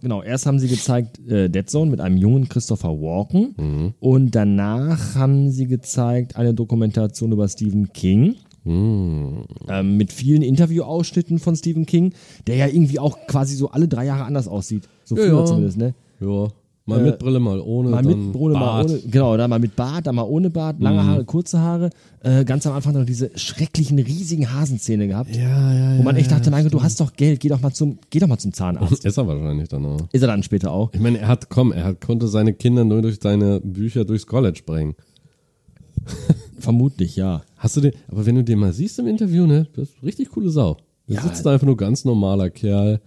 Genau, erst haben sie gezeigt äh, Dead Zone mit einem jungen Christopher Walken und danach haben sie gezeigt eine Dokumentation über Stephen King. Ähm, mit vielen Interviewausschnitten von Stephen King, der ja irgendwie auch quasi so alle drei Jahre anders aussieht. So Ja, früher ja. zumindest, ne? Ja. Mal mit Brille, mal ohne. Mal dann mit Brille, mal ohne, genau, dann mal mit Bart, dann mal ohne Bart, lange Haare, kurze Haare. Äh, ganz am Anfang noch diese schrecklichen, riesigen Hasenzähne gehabt. Ja, ja, ja. Wo man echt dachte, mein Gott, du hast doch Geld, geh doch mal zum, geh doch mal zum Zahnarzt. Ist er wahrscheinlich dann auch. Ist er dann später auch. Ich meine, er hat, komm, er hat, konnte seine Kinder nur durch seine Bücher durchs College bringen. Vermutlich, ja. Hast du den, aber wenn du den mal siehst im Interview, ne, das ist richtig coole Sau. Er Ja. sitzt da einfach nur ganz normaler Kerl.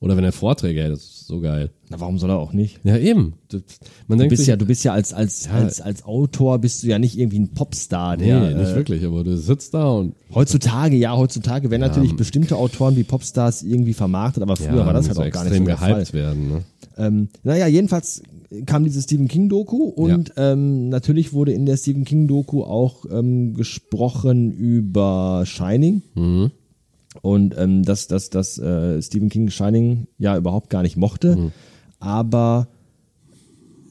Oder wenn er Vorträge hält, das ist so geil. Na, warum soll er auch nicht? Ja, eben. Man Du bist sich, ja, du bist ja als, als, als, als Autor bist du ja nicht irgendwie ein Popstar, nee, der, nicht äh, wirklich, aber du sitzt da und heutzutage, ja, heutzutage werden natürlich bestimmte Autoren wie Popstars irgendwie vermarktet, aber früher ja, war das halt auch gar nicht so der Fall. werden. Ne? Ähm, naja, jedenfalls kam diese Stephen King Doku und ähm, natürlich wurde in der Stephen King Doku auch ähm, gesprochen über Shining. Und ähm, dass, dass, dass äh, Stephen King Shining ja überhaupt gar nicht mochte, aber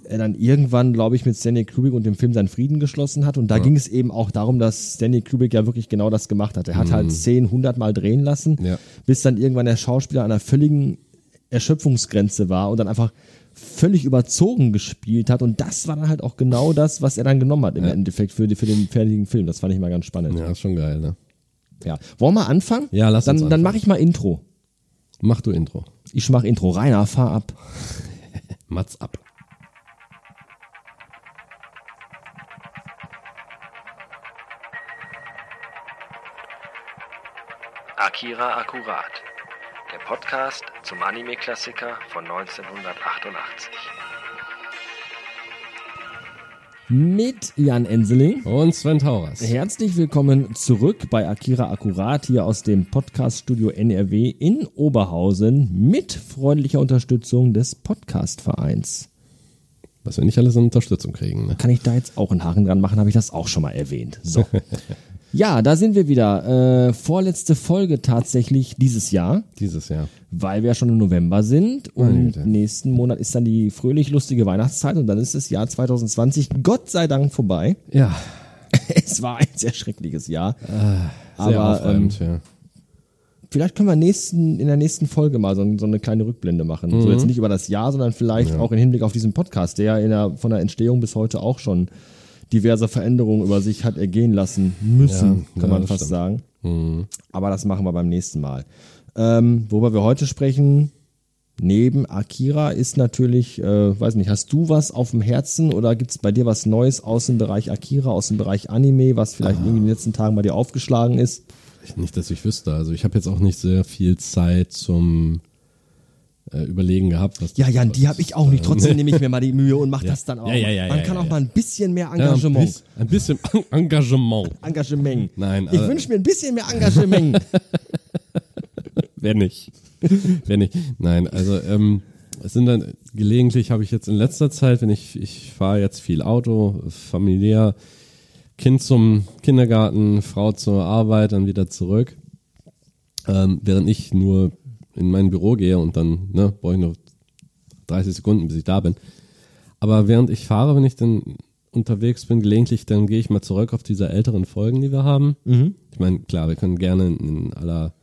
er dann irgendwann, glaube ich, mit Stanley Kubrick und dem Film seinen Frieden geschlossen hat. Und da ging es eben auch darum, dass Stanley Kubrick ja wirklich genau das gemacht hat. Er hat halt 10, 100 Mal drehen lassen, Ja. bis dann irgendwann der Schauspieler an einer völligen Erschöpfungsgrenze war und dann einfach völlig überzogen gespielt hat. Und das war dann halt auch genau das, was er dann genommen hat im Endeffekt für, die, für den fertigen Film. Das fand ich mal ganz spannend. Ja, ist schon geil, ne? Ja. Wollen wir anfangen? Ja, lass dann, uns Dann anfangen. mache ich mal Intro. Mach du Intro. Ich mach Intro. Rainer, fahr ab. Mats ab. Akira Akkurat, der Podcast zum Anime-Klassiker von 1988. Mit Jan Enseling. Und Sven Tauras. Herzlich willkommen zurück bei Akira Akkurat hier aus dem Podcaststudio NRW in Oberhausen mit freundlicher Unterstützung des Podcastvereins. Was wir nicht alles an Unterstützung kriegen, ne? Kann ich da jetzt auch einen Haken dran machen, habe ich das auch schon mal erwähnt. So. ja, da sind wir wieder. Äh, vorletzte Folge tatsächlich dieses Jahr, Dieses Jahr. weil wir ja schon im November sind und Güte. nächsten Monat ist dann die fröhlich lustige Weihnachtszeit und dann ist das Jahr 2020 Gott sei Dank vorbei. Ja, Es war ein sehr schreckliches Jahr. sehr Aber ähm, aufreibend, ja. vielleicht können wir nächsten, in der nächsten Folge mal so, so eine kleine Rückblende machen. So jetzt nicht über das Jahr, sondern vielleicht auch im Hinblick auf diesen Podcast, der ja in der, von der Entstehung bis heute auch schon diverse Veränderungen über sich hat ergehen lassen müssen, Ja, kann man fast stimmt. sagen. Aber das machen wir beim nächsten Mal. Ähm, worüber wir heute sprechen, neben Akira, ist natürlich, äh, weiß nicht, hast du was auf dem Herzen oder gibt es bei dir was Neues aus dem Bereich Akira, aus dem Bereich Anime, was vielleicht irgendwie in den letzten Tagen bei dir aufgeschlagen ist? Nicht, dass ich wüsste. Also ich habe jetzt auch nicht sehr viel Zeit zum äh, Überlegen gehabt. Was Ja, Jan, die habe ich auch nicht. Trotzdem nehme ich mir mal die Mühe und mache das dann auch. Ja, ja, ja, Man ja, kann ja, auch ja. mal ein bisschen mehr Ja, Engagement. ein bisschen Engagement. Engagement. Nein, Ich wünsche mir ein bisschen mehr Engagement. Wer nicht? Wer nicht? Nein, also ähm, es sind dann gelegentlich habe ich jetzt in letzter Zeit, wenn ich ich fahre jetzt viel Auto, familiär, Kind zum Kindergarten, Frau zur Arbeit, dann wieder zurück, ähm, während ich nur in mein Büro gehe und dann ne, brauche ich noch 30 Sekunden, bis ich da bin. Aber während ich fahre, wenn ich dann unterwegs bin, gelegentlich, dann gehe ich mal zurück auf diese älteren Folgen, die wir haben. Ich meine, klar, wir können gerne in aller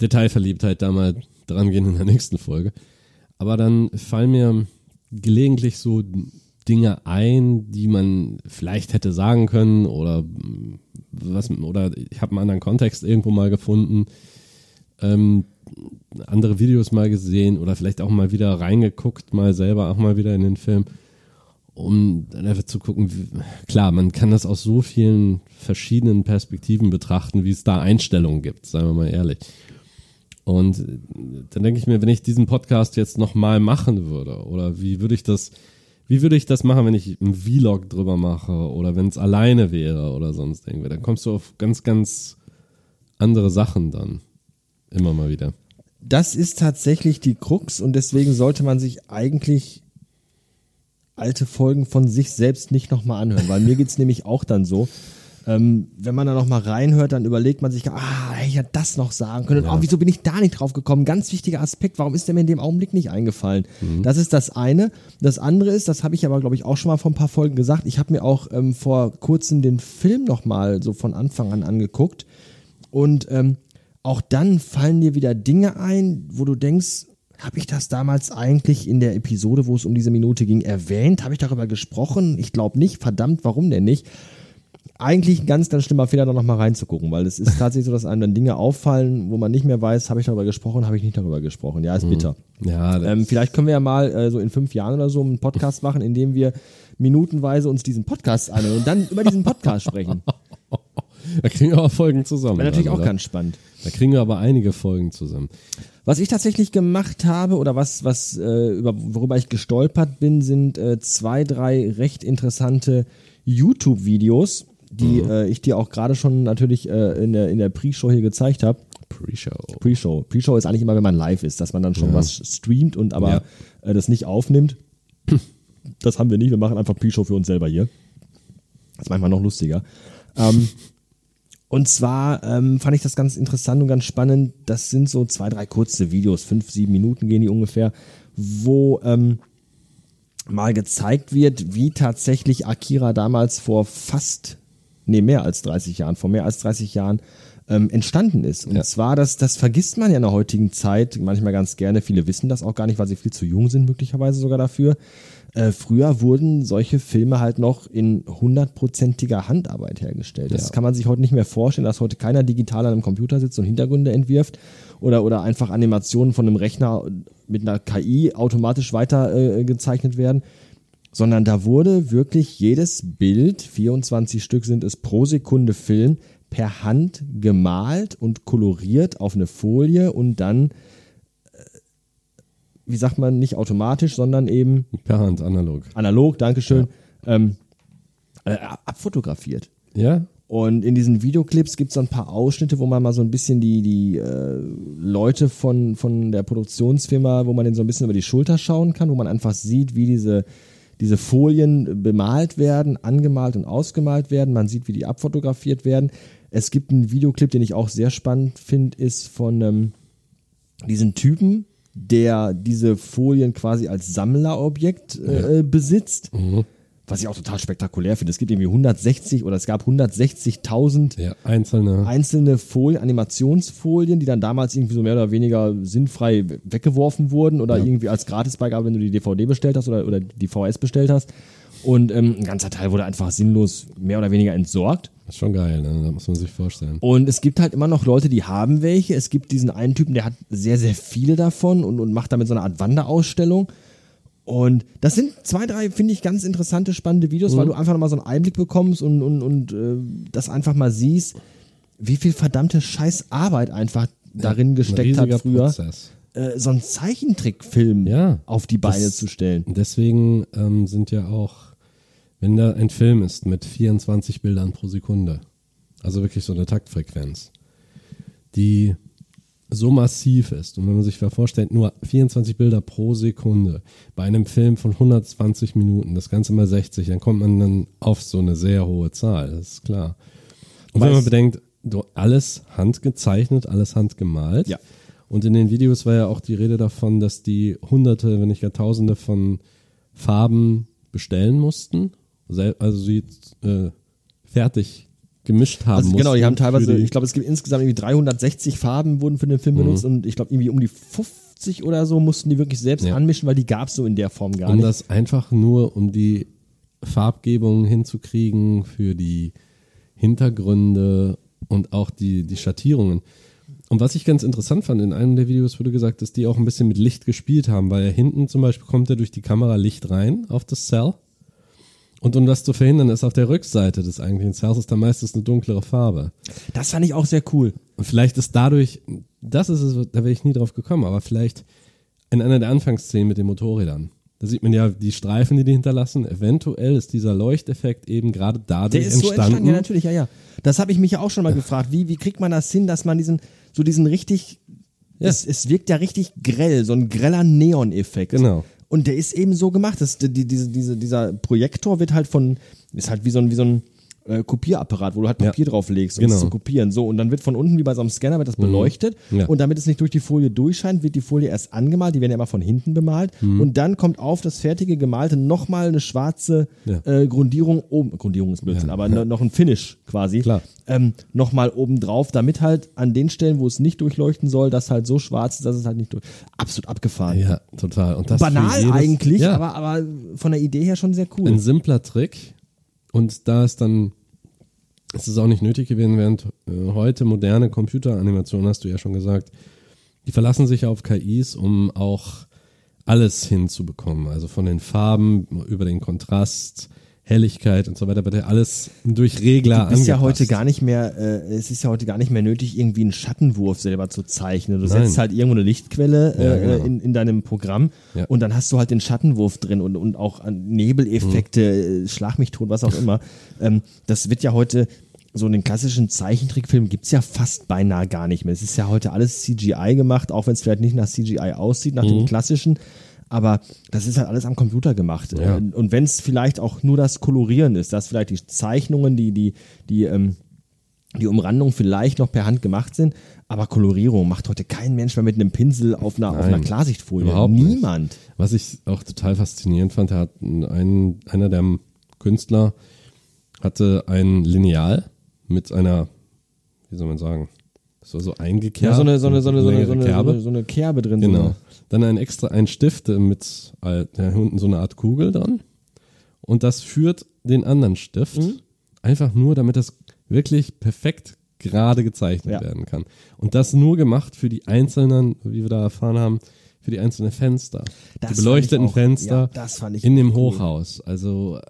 Detailverliebtheit da mal dran gehen in der nächsten Folge. Aber dann fallen mir gelegentlich so Dinge ein, die man vielleicht hätte sagen können oder was oder ich habe einen anderen Kontext irgendwo mal gefunden, ähm, andere Videos mal gesehen oder vielleicht auch mal wieder reingeguckt, mal selber auch mal wieder in den Film, um dann einfach zu gucken, wie, klar, man kann das aus so vielen verschiedenen Perspektiven betrachten, wie es da Einstellungen gibt, seien wir mal ehrlich. Und äh, dann denke ich mir, wenn ich diesen Podcast jetzt nochmal machen würde, oder wie würde ich das, wie würde ich das machen, wenn ich einen Vlog drüber mache, oder wenn es alleine wäre oder sonst irgendwie, dann kommst du auf ganz, ganz andere Sachen dann. Immer mal wieder. Das ist tatsächlich die Krux und deswegen sollte man sich eigentlich alte Folgen von sich selbst nicht nochmal anhören, weil mir geht's nämlich auch dann so. Ähm, wenn man da nochmal reinhört, dann überlegt man sich, ah, hätte ich ja das noch sagen können. Und Ja. oh, wieso bin ich da nicht drauf gekommen? Ganz wichtiger Aspekt, warum ist der mir in dem Augenblick nicht eingefallen? Mhm. Das ist das eine. Das andere ist, das habe ich aber, glaube ich, auch schon mal vor ein paar Folgen gesagt, ich habe mir auch ähm, vor kurzem den Film nochmal so von Anfang an angeguckt. Und ähm, auch dann fallen dir wieder Dinge ein, wo du denkst, habe ich das damals eigentlich in der Episode, wo es um diese Minute ging, erwähnt? Habe ich darüber gesprochen? Ich glaube nicht. Verdammt, warum denn nicht? Eigentlich ein ganz, ganz schlimmer Fehler, da nochmal reinzugucken, weil es ist tatsächlich so, dass einem dann Dinge auffallen, wo man nicht mehr weiß, habe ich darüber gesprochen, habe ich nicht darüber gesprochen. Ja, ist bitter. Ja, Ähm, vielleicht können wir ja mal äh, so in fünf Jahren oder so einen Podcast machen, in dem wir minutenweise uns diesen Podcast anhören und dann über diesen Podcast sprechen. da kriegen wir aber Folgen zusammen. Wäre natürlich Also auch da, ganz spannend. Da kriegen wir aber einige Folgen zusammen. Was ich tatsächlich gemacht habe oder was, was äh, über, worüber ich gestolpert bin, sind äh, zwei, drei recht interessante YouTube-Videos, die äh, ich dir auch gerade schon natürlich äh, in der, in der Pre-Show hier gezeigt habe. Pre-Show. Pre-Show. Pre-Show ist eigentlich immer, wenn man live ist, dass man dann schon was streamt und aber Ja. äh, das nicht aufnimmt. Das haben wir nicht, wir machen einfach Pre-Show für uns selber hier. Das ist manchmal noch lustiger. Ähm, und zwar ähm, fand ich das ganz interessant und ganz spannend. Das sind so zwei, drei kurze Videos, fünf, sieben Minuten gehen die ungefähr, wo ähm, mal gezeigt wird, wie tatsächlich Akira damals vor fast, nee, mehr als 30 Jahren, vor mehr als 30 Jahren ähm, entstanden ist. Und Ja. zwar, das, das vergisst man ja in der heutigen Zeit manchmal ganz gerne. Viele wissen das auch gar nicht, weil sie viel zu jung sind, möglicherweise sogar dafür. Äh, früher wurden solche Filme halt noch in hundertprozentiger Handarbeit hergestellt. Das Ja. kann man sich heute nicht mehr vorstellen, dass heute keiner digital an einem Computer sitzt und Hintergründe entwirft oder, oder einfach Animationen von einem Rechner mit einer KI automatisch weiter äh, gezeichnet werden, sondern da wurde wirklich jedes Bild, 24 Stück sind es pro Sekunde Film, per Hand gemalt und koloriert auf eine Folie und dann, wie sagt man, nicht automatisch, sondern eben Per Hand, analog. analog, Dankeschön, ähm, äh, abfotografiert. Ja? Und in diesen Videoclips gibt es so ein paar Ausschnitte, wo man mal so ein bisschen die, die äh, Leute von, von der Produktionsfirma, wo man denen so ein bisschen über die Schulter schauen kann, wo man einfach sieht, wie diese, diese Folien bemalt werden, angemalt und ausgemalt werden. Man sieht, wie die abfotografiert werden. Es gibt einen Videoclip, den ich auch sehr spannend finde, ist von ähm, diesen Typen, der diese Folien quasi als Sammlerobjekt äh, besitzt. Was ich auch total spektakulär finde. Es gibt irgendwie 160 oder es gab 160.000 Ja, einzelne. einzelne Folien, Animationsfolien, die dann damals irgendwie so mehr oder weniger sinnfrei we- weggeworfen wurden oder irgendwie als Gratisbeigabe, wenn du die DVD bestellt hast oder, oder die VHS bestellt hast. Und ähm, ein ganzer Teil wurde einfach sinnlos mehr oder weniger entsorgt. Das ist schon geil, ne? da muss man sich vorstellen. Und es gibt halt immer noch Leute, die haben welche. Es gibt diesen einen Typen, der hat sehr, sehr viele davon und, und macht damit so eine Art Wanderausstellung. Und das sind zwei, drei, finde ich, ganz interessante, spannende Videos, weil du einfach nochmal so einen Einblick bekommst und, und, und äh, das einfach mal siehst, wie viel verdammte Scheißarbeit einfach darin Ein gesteckt hat riesiger früher, Prozess. äh, so einen Zeichentrickfilm Ja, auf die Beine das- zu stellen. Deswegen ähm, sind ja auch, wenn da ein Film ist mit 24 Bildern pro Sekunde, also wirklich so eine Taktfrequenz, die so massiv ist und wenn man sich vorstellt, nur 24 Bilder pro Sekunde bei einem Film von 120 Minuten, das Ganze mal 60, dann kommt man dann auf so eine sehr hohe Zahl, das ist klar. Und wenn man Weiß- bedenkt, alles handgezeichnet, alles handgemalt. Ja. Und in den Videos war ja auch die Rede davon, dass die hunderte, wenn nicht gar tausende von Farben bestellen mussten. Also sie äh, fertig gemischt haben Also mussten. genau, die haben teilweise, die- ich glaube, es gibt insgesamt irgendwie 360 Farben wurden für den Film benutzt und ich glaube irgendwie um die 50 oder so mussten die wirklich selbst Ja. anmischen, weil die gab es so in der Form gar um nicht. das einfach nur, um die Farbgebung hinzukriegen für die Hintergründe und auch die, die Schattierungen. Und was ich ganz interessant fand, in einem der Videos wurde gesagt, dass die auch ein bisschen mit Licht gespielt haben, weil hinten zum Beispiel kommt ja durch die Kamera Licht rein auf das Cell. Und um das zu verhindern, ist auf der Rückseite des eigentlichen ist dann meistens eine dunklere Farbe. das fand ich auch sehr cool. Und vielleicht ist dadurch, das ist es, da wäre ich nie drauf gekommen, aber vielleicht in einer der Anfangsszenen mit den Motorrädern. Da sieht man ja die Streifen, die die hinterlassen. Eventuell ist dieser Leuchteffekt eben gerade dadurch Der ist so entstanden. entstanden, ja natürlich, ja, ja. Das habe ich mich ja auch schon mal gefragt. Wie, wie kriegt man das hin, dass man diesen, so diesen richtig, Ja. es, es wirkt ja richtig grell, so ein greller Neon-Effekt. Genau. Und der ist eben so gemacht, dass die, diese, diese, dieser Projektor wird halt von, ist halt wie so ein, wie so ein äh, Kopierapparat, wo du halt Ja. Papier drauflegst, um Genau. es zu kopieren. So, und dann wird von unten wie bei so einem Scanner wird das beleuchtet Ja. und damit es nicht durch die Folie durchscheint, wird die Folie erst angemalt, die werden ja immer von hinten bemalt und dann kommt auf das fertige Gemalte nochmal eine schwarze Ja. äh, Grundierung oben, Grundierung ist Blödsinn, Ja. aber no- noch ein Finish quasi, Klar. ähm, nochmal oben drauf, damit halt an den Stellen, wo es nicht durchleuchten soll, das halt so schwarz ist, dass es halt nicht durch, absolut abgefahren. Ja, total. Und das Banal jedes- eigentlich, ja, aber, aber von der Idee her schon sehr cool. ein simpler Trick. Und da ist dann, es ist auch nicht nötig gewesen, während äh, heute moderne Computeranimationen, hast du ja schon gesagt, die verlassen sich auf KIs, um auch alles hinzubekommen. Also von den Farben über den Kontrast, Helligkeit und so weiter, wird ja alles durch Regler Du bist ja angepasst. heute gar nicht mehr, äh, es ist ja heute gar nicht mehr nötig, irgendwie einen Schattenwurf selber zu zeichnen. Du Nein. setzt halt irgendwo eine Lichtquelle äh, Ja, genau. in, in deinem Programm Ja. und dann hast du halt den Schattenwurf drin und, und auch an Nebeleffekte, Mhm. äh, Schlag mich tot, was auch immer. ähm, das wird ja heute, so in den klassischen Zeichentrickfilmen gibt's ja fast beinahe gar nicht mehr. Es ist ja heute alles CGI gemacht, auch wenn es vielleicht nicht nach CGI aussieht, nach Mhm. dem klassischen. Aber das ist halt alles am Computer gemacht. Ja. Und wenn es vielleicht auch nur das Kolorieren ist, dass vielleicht die Zeichnungen, die, die, die, ähm, die Umrandung vielleicht noch per Hand gemacht sind, aber Kolorierung macht heute kein Mensch mehr mit einem Pinsel auf einer, auf einer Nein, Klarsichtfolie. überhaupt nicht. Niemand. Was ich auch total faszinierend fand, hat ein, einer der Künstler hatte ein Lineal mit einer, wie soll man sagen, das war so eingekerbt. Ja, so eine, so eine, so eine, so eine, so eine, Kerbe. so eine Kerbe drin. Genau. Dann ein extra, ein Stift mit äh, unten so eine Art Kugel dran. Und das führt den anderen Stift. Mhm. Einfach nur, damit das wirklich perfekt gerade gezeichnet Ja. werden kann. Und das nur gemacht für die einzelnen, wie wir da erfahren haben, für die einzelnen Fenster. Das die beleuchteten auch- Fenster ja, in dem cool. Hochhaus. Also äh,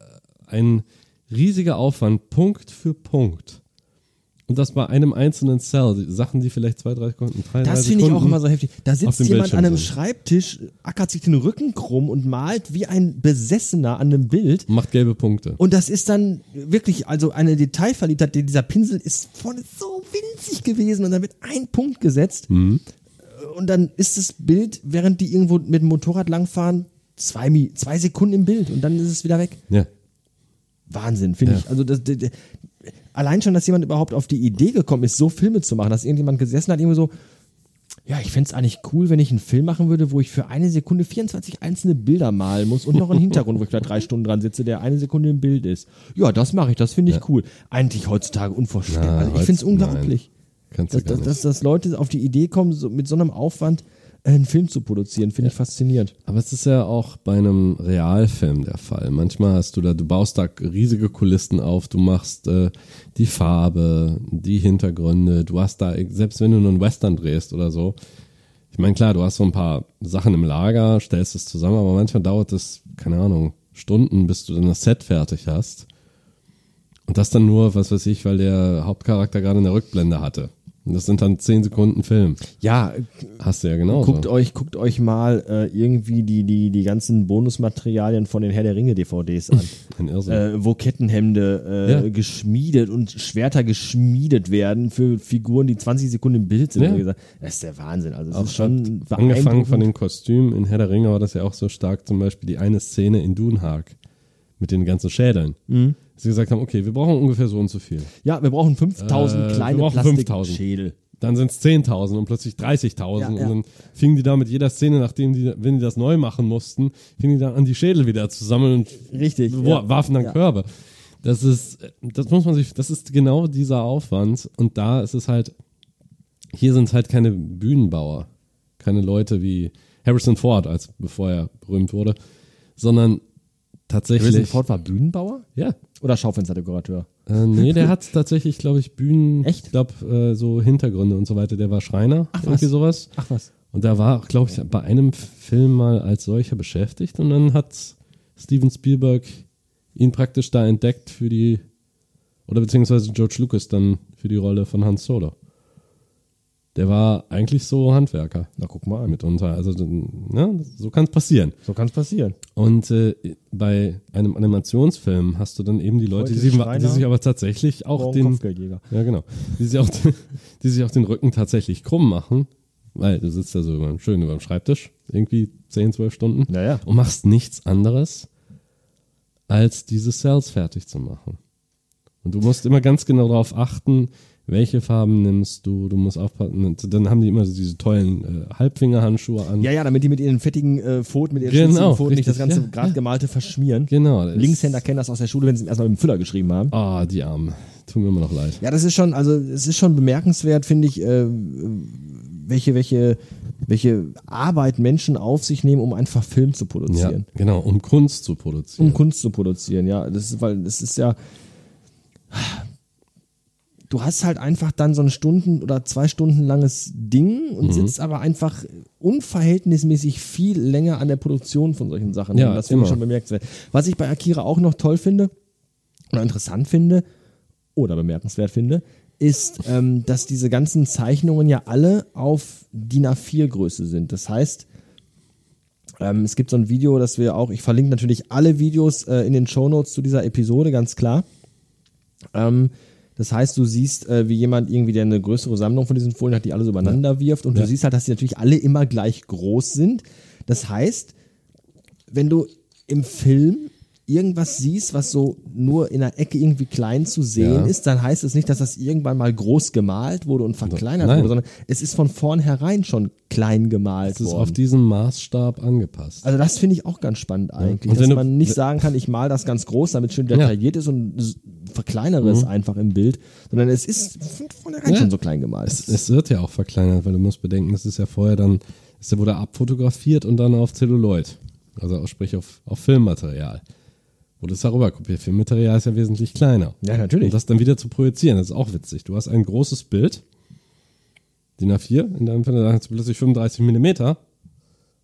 ein riesiger Aufwand, Punkt für Punkt. Und das bei einem einzelnen Cell. Die Sachen, die vielleicht zwei, drei Sekunden, drei, Das finde ich auch immer so heftig. Da sitzt jemand Bildschirm an einem sind. Schreibtisch, ackert sich den Rücken krumm und malt wie ein Besessener an einem Bild. Macht gelbe Punkte. Und das ist dann wirklich, also eine Detailverliebtheit, dieser Pinsel ist vorne so winzig gewesen und dann wird ein Punkt gesetzt. Mhm. Und dann ist das Bild, während die irgendwo mit dem Motorrad langfahren, zwei, zwei Sekunden im Bild und dann ist es wieder weg. Ja. Wahnsinn, finde Ja. ich. Also das- allein schon, dass jemand überhaupt auf die Idee gekommen ist, so Filme zu machen, dass irgendjemand gesessen hat, irgendwie so, ja, ich fänd's eigentlich cool, wenn ich einen Film machen würde, wo ich für eine Sekunde 24 einzelne Bilder malen muss und noch einen Hintergrund, wo ich da drei Stunden dran sitze, der eine Sekunde im Bild ist. Ja, das mache ich, das finde ich cool. Eigentlich heutzutage unvorstellbar. Na, also ich heutz- find's unglaublich, Kannst dass, dass, dass, dass Leute auf die Idee kommen, so, mit so einem Aufwand einen Film zu produzieren, finde ich faszinierend. Aber es ist ja auch bei einem Realfilm der Fall. Manchmal hast du da, du baust da riesige Kulissen auf, du machst äh, die Farbe, die Hintergründe, du hast da, selbst wenn du nur einen Western drehst oder so. Ich meine, klar, du hast so ein paar Sachen im Lager, stellst es zusammen, aber manchmal dauert es, keine Ahnung, Stunden, bis du dann das Set fertig hast. Und das dann nur, was weiß ich, weil der Hauptcharakter gerade eine Rückblende hatte. Das sind dann 10 Sekunden Film. Ja, Hast du ja genau. Guckt euch, guckt euch mal äh, irgendwie die, die, die ganzen Bonusmaterialien von den Herr der Ringe DVDs an. Ein Irrsinn. äh, wo Kettenhemde äh, Ja. geschmiedet und Schwerter geschmiedet werden für Figuren, die 20 Sekunden im Bild sind. Ja. Das ist der Wahnsinn. Also es ist schon Angefangen von den Kostümen in Herr der Ringe war das ja auch so stark, zum Beispiel die eine Szene in Dunhag mit den ganzen Schädeln. Mhm. Sie gesagt haben, okay, wir brauchen ungefähr so und so viel. Ja, wir brauchen 5000 Äh, wir kleine brauchen 5000. Plastikschädel. Dann sind es 10.000 und plötzlich 30.000 Ja, und ja. dann fingen die da mit jeder Szene, nachdem die, wenn die das neu machen mussten, fingen die dann an, die Schädel wieder zu sammeln und Richtig. ja. warfen dann. Körbe. Das ist, das muss man sich, das ist genau dieser Aufwand und da ist es halt, hier sind es halt keine Bühnenbauer, keine Leute wie Harrison Ford, als bevor er berühmt wurde, sondern tatsächlich. Harrison Ford war Bühnenbauer Ja. oder Schaufensterdekorateur? Äh, nee, der hat tatsächlich, glaube ich, Bühnen, Echt? ich glaube, äh, so Hintergründe und so weiter. Der war Schreiner, Ach, was? irgendwie sowas. Ach was. Und da war, glaube ich, bei einem Film mal als solcher beschäftigt und dann hat Steven Spielberg ihn praktisch da entdeckt für die, oder beziehungsweise George Lucas dann für die Rolle von Hans Solo. Der war eigentlich so Handwerker Na guck mal mitunter. Also, ne, so kann es passieren. So kann es passieren. Und äh, bei einem Animationsfilm hast du dann eben die Leute, die sich, die sich aber tatsächlich auch den, ja, genau. Die sich, auch, die sich auch den Rücken tatsächlich krumm machen, weil du sitzt da so über, schön über dem Schreibtisch, irgendwie 10, 12 Stunden Naja. und machst nichts anderes, als diese Cells fertig zu machen. Und du musst immer ganz genau darauf achten, welche Farben nimmst du, du musst aufpassen. Dann haben die immer so diese tollen äh, Halbfingerhandschuhe an. Ja, ja, damit die mit ihren fettigen äh, Pfoten, mit ihren Genau, Pfoten nicht das richtig, ganze ja. grad gemalte verschmieren. Genau. das- Linkshänder kennen das aus der Schule, wenn sie es erstmal mit dem Füller geschrieben haben. Ah, die Armen. Tut mir immer noch leid. Ja, das ist schon, also es ist schon bemerkenswert, finde ich, äh, welche, welche, welche Arbeit Menschen auf sich nehmen, um einfach Film zu Ja, produzieren. genau, um Kunst zu produzieren. Um Kunst zu produzieren, ja. Das ist, weil es ist ja. Du hast halt einfach dann so ein Stunden- oder zwei Stunden langes Ding Mhm. und sitzt aber einfach unverhältnismäßig viel länger an der Produktion von solchen Sachen. Ja, das finde ich schon bemerkenswert. Was ich bei Akira auch noch toll finde oder interessant finde oder bemerkenswert finde, ist, ähm, dass diese ganzen Zeichnungen ja alle auf DIN A4-Größe sind. Das heißt, ähm, es gibt so ein Video, das wir auch, ich verlinke natürlich alle Videos äh, in den Shownotes zu dieser Episode, ganz klar. Ähm, das heißt, du siehst, äh, wie jemand irgendwie, der eine größere Sammlung von diesen Folien hat, die alle so übereinander wirft. Und du siehst halt, dass die natürlich alle immer gleich groß sind. Das heißt, wenn du im Film irgendwas siehst, was so nur in der Ecke irgendwie klein zu sehen Ja. ist, dann heißt es nicht, dass das irgendwann mal groß gemalt wurde und verkleinert Nein. wurde, sondern es ist von vornherein schon klein gemalt Es ist worden. auf diesen Maßstab angepasst. Also das finde ich auch ganz spannend eigentlich, Und dass wenn du- man nicht sagen kann, ich mal das ganz groß, damit es schön detailliert ist und verkleinere es einfach im Bild, sondern es ist von vornherein Mhm. Ja. schon so klein gemalt. Es, es wird ja auch verkleinert, weil du musst bedenken, es ist ja vorher dann, es wurde abfotografiert und dann auf Celluloid. Also sprich auf, auf Filmmaterial. Wurde es darüber kopiert. Filmmaterial ist ja wesentlich kleiner. Ja, natürlich. Und das dann wieder zu projizieren, das ist auch witzig. Du hast ein großes Bild, DIN A4, in deinem Fall, da hast du plötzlich 35 Millimeter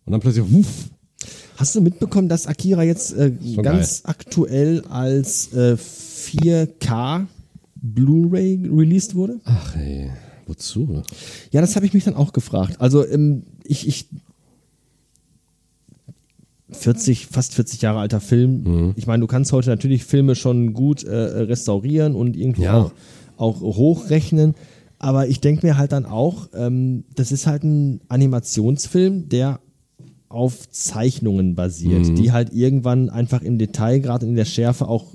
und dann plötzlich, wuff, Hast du mitbekommen, dass Akira jetzt äh, ganz aktuell als äh, 4K Blu-ray released wurde? ach ey, wozu? Ja, das habe ich mich dann auch gefragt. Also ähm, ich, ich 40, fast 40 Jahre alter Film. Mhm. Ich meine, du kannst heute natürlich Filme schon gut äh, restaurieren und irgendwie Ja. auch, auch hochrechnen. Aber ich denke mir halt dann auch, ähm, das ist halt ein Animationsfilm, der auf Zeichnungen basiert, Mhm. die halt irgendwann einfach im Detail, gerade in der Schärfe auch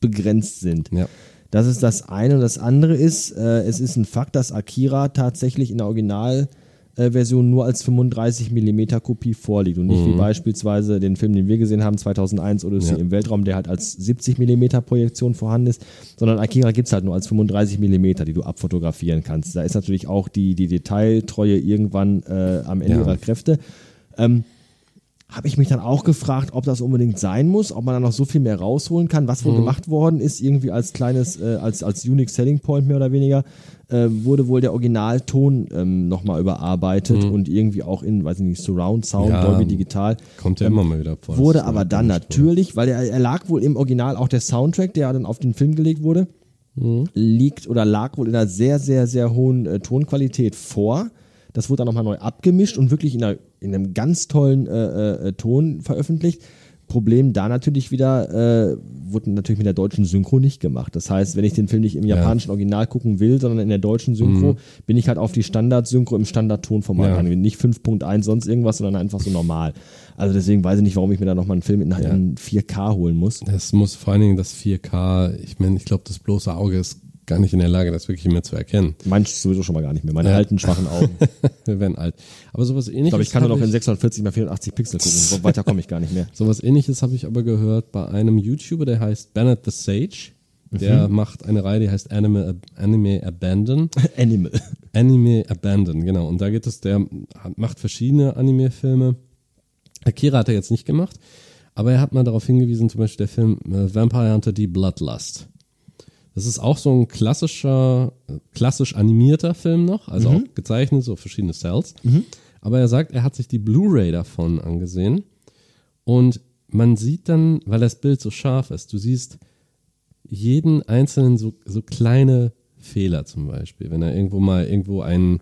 begrenzt sind. Ja. Das ist das eine. Und das andere ist, äh, es ist ein Fakt, dass Akira tatsächlich in der Originalversion nur als 35 mm Kopie vorliegt und nicht wie beispielsweise den Film, den wir gesehen haben, 2001 Odyssey Ja. im Weltraum, der halt als 70 mm Projektion vorhanden ist, sondern Akira gibt's halt nur als 35 mm, die du abfotografieren kannst. Da ist natürlich auch die, die Detailtreue irgendwann äh, am Ende Ja. ihrer Kräfte. Ähm, habe ich mich dann auch gefragt, ob das unbedingt sein muss, ob man da noch so viel mehr rausholen kann. Was wohl Mhm. gemacht worden ist, irgendwie als kleines, äh, als, als Unique Selling Point mehr oder weniger, äh, wurde wohl der Originalton ähm, nochmal überarbeitet und irgendwie auch in, weiß ich nicht, Surround Sound, Mhm. Ja, Dolby Digital. Kommt ja immer mal wieder vor. Wurde aber dann natürlich, weil er, er lag wohl im Original auch der Soundtrack, der dann auf den Film gelegt wurde, Mhm. liegt oder lag wohl in einer sehr, sehr, sehr hohen äh, Tonqualität vor. Das wurde dann nochmal neu abgemischt und wirklich in, einer, in einem ganz tollen äh, äh, Ton veröffentlicht. Problem da natürlich wieder, äh, wurde natürlich mit der deutschen Synchro nicht gemacht. Das heißt, wenn ich den Film nicht im japanischen Original gucken will, sondern in der deutschen Synchro, bin ich halt auf die Standard-Synchro im Standard-Tonformat Ja. angewiesen. Nicht 5.1 sonst irgendwas, sondern einfach so normal. Also deswegen weiß ich nicht, warum ich mir da nochmal einen Film in, in 4K holen muss. Es muss vor allen Dingen das 4K, ich meine, ich glaube, das bloße Auge ist gar nicht in der Lage, das wirklich mehr zu erkennen. Manch sowieso schon mal gar nicht mehr. Meine Ja. alten, schwachen Augen. Wir werden alt. Aber sowas ähnliches. Ich glaube, ich kann nur noch in 640 mal 480 Pixel gucken. So weiter komme ich gar nicht mehr. Sowas ähnliches habe ich aber gehört bei einem YouTuber, der heißt Bennett the Sage. Der macht eine Reihe, die heißt Anime, Anime Abandon. Animal. Anime Abandon, genau. Und da geht es, der macht verschiedene Anime-Filme. Akira hat er jetzt nicht gemacht, aber er hat mal darauf hingewiesen, zum Beispiel der Film äh, Vampire Hunter die Bloodlust. Das ist auch so ein klassischer, klassisch animierter Film noch, also auch gezeichnet, so verschiedene Cells. Aber er sagt, er hat sich die Blu-ray davon angesehen und man sieht dann, weil das Bild so scharf ist, du siehst jeden einzelnen so, so kleine Fehler zum Beispiel. Wenn er irgendwo mal irgendwo ein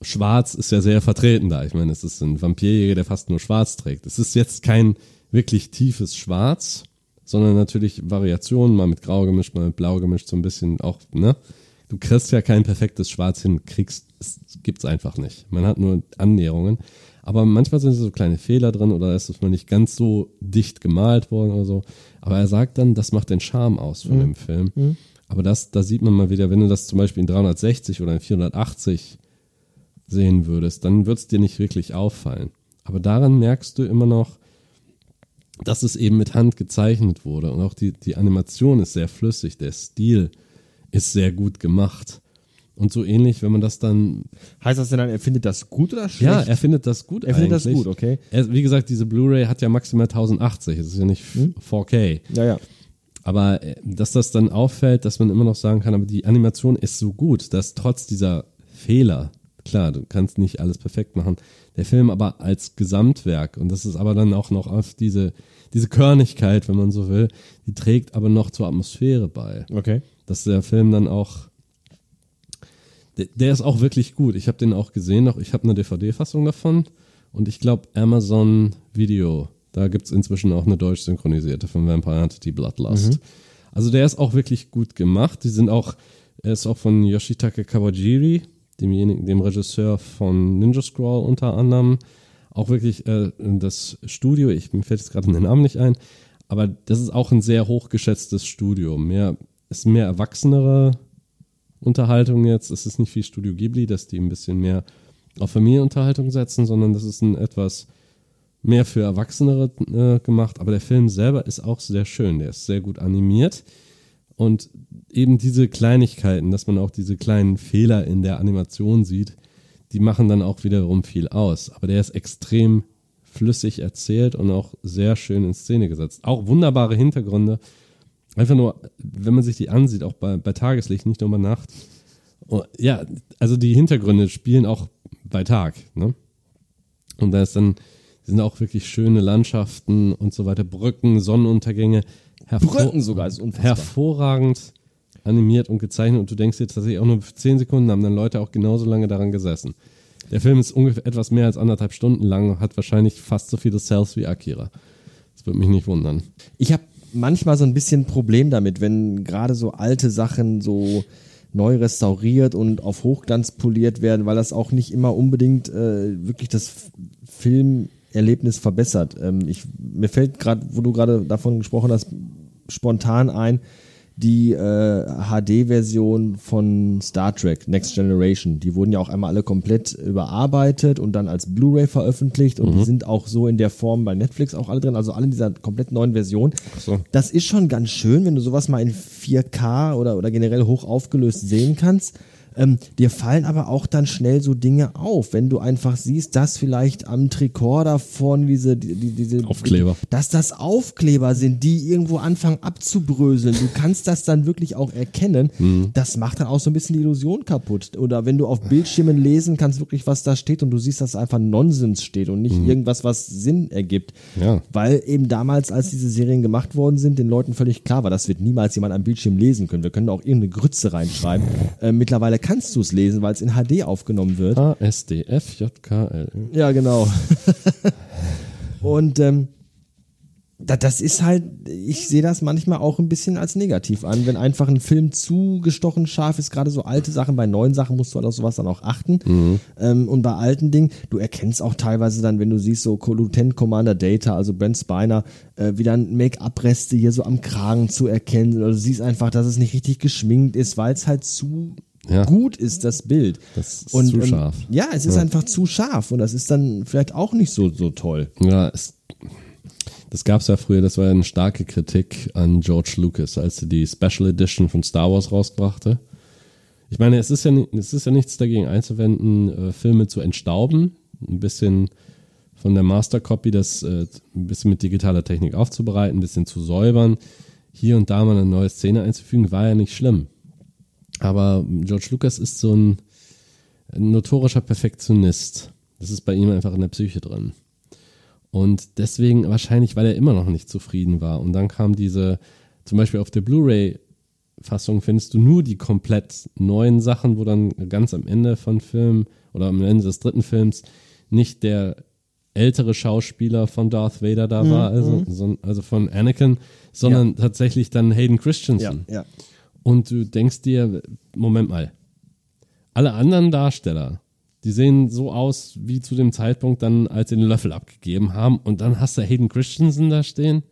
Schwarz ist ja sehr vertreten da. Ich meine, es ist ein Vampirjäger, der fast nur Schwarz trägt. Es ist jetzt kein wirklich tiefes Schwarz, sondern natürlich Variationen, mal mit Grau gemischt, mal mit Blau gemischt, so ein bisschen auch, ne? du kriegst ja kein perfektes Schwarz hin, kriegst, es gibt's einfach nicht. Man hat nur Annäherungen. Aber manchmal sind so kleine Fehler drin oder ist es mal nicht ganz so dicht gemalt worden oder so. Aber er sagt dann, das macht den Charme aus von Mhm. dem Film. Aber das, da sieht man mal wieder, wenn du das zum Beispiel in 360 oder in 480 sehen würdest, dann wird es dir nicht wirklich auffallen. Aber daran merkst du immer noch, dass es eben mit Hand gezeichnet wurde. Und auch die, die Animation ist sehr flüssig, der Stil ist sehr gut gemacht. Und so ähnlich, wenn man das dann. Heißt das denn dann, er findet das gut oder schlecht? Ja, er findet das gut. Er findet das eigentlich. gut, okay. Er, wie gesagt, diese Blu-ray hat ja maximal 1080. Es ist ja nicht Hm? 4K. ja, ja. Aber äh, dass das dann auffällt, dass man immer noch sagen kann, aber die Animation ist so gut, dass trotz dieser Fehler, klar, du kannst nicht alles perfekt machen, der Film aber als Gesamtwerk, und das ist aber dann auch noch auf diese, diese Körnigkeit, wenn man so will, die trägt aber noch zur Atmosphäre bei. Okay. Dass der Film dann auch, der, der ist auch wirklich gut. Ich habe den auch gesehen, noch, ich habe eine DVD-Fassung davon und ich glaube Amazon Video, da gibt es inzwischen auch eine deutsch synchronisierte von Vampire Entity Bloodlust. Also der ist auch wirklich gut gemacht. Die sind auch, er ist auch von Yoshitake Kawajiri, demjenigen, dem Regisseur von Ninja Scroll unter anderem. Auch wirklich äh, das Studio, ich mir fällt jetzt gerade den Namen nicht ein, aber das ist auch ein sehr hochgeschätztes Studio. Mehr, ist mehr erwachsenere Unterhaltung jetzt. Es ist nicht wie Studio Ghibli, dass die ein bisschen mehr auf Familienunterhaltung setzen, sondern das ist ein etwas mehr für Erwachsenere äh, gemacht. Aber der Film selber ist auch sehr schön. Der ist sehr gut animiert. Und eben diese Kleinigkeiten, dass man auch diese kleinen Fehler in der Animation sieht, die machen dann auch wiederum viel aus. Aber der ist extrem flüssig erzählt und auch sehr schön in Szene gesetzt. Auch wunderbare Hintergründe. Einfach nur, wenn man sich die ansieht, auch bei, bei Tageslicht, nicht nur bei Nacht. Oh, ja, also die Hintergründe spielen auch bei Tag. Ne? Und da ist dann, sind auch wirklich schöne Landschaften und so weiter, Brücken, Sonnenuntergänge. Brücken sogar, ist unfassbar. hervorragend animiert und gezeichnet und du denkst jetzt tatsächlich auch nur für 10 Sekunden haben dann Leute auch genauso lange daran gesessen. Der Film ist ungefähr etwas mehr als anderthalb Stunden lang, hat wahrscheinlich fast so viele Cells wie Akira. Das würde mich nicht wundern. Ich habe manchmal so ein bisschen Problem damit, wenn gerade so alte Sachen so neu restauriert und auf Hochglanz poliert werden, weil das auch nicht immer unbedingt äh, wirklich das F- Filmerlebnis verbessert. Ähm, ich, mir fällt gerade, wo du gerade davon gesprochen hast, spontan ein, die äh, HD-Version von Star Trek Next Generation. Die wurden ja auch einmal alle komplett überarbeitet und dann als Blu-ray veröffentlicht und die sind auch so in der Form bei Netflix auch alle drin, also alle in dieser komplett neuen Version. so. Das ist schon ganz schön, wenn du sowas mal in 4K oder, oder generell hoch aufgelöst sehen kannst. Ähm, dir fallen aber auch dann schnell so Dinge auf, wenn du einfach siehst, dass vielleicht am Tricorder vorne diese, die, die, diese Aufkleber. dass das Aufkleber sind, die irgendwo anfangen abzubröseln. Du kannst das dann wirklich auch erkennen. Mhm. Das macht dann auch so ein bisschen die Illusion kaputt. Oder wenn du auf Bildschirmen lesen kannst, wirklich, was da steht und du siehst, dass einfach Nonsens steht und nicht irgendwas, was Sinn ergibt. Mhm. Ja. Weil eben damals, als diese Serien gemacht worden sind, den Leuten völlig klar war, das wird niemals jemand am Bildschirm lesen können. Wir können da auch irgendeine Grütze reinschreiben. Äh, mittlerweile kannst du es lesen, weil es in HD aufgenommen wird. ASDFJKL. Ja, genau. Und ähm, da, das ist halt, ich sehe das manchmal auch ein bisschen als negativ an, wenn einfach ein Film zu gestochen scharf ist, gerade so alte Sachen, bei neuen Sachen musst du halt auf sowas dann auch achten. Ähm, und bei alten Dingen, du erkennst auch teilweise dann, wenn du siehst, so Lieutenant Commander Data, also Brent Spiner, äh, wie dann Make-up-Reste hier so am Kragen zu erkennen sind. Oder du siehst einfach, dass es nicht richtig geschminkt ist, weil es halt zu Ja. gut ist, das Bild. Das ist zu scharf. Ja, es ist einfach zu scharf und das ist dann vielleicht auch nicht so, so toll. Ja, es, das gab es ja früher, das war ja eine starke Kritik an George Lucas, als er die Special Edition von Star Wars rausbrachte. Ich meine, es ist ja, es ist ja nichts dagegen einzuwenden, äh, Filme zu entstauben, ein bisschen von der Master Copy das äh, ein bisschen mit digitaler Technik aufzubereiten, ein bisschen zu säubern, hier und da mal eine neue Szene einzufügen, war ja nicht schlimm. Aber George Lucas ist so ein, notorischer Perfektionist. Das ist bei ihm einfach in der Psyche drin. Und deswegen wahrscheinlich, weil er immer noch nicht zufrieden war. Und dann kam diese, zum Beispiel auf der Blu-ray-Fassung findest du nur die komplett neuen Sachen, wo dann ganz am Ende von Film oder am Ende des dritten Films nicht der ältere Schauspieler von Darth Vader da war, also, son- also von Anakin, sondern tatsächlich dann Hayden Christensen. ja. Und du denkst dir, Moment mal, alle anderen Darsteller, die sehen so aus wie zu dem Zeitpunkt dann, als sie den Löffel abgegeben haben. Und dann hast du Hayden Christensen da stehen.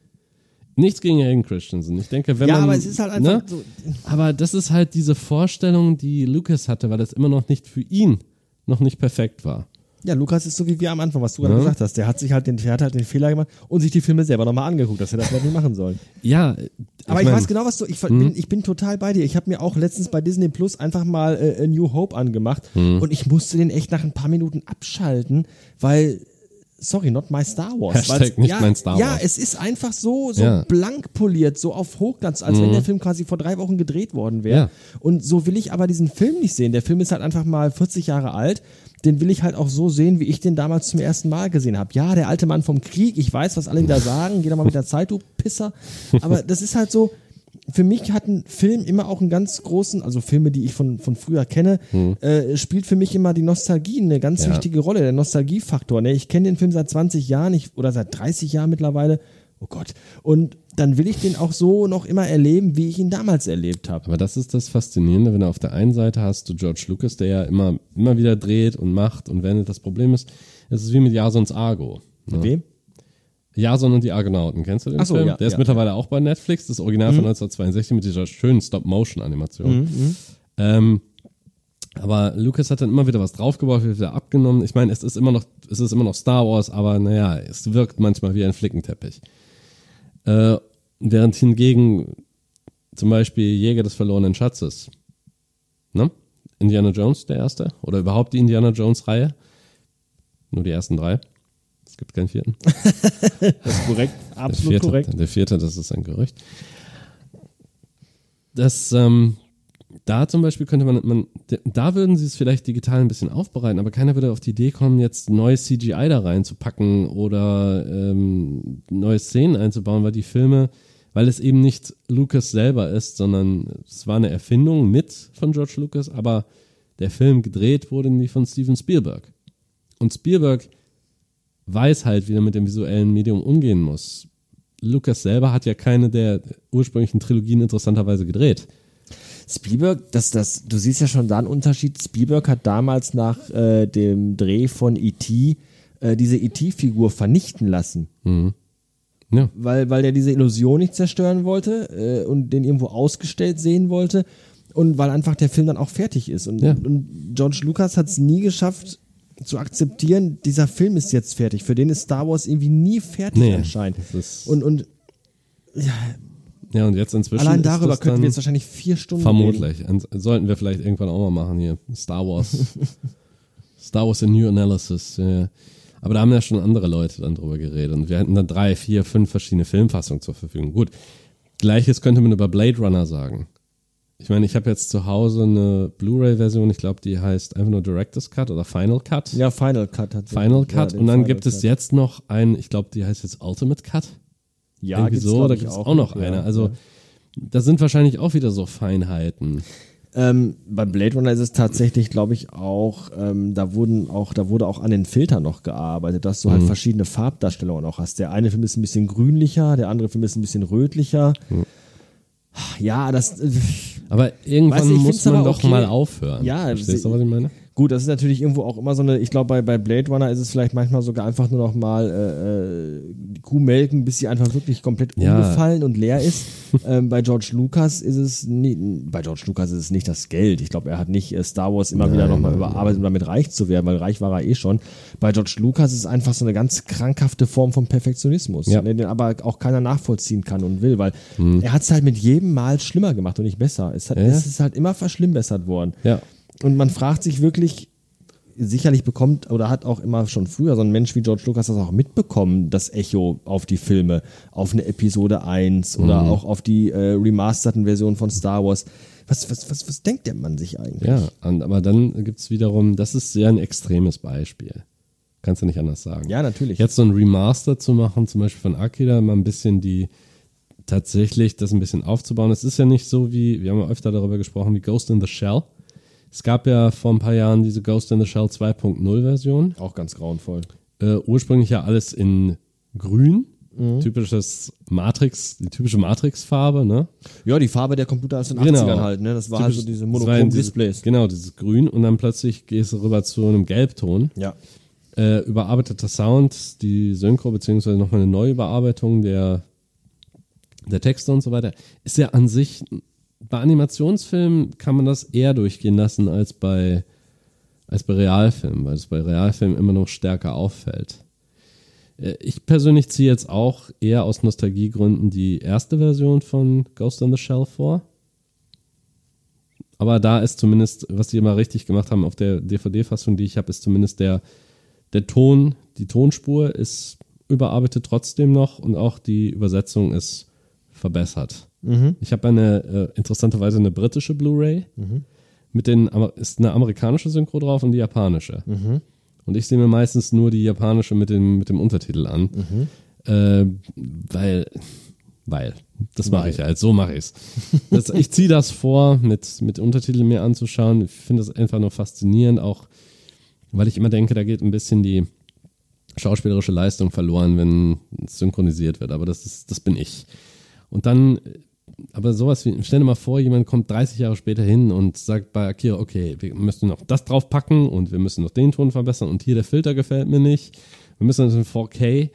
Nichts gegen Hayden Christensen. Ich denke, wenn ja, man. aber es ist halt einfach ne? so. Aber das ist halt diese Vorstellung, die Lucas hatte, weil das immer noch nicht für ihn noch nicht perfekt war. Ja, Lukas ist so wie wir am Anfang, was du gerade Ja. gesagt hast. Der hat sich halt den, der hat halt den Fehler gemacht und sich die Filme selber nochmal angeguckt, dass er das nicht machen soll. Ja, Aber ich, mein, weiß genau, was du. Ich bin, ich bin total bei dir. Ich habe mir auch letztens bei Disney Plus einfach mal äh, A New Hope angemacht und ich musste den echt nach ein paar Minuten abschalten, weil. Sorry, not my Star Wars. Hashtag nicht ja, mein Star Ja, Wars. es ist einfach so, so Ja. Mhm. blank poliert, so auf Hochglanz, als wenn der Film quasi vor drei Wochen gedreht worden wäre. Ja. Und so will ich aber diesen Film nicht sehen. Der Film ist halt einfach mal 40 Jahre alt. Den will ich halt auch so sehen, wie ich den damals zum ersten Mal gesehen habe. Ja, der alte Mann vom Krieg, ich weiß, was alle wieder sagen, geh doch mal mit der Zeit, du Pisser. Aber das ist halt so, für mich hat ein Film immer auch einen ganz großen, also Filme, die ich von, von früher kenne, äh, spielt für mich immer die Nostalgie eine ganz Hm. Ja. wichtige Rolle, der Nostalgiefaktor. Ne? Ich kenne den Film seit 20 Jahren ich, oder seit 30 Jahren mittlerweile. Oh Gott. Und dann will ich den auch so noch immer erleben, wie ich ihn damals erlebt habe. Aber das ist das Faszinierende, wenn du auf der einen Seite hast du George Lucas, der ja immer, immer wieder dreht und macht und wendet. Das Problem ist, es ist wie mit Jasons Argo. Ne? Wem? Jason und die Argonauten, kennst du den Ach so, Film? ja, der ist ja, mittlerweile auch bei Netflix, das Original von 1962 mit dieser schönen Stop-Motion-Animation. Mhm, Ähm, aber Lucas hat dann immer wieder was draufgebaut, wieder abgenommen. Ich meine, es ist immer noch, es ist immer noch Star Wars, aber naja, es wirkt manchmal wie ein Flickenteppich. Äh, während hingegen zum Beispiel Jäger des verlorenen Schatzes, ne? Indiana Jones der erste oder überhaupt die Indiana Jones Reihe, nur die ersten drei. Es gibt keinen vierten. Das ist korrekt. Der Absolut vierte, korrekt. Der vierte, das ist ein Gerücht. Das, ähm, da zum Beispiel könnte man, man, da würden sie es vielleicht digital ein bisschen aufbereiten, aber keiner würde auf die Idee kommen, jetzt neues CGI da reinzupacken oder ähm, neue Szenen einzubauen, weil die Filme, weil es eben nicht Lucas selber ist, sondern es war eine Erfindung mit von George Lucas, aber der Film gedreht wurde nie von Steven Spielberg. Und Spielberg weiß halt, wie er mit dem visuellen Medium umgehen muss. Lucas selber hat ja keine der ursprünglichen Trilogien interessanterweise gedreht. Spielberg, das, das, du siehst ja schon da einen Unterschied. Spielberg hat damals nach äh, dem Dreh von E.T. Äh, diese E.T.-Figur vernichten lassen. Ja. weil, weil er diese Illusion nicht zerstören wollte äh, und den irgendwo ausgestellt sehen wollte und weil einfach der Film dann auch fertig ist. Und, Ja. und George Lucas hat es nie geschafft zu akzeptieren, dieser Film ist jetzt fertig. Für den ist Star Wars irgendwie nie fertig Nee, anscheinend. Und, und Ja, und jetzt inzwischen. allein darüber könnten wir jetzt wahrscheinlich vier Stunden. Vermutlich. Sollten wir vielleicht irgendwann auch mal machen hier. Star Wars. Star Wars in New Analysis. Ja. Aber da haben ja schon andere Leute dann drüber geredet. Und wir hätten dann drei, vier, fünf verschiedene Filmfassungen zur Verfügung. Gut. Gleiches könnte man über Blade Runner sagen. Ich meine, ich habe jetzt zu Hause eine Blu-ray-Version, ich glaube, die heißt einfach nur Director's Cut oder Final Cut. Ja, Final Cut hat Final Cut. den und dann Final gibt es Cut. jetzt noch ein, ich glaube, die heißt jetzt Ultimate Cut. Ja, Irgendwie gibt's, so, da gibt es auch noch ja. eine. Also, da sind wahrscheinlich auch wieder so Feinheiten. Ähm, bei Blade Runner ist es tatsächlich, glaube ich, auch, ähm, da wurden auch, da wurde auch an den Filtern noch gearbeitet, dass du Mhm. halt verschiedene Farbdarstellungen auch hast. Der eine Film ist ein bisschen grünlicher, der andere Film ist ein bisschen rötlicher. Ja, das äh, Aber irgendwann ich muss man doch okay. mal aufhören. Ja, Verstehst du, was ich meine? Gut, das ist natürlich irgendwo auch immer so eine, ich glaube, bei, bei Blade Runner ist es vielleicht manchmal sogar einfach nur noch mal äh, äh, die Kuh melken, bis sie einfach wirklich komplett Ja. umgefallen und leer ist. ähm, bei George Lucas ist es nie, bei George Lucas ist es nicht das Geld. Ich glaube, er hat nicht äh, Star Wars immer wieder nochmal überarbeitet, um damit reich zu werden, weil reich war er eh schon. Bei George Lucas ist es einfach so eine ganz krankhafte Form von Perfektionismus, Ja. ne, den aber auch keiner nachvollziehen kann und will, weil er hat es halt mit jedem Mal schlimmer gemacht und nicht besser. Es, hat, Hm. Ja. es ist halt immer verschlimmbessert worden. Ja. Und man fragt sich wirklich, sicherlich bekommt oder hat auch immer schon früher so ein Mensch wie George Lucas das auch mitbekommen, das Echo auf die Filme, auf eine Episode 1 oder Mhm. auch auf die äh, remasterten Versionen von Star Wars. Was, was, was, was denkt der Mann sich eigentlich? Ja, und, aber dann gibt's wiederum, das ist sehr ein extremes Beispiel. Kannst du nicht anders sagen. Ja, natürlich. Jetzt so ein Remaster zu machen, zum Beispiel von Akira, mal ein bisschen die, tatsächlich das ein bisschen aufzubauen. Es ist ja nicht so wie, wir haben ja öfter darüber gesprochen, wie Ghost in the Shell. Es gab ja vor ein paar Jahren diese Ghost in the Shell 2.0 Version. Auch ganz grauenvoll. Äh, ursprünglich ja alles in grün typisches Matrix, die typische Matrix-Farbe, ne? Ja, die Farbe der Computer aus den Genau. 80ern halt, ne? Das war halt so Typisch- diese das war monochromen Displays. Genau, dieses Grün und dann plötzlich gehst du rüber zu einem Gelbton. Ja. Äh, überarbeiteter Sound, die Synchro, beziehungsweise nochmal eine Neuüberarbeitung der, der Texte und so weiter, ist ja an sich, bei Animationsfilmen kann man das eher durchgehen lassen als bei, als bei Realfilmen, weil es bei Realfilmen immer noch stärker auffällt. Äh, Ich persönlich ziehe jetzt auch eher aus Nostalgiegründen die erste Version von Ghost in the Shell vor. Aber da ist zumindest, was die immer richtig gemacht haben auf der DVD-Fassung, die ich habe, ist zumindest der, der Ton, die Tonspur ist überarbeitet trotzdem noch und auch die Übersetzung ist verbessert. Ich habe eine, äh, interessanterweise eine britische Blu-ray mit den, ist eine amerikanische Synchro drauf und die japanische. Und ich sehe mir meistens nur die japanische mit dem, mit dem Untertitel an. Äh, weil, weil, das mache ich halt, so mache ich's. Das, ich ziehe das vor, mit, mit Untertiteln mir anzuschauen. Ich finde das einfach nur faszinierend, auch weil ich immer denke, da geht ein bisschen die schauspielerische Leistung verloren, wenn es synchronisiert wird. Aber das ist, das bin ich. Und dann, aber sowas wie, stell dir mal vor, jemand kommt 30 Jahre später hin und sagt bei Akira, okay, wir müssen noch das draufpacken und wir müssen noch den Ton verbessern und hier der Filter gefällt mir nicht. Wir müssen das in 4K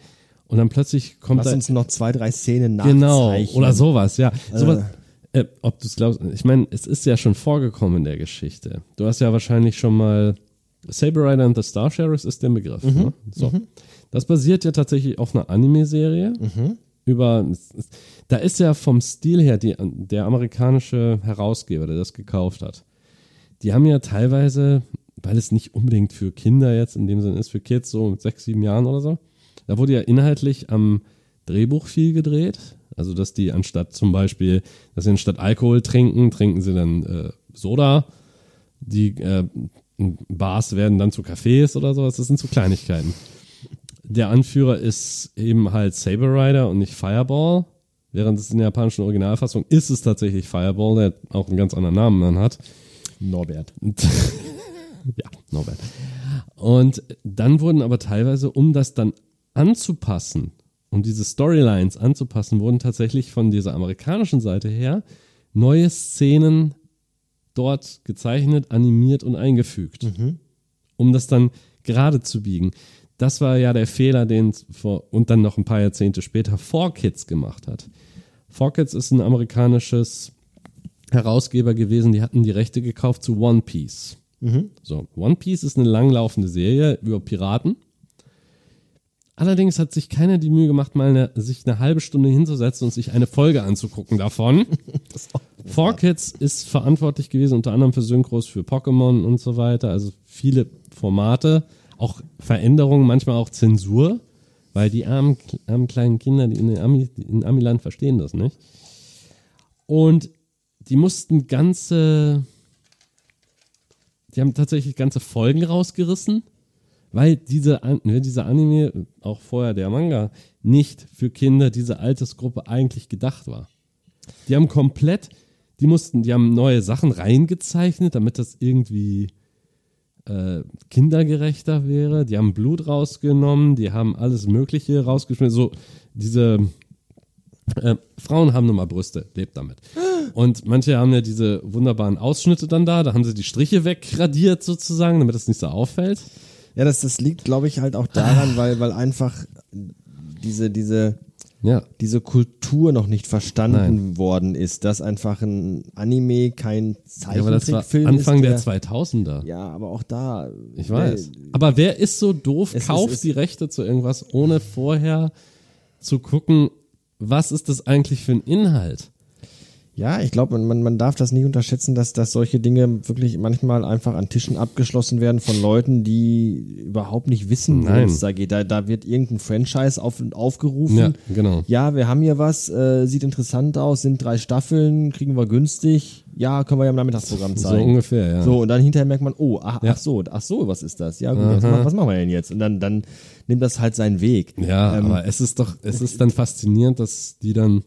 und dann plötzlich kommt Lass uns noch zwei, drei Szenen Genau, nachzeichnen. oder sowas, ja. Sowas, äh, ob du es glaubst, ich meine, es ist ja schon vorgekommen in der Geschichte. Du hast ja wahrscheinlich schon mal Saber Rider and the Star Sheriffs ist der Begriff. Ne? So. Das basiert ja tatsächlich auf einer Anime-Serie. Über, da ist ja vom Stil her die, der amerikanische Herausgeber, der das gekauft hat. Die haben ja teilweise, weil es nicht unbedingt für Kinder jetzt in dem Sinne ist, für Kids so mit sechs, sieben Jahren oder so, da wurde ja inhaltlich am Drehbuch viel gedreht. Also, dass die anstatt zum Beispiel, dass sie anstatt Alkohol trinken, trinken sie dann äh, Soda. Die äh, Bars werden dann zu Cafés oder sowas. Das sind so Kleinigkeiten. Der Anführer ist eben halt Saber Rider und nicht Fireball. Während es in der japanischen Originalfassung ist es tatsächlich Fireball, der auch einen ganz anderen Namen dann hat. Norbert. ja, Norbert. Und dann wurden aber teilweise, um das dann anzupassen, um diese Storylines anzupassen, wurden tatsächlich von dieser amerikanischen Seite her neue Szenen dort gezeichnet, animiert und eingefügt, um das dann gerade zu biegen. Das war ja der Fehler, den es vor und dann noch ein paar Jahrzehnte später 4Kids gemacht hat. 4Kids ist ein amerikanisches Herausgeber gewesen, die hatten die Rechte gekauft zu One Piece. So, One Piece ist eine langlaufende Serie über Piraten. Allerdings hat sich keiner die Mühe gemacht, mal eine, sich eine halbe Stunde hinzusetzen und sich eine Folge anzugucken davon. 4Kids ist verantwortlich gewesen, unter anderem für Synchros, für Pokémon und so weiter. Also viele Formate, auch Veränderungen, manchmal auch Zensur, weil die armen, armen kleinen Kinder, die in, Ami, in Amiland verstehen das nicht. Und die mussten ganze, die haben tatsächlich ganze Folgen rausgerissen, weil diese, ne, diese Anime, auch vorher der Manga, nicht für Kinder, diese Altersgruppe eigentlich gedacht war. Die haben komplett, die mussten, die haben neue Sachen reingezeichnet, damit das irgendwie äh, kindergerechter wäre. Die haben Blut rausgenommen, die haben alles Mögliche rausgeschmissen. So diese äh, Frauen haben nun mal Brüste, lebt damit. Und manche haben ja diese wunderbaren Ausschnitte dann da, da haben sie die Striche wegradiert sozusagen, damit das nicht so auffällt. Ja, das, das liegt, glaube ich, halt auch daran, weil, weil einfach diese, diese, Ja, diese Kultur noch nicht verstanden worden ist, dass einfach ein Anime kein ja aber das war Zeichentrickfilm Anfang ist. der 2000er. Ja, aber auch da. Ich weiß. Aber wer ist so doof, Es ist- kauft es- die Rechte zu irgendwas, ohne vorher zu gucken, was ist das eigentlich für ein Inhalt? Ja, ich glaube, man, man, man darf das nicht unterschätzen, dass, dass solche Dinge wirklich manchmal einfach an Tischen abgeschlossen werden von Leuten, die überhaupt nicht wissen, worum es da geht. Da, da wird irgendein Franchise auf, aufgerufen. Ja, genau. Ja, wir haben hier was, äh, sieht interessant aus, sind drei Staffeln, kriegen wir günstig. Ja, können wir ja im Nachmittagsprogramm So zeigen. ungefähr, ja. So, und dann hinterher merkt man, oh, ach, Ja. ach so, ach so, was ist das? Ja, gut, ma- was machen wir denn jetzt? Und dann, dann nimmt das halt seinen Weg. Ja, Ähm, aber es ist doch, es ist dann faszinierend, dass die dann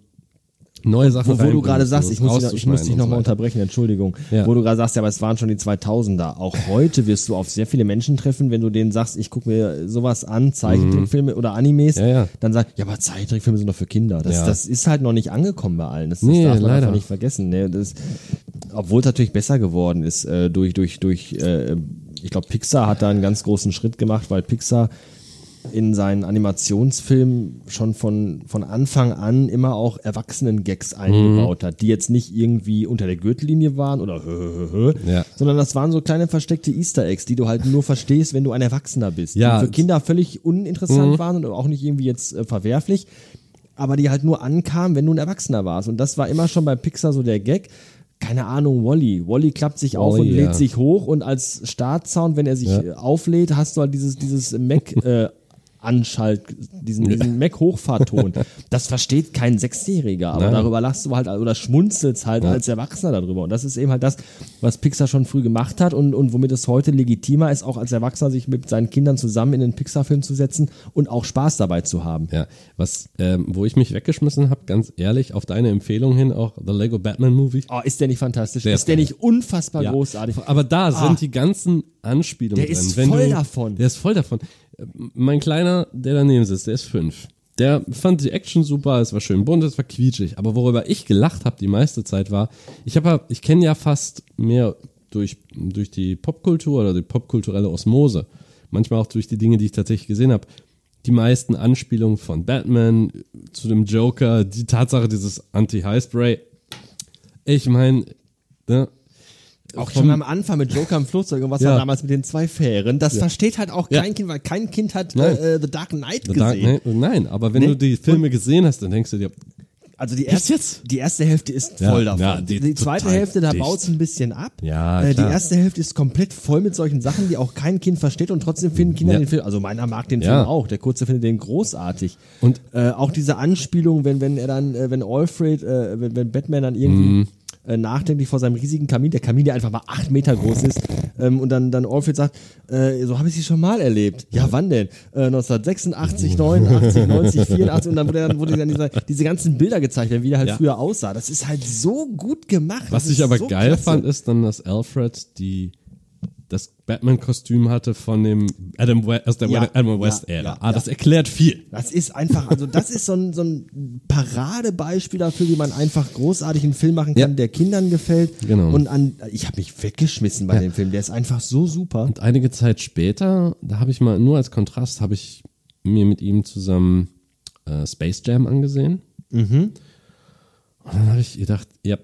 neue Sachen Wo, wo du gerade sagst, ich muss, dich, ich muss dich nochmal so unterbrechen, Entschuldigung. Ja. Wo du gerade sagst, ja, aber es waren schon die 2000er. Auch heute wirst du auf sehr viele Menschen treffen, wenn du denen sagst, ich gucke mir sowas an, Zeichentrickfilme oder Animes, Mhm. Ja, ja. dann sag, ja, aber Zeichentrickfilme sind doch für Kinder. Das, das ist halt noch nicht angekommen bei allen. Das, das Nee, darf man leider. einfach nicht vergessen. Ne? Das, obwohl es natürlich besser geworden ist äh, durch, durch, durch, äh, ich glaube, Pixar hat da einen ganz großen Schritt gemacht, weil Pixar in seinen Animationsfilmen schon von, von Anfang an immer auch Erwachsenen-Gags eingebaut hat, die jetzt nicht irgendwie unter der Gürtellinie waren oder hö, hö, hö, Ja. sondern das waren so kleine versteckte Easter Eggs, die du halt nur verstehst, wenn du ein Erwachsener bist. Ja. Die für Kinder völlig uninteressant waren und auch nicht irgendwie jetzt äh, verwerflich, aber die halt nur ankamen, wenn du ein Erwachsener warst. Und das war immer schon bei Pixar so der Gag. Keine Ahnung, Wally. Wally klappt sich auf Wall-E, und lädt ja. sich hoch und als Startsound, wenn er sich äh, auflädt, hast du halt dieses, dieses Mac, äh, Anschalt, diesen, diesen Mac-Hochfahrton. Das versteht kein Sechsjähriger, aber Nein. darüber lachst du halt oder schmunzelst halt als Erwachsener darüber. Und das ist eben halt das, was Pixar schon früh gemacht hat und, und womit es heute legitimer ist, auch als Erwachsener sich mit seinen Kindern zusammen in den Pixar-Film zu setzen und auch Spaß dabei zu haben. Ja, was, ähm, wo ich mich weggeschmissen habe, ganz ehrlich, auf deine Empfehlung hin, auch The Lego Batman Movie. Oh, ist der nicht fantastisch? Der ist ist der nicht unfassbar Ja. großartig? Aber da sind Ah. die ganzen Anspielungen Der drin. ist Wenn voll du, davon. Der ist voll davon. Äh, Mein Kleiner, der daneben sitzt, der ist fünf. Der fand die Action super, es war schön bunt, es war quietschig. Aber worüber ich gelacht habe die meiste Zeit war, ich habe, ich kenne ja fast mehr durch, durch die Popkultur oder die popkulturelle Osmose. Manchmal auch durch die Dinge, die ich tatsächlich gesehen habe. Die meisten Anspielungen von Batman zu dem Joker, die Tatsache dieses Anti-High-Spray. Ich meine, ne, Auch schon am Anfang mit Joker im Flugzeug und was war damals mit den zwei Fähren. Das versteht halt auch kein Kind, weil kein Kind hat äh, The Dark Knight The gesehen. Dark Knight, nein, aber wenn Nee. du die Filme gesehen hast, dann denkst du dir, Also die erste, die erste Hälfte ist Ja, voll davon. ja, die, die zweite Hälfte, da baut es ein bisschen ab. Ja, äh, die erste Hälfte ist komplett voll mit solchen Sachen, die auch kein Kind versteht und trotzdem finden Kinder Ja. den Film. Also meiner mag den. Film auch. Der Kurze findet den großartig. Und- äh, auch diese Anspielung, wenn wenn er dann, äh, wenn Alfred, äh, wenn, wenn Batman dann irgendwie Mhm. Äh, nachdenklich vor seinem riesigen Kamin, der Kamin, der einfach mal acht Meter groß ist, ähm, und dann dann Alfred sagt, äh, so habe ich sie schon mal erlebt. Ja, wann denn? Äh, 1986, 89, 90, 84 und dann wurde dann wurde dann diese, diese ganzen Bilder gezeigt, werden, wie der halt Ja. früher aussah. Das ist halt so gut gemacht. was Das ich aber so geil klasse. fand, ist dann, dass Alfred die das Batman-Kostüm hatte von dem Adam West, aus der Ja, Adam West ja, Ära. ja, ah, das erklärt viel. Das ist einfach, also das ist so ein, so ein Paradebeispiel dafür, wie man einfach großartig einen Film machen kann, der Kindern gefällt. Genau. Und an, ich habe mich weggeschmissen bei dem Film. Der ist einfach so super. Und einige Zeit später, da habe ich mal, nur als Kontrast, habe ich mir mit ihm zusammen äh, Space Jam angesehen. Mhm. Und dann habe ich gedacht, ja,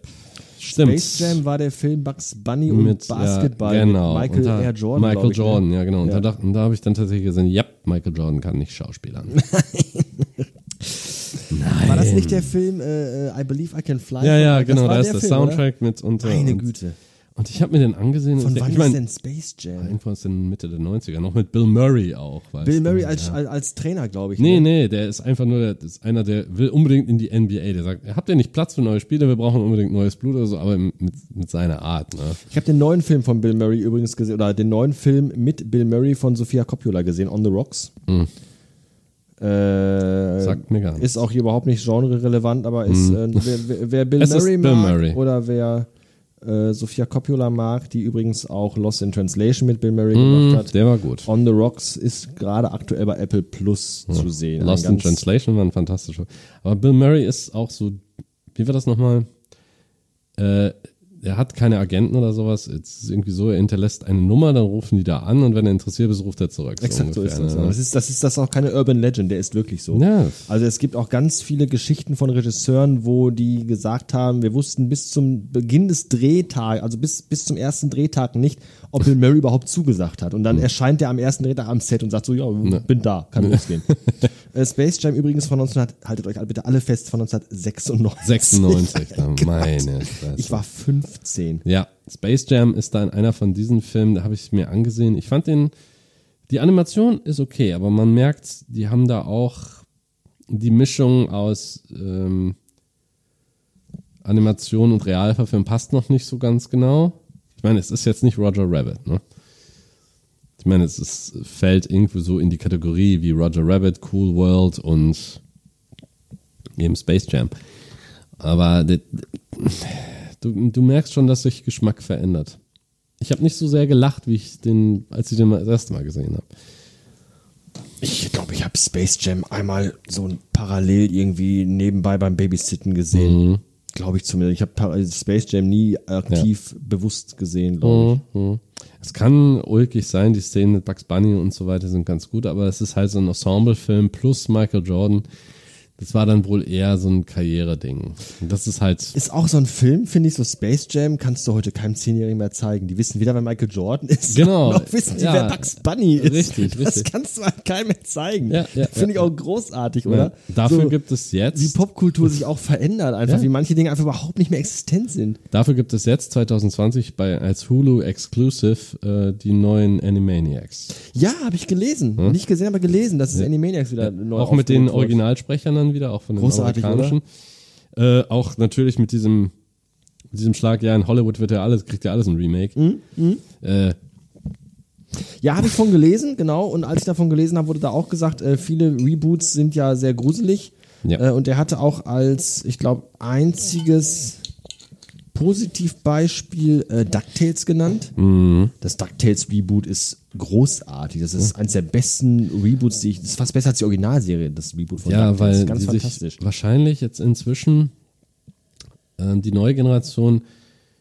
stimmt. Space Jam war der Film Bugs Bunny und mit Basketball ja, genau. mit Michael da, Air Jordan. Michael ne? Jordan, ja genau. Und, Ja. Da, da habe ich dann tatsächlich gesehen, ja, Michael Jordan kann nicht schauspielern. Nein. War das nicht der Film äh, äh, I Believe I Can Fly? Ja, ja, genau, da ist der Film, Soundtrack mit unter. Oder? Meine Güte. Und ich habe mir den angesehen. Von wann ich ist mein, denn Space Jam? Irgendwo aus den Mitte der 90er, noch mit Bill Murray auch. Bill du? Murray als, ja. als, Trainer, glaube ich. Nee, ne? nee, der ist einfach nur, der ist einer, der will unbedingt in die NBA. Der sagt, habt ihr nicht Platz für neue Spieler? Wir brauchen unbedingt neues Blut oder so, aber mit, mit seiner Art. Ne? Ich habe den neuen Film von Bill Murray übrigens gesehen, oder den neuen Film mit Bill Murray von Sofia Coppola gesehen, On the Rocks. Äh, Sagt mir gar nichts. Ist auch überhaupt nicht genre-relevant, aber ist, äh, wer, wer- Bill ist Murray Bill Murray. oder wer äh, Sofia Coppola mag, die übrigens auch Lost in Translation mit Bill Murray gemacht hat. Der war gut. On the Rocks ist gerade aktuell bei Apple Plus zu sehen. Lost in Translation war ein fantastischer. Aber Bill Murray ist auch so, wie war das nochmal? Äh, er hat keine Agenten oder sowas. Es ist irgendwie so, er hinterlässt eine Nummer, dann rufen die da an und wenn er interessiert ist, ruft er zurück. Exakt so ist ungefähr, das. ne? Das ist, das ist das auch keine Urban Legend, der ist wirklich so. Ja. Also es gibt auch ganz viele Geschichten von Regisseuren, wo die gesagt haben, wir wussten bis zum Beginn des Drehtags, also bis, bis zum ersten Drehtag nicht, ob Bill Murray überhaupt zugesagt hat. Und dann erscheint er am ersten Drehtag am Set und sagt so, ja, bin da, kann losgehen. äh, Space Jam übrigens von 1900, haltet euch bitte alle fest, von 1996. 96, da, Gott. meine Fresse. Ich war 15. Ja, Space Jam ist dann einer von diesen Filmen, da habe ich es mir angesehen. Ich fand den, die Animation ist okay, aber man merkt, die haben da auch die Mischung aus ähm, Animation und Realverfilm passt noch nicht so ganz genau. Ich meine, es ist jetzt nicht Roger Rabbit, ne? Ich meine, es ist, fällt irgendwie so in die Kategorie wie Roger Rabbit, Cool World und eben Space Jam. Aber du, du merkst schon, dass sich Geschmack verändert. Ich habe nicht so sehr gelacht, wie ich den, als ich den mal das erste Mal gesehen habe. Ich glaube, ich habe Space Jam einmal so parallel irgendwie nebenbei beim Babysitten gesehen. Mhm. Glaube ich zumindest. Ich habe Space Jam nie aktiv bewusst gesehen, glaube ich. Mhm. Es kann ulkig sein, die Szenen mit Bugs Bunny und so weiter sind ganz gut, aber es ist halt so ein Ensemble-Film plus Michael Jordan. Das war dann wohl eher so ein Karriereding. Und das ist halt, Ist auch so ein Film, finde ich, so Space Jam, kannst du heute keinem Zehnjährigen mehr zeigen. Die wissen weder, wer Michael Jordan ist, Genau. noch wissen die, Ja. wer Bugs Bunny ist. Richtig, Das richtig. kannst du halt keinem mehr zeigen. Ja, ja, finde ich auch großartig, oder? dafür so, gibt es jetzt. wie Popkultur sich auch verändert, einfach wie manche Dinge einfach überhaupt nicht mehr existent sind. Dafür gibt es jetzt 2020 bei als Hulu Exclusive äh, die neuen Animaniacs. Ja, habe ich gelesen. Nicht gesehen, aber gelesen, dass es Animaniacs wieder neu auch mit den. Originalsprechern dann wieder, auch von den Großartig, amerikanischen. Äh, auch natürlich mit diesem, mit diesem Schlag, ja, in Hollywood wird ja alles, kriegt ja alles ein Remake. Mhm, Äh, Ja, habe ich von gelesen, genau. Und als ich davon gelesen habe, wurde da auch gesagt, äh, viele Reboots sind ja sehr gruselig. Ja. Äh, und der hatte auch als, ich glaube, einziges Positivbeispiel äh, DuckTales genannt. Mhm. Das DuckTales Reboot ist großartig. Das ist eines der besten Reboots, die ich, das ist fast besser als die Originalserie, das Reboot von ja, weil Ganz die fantastisch. sich wahrscheinlich jetzt inzwischen ähm, die neue Generation,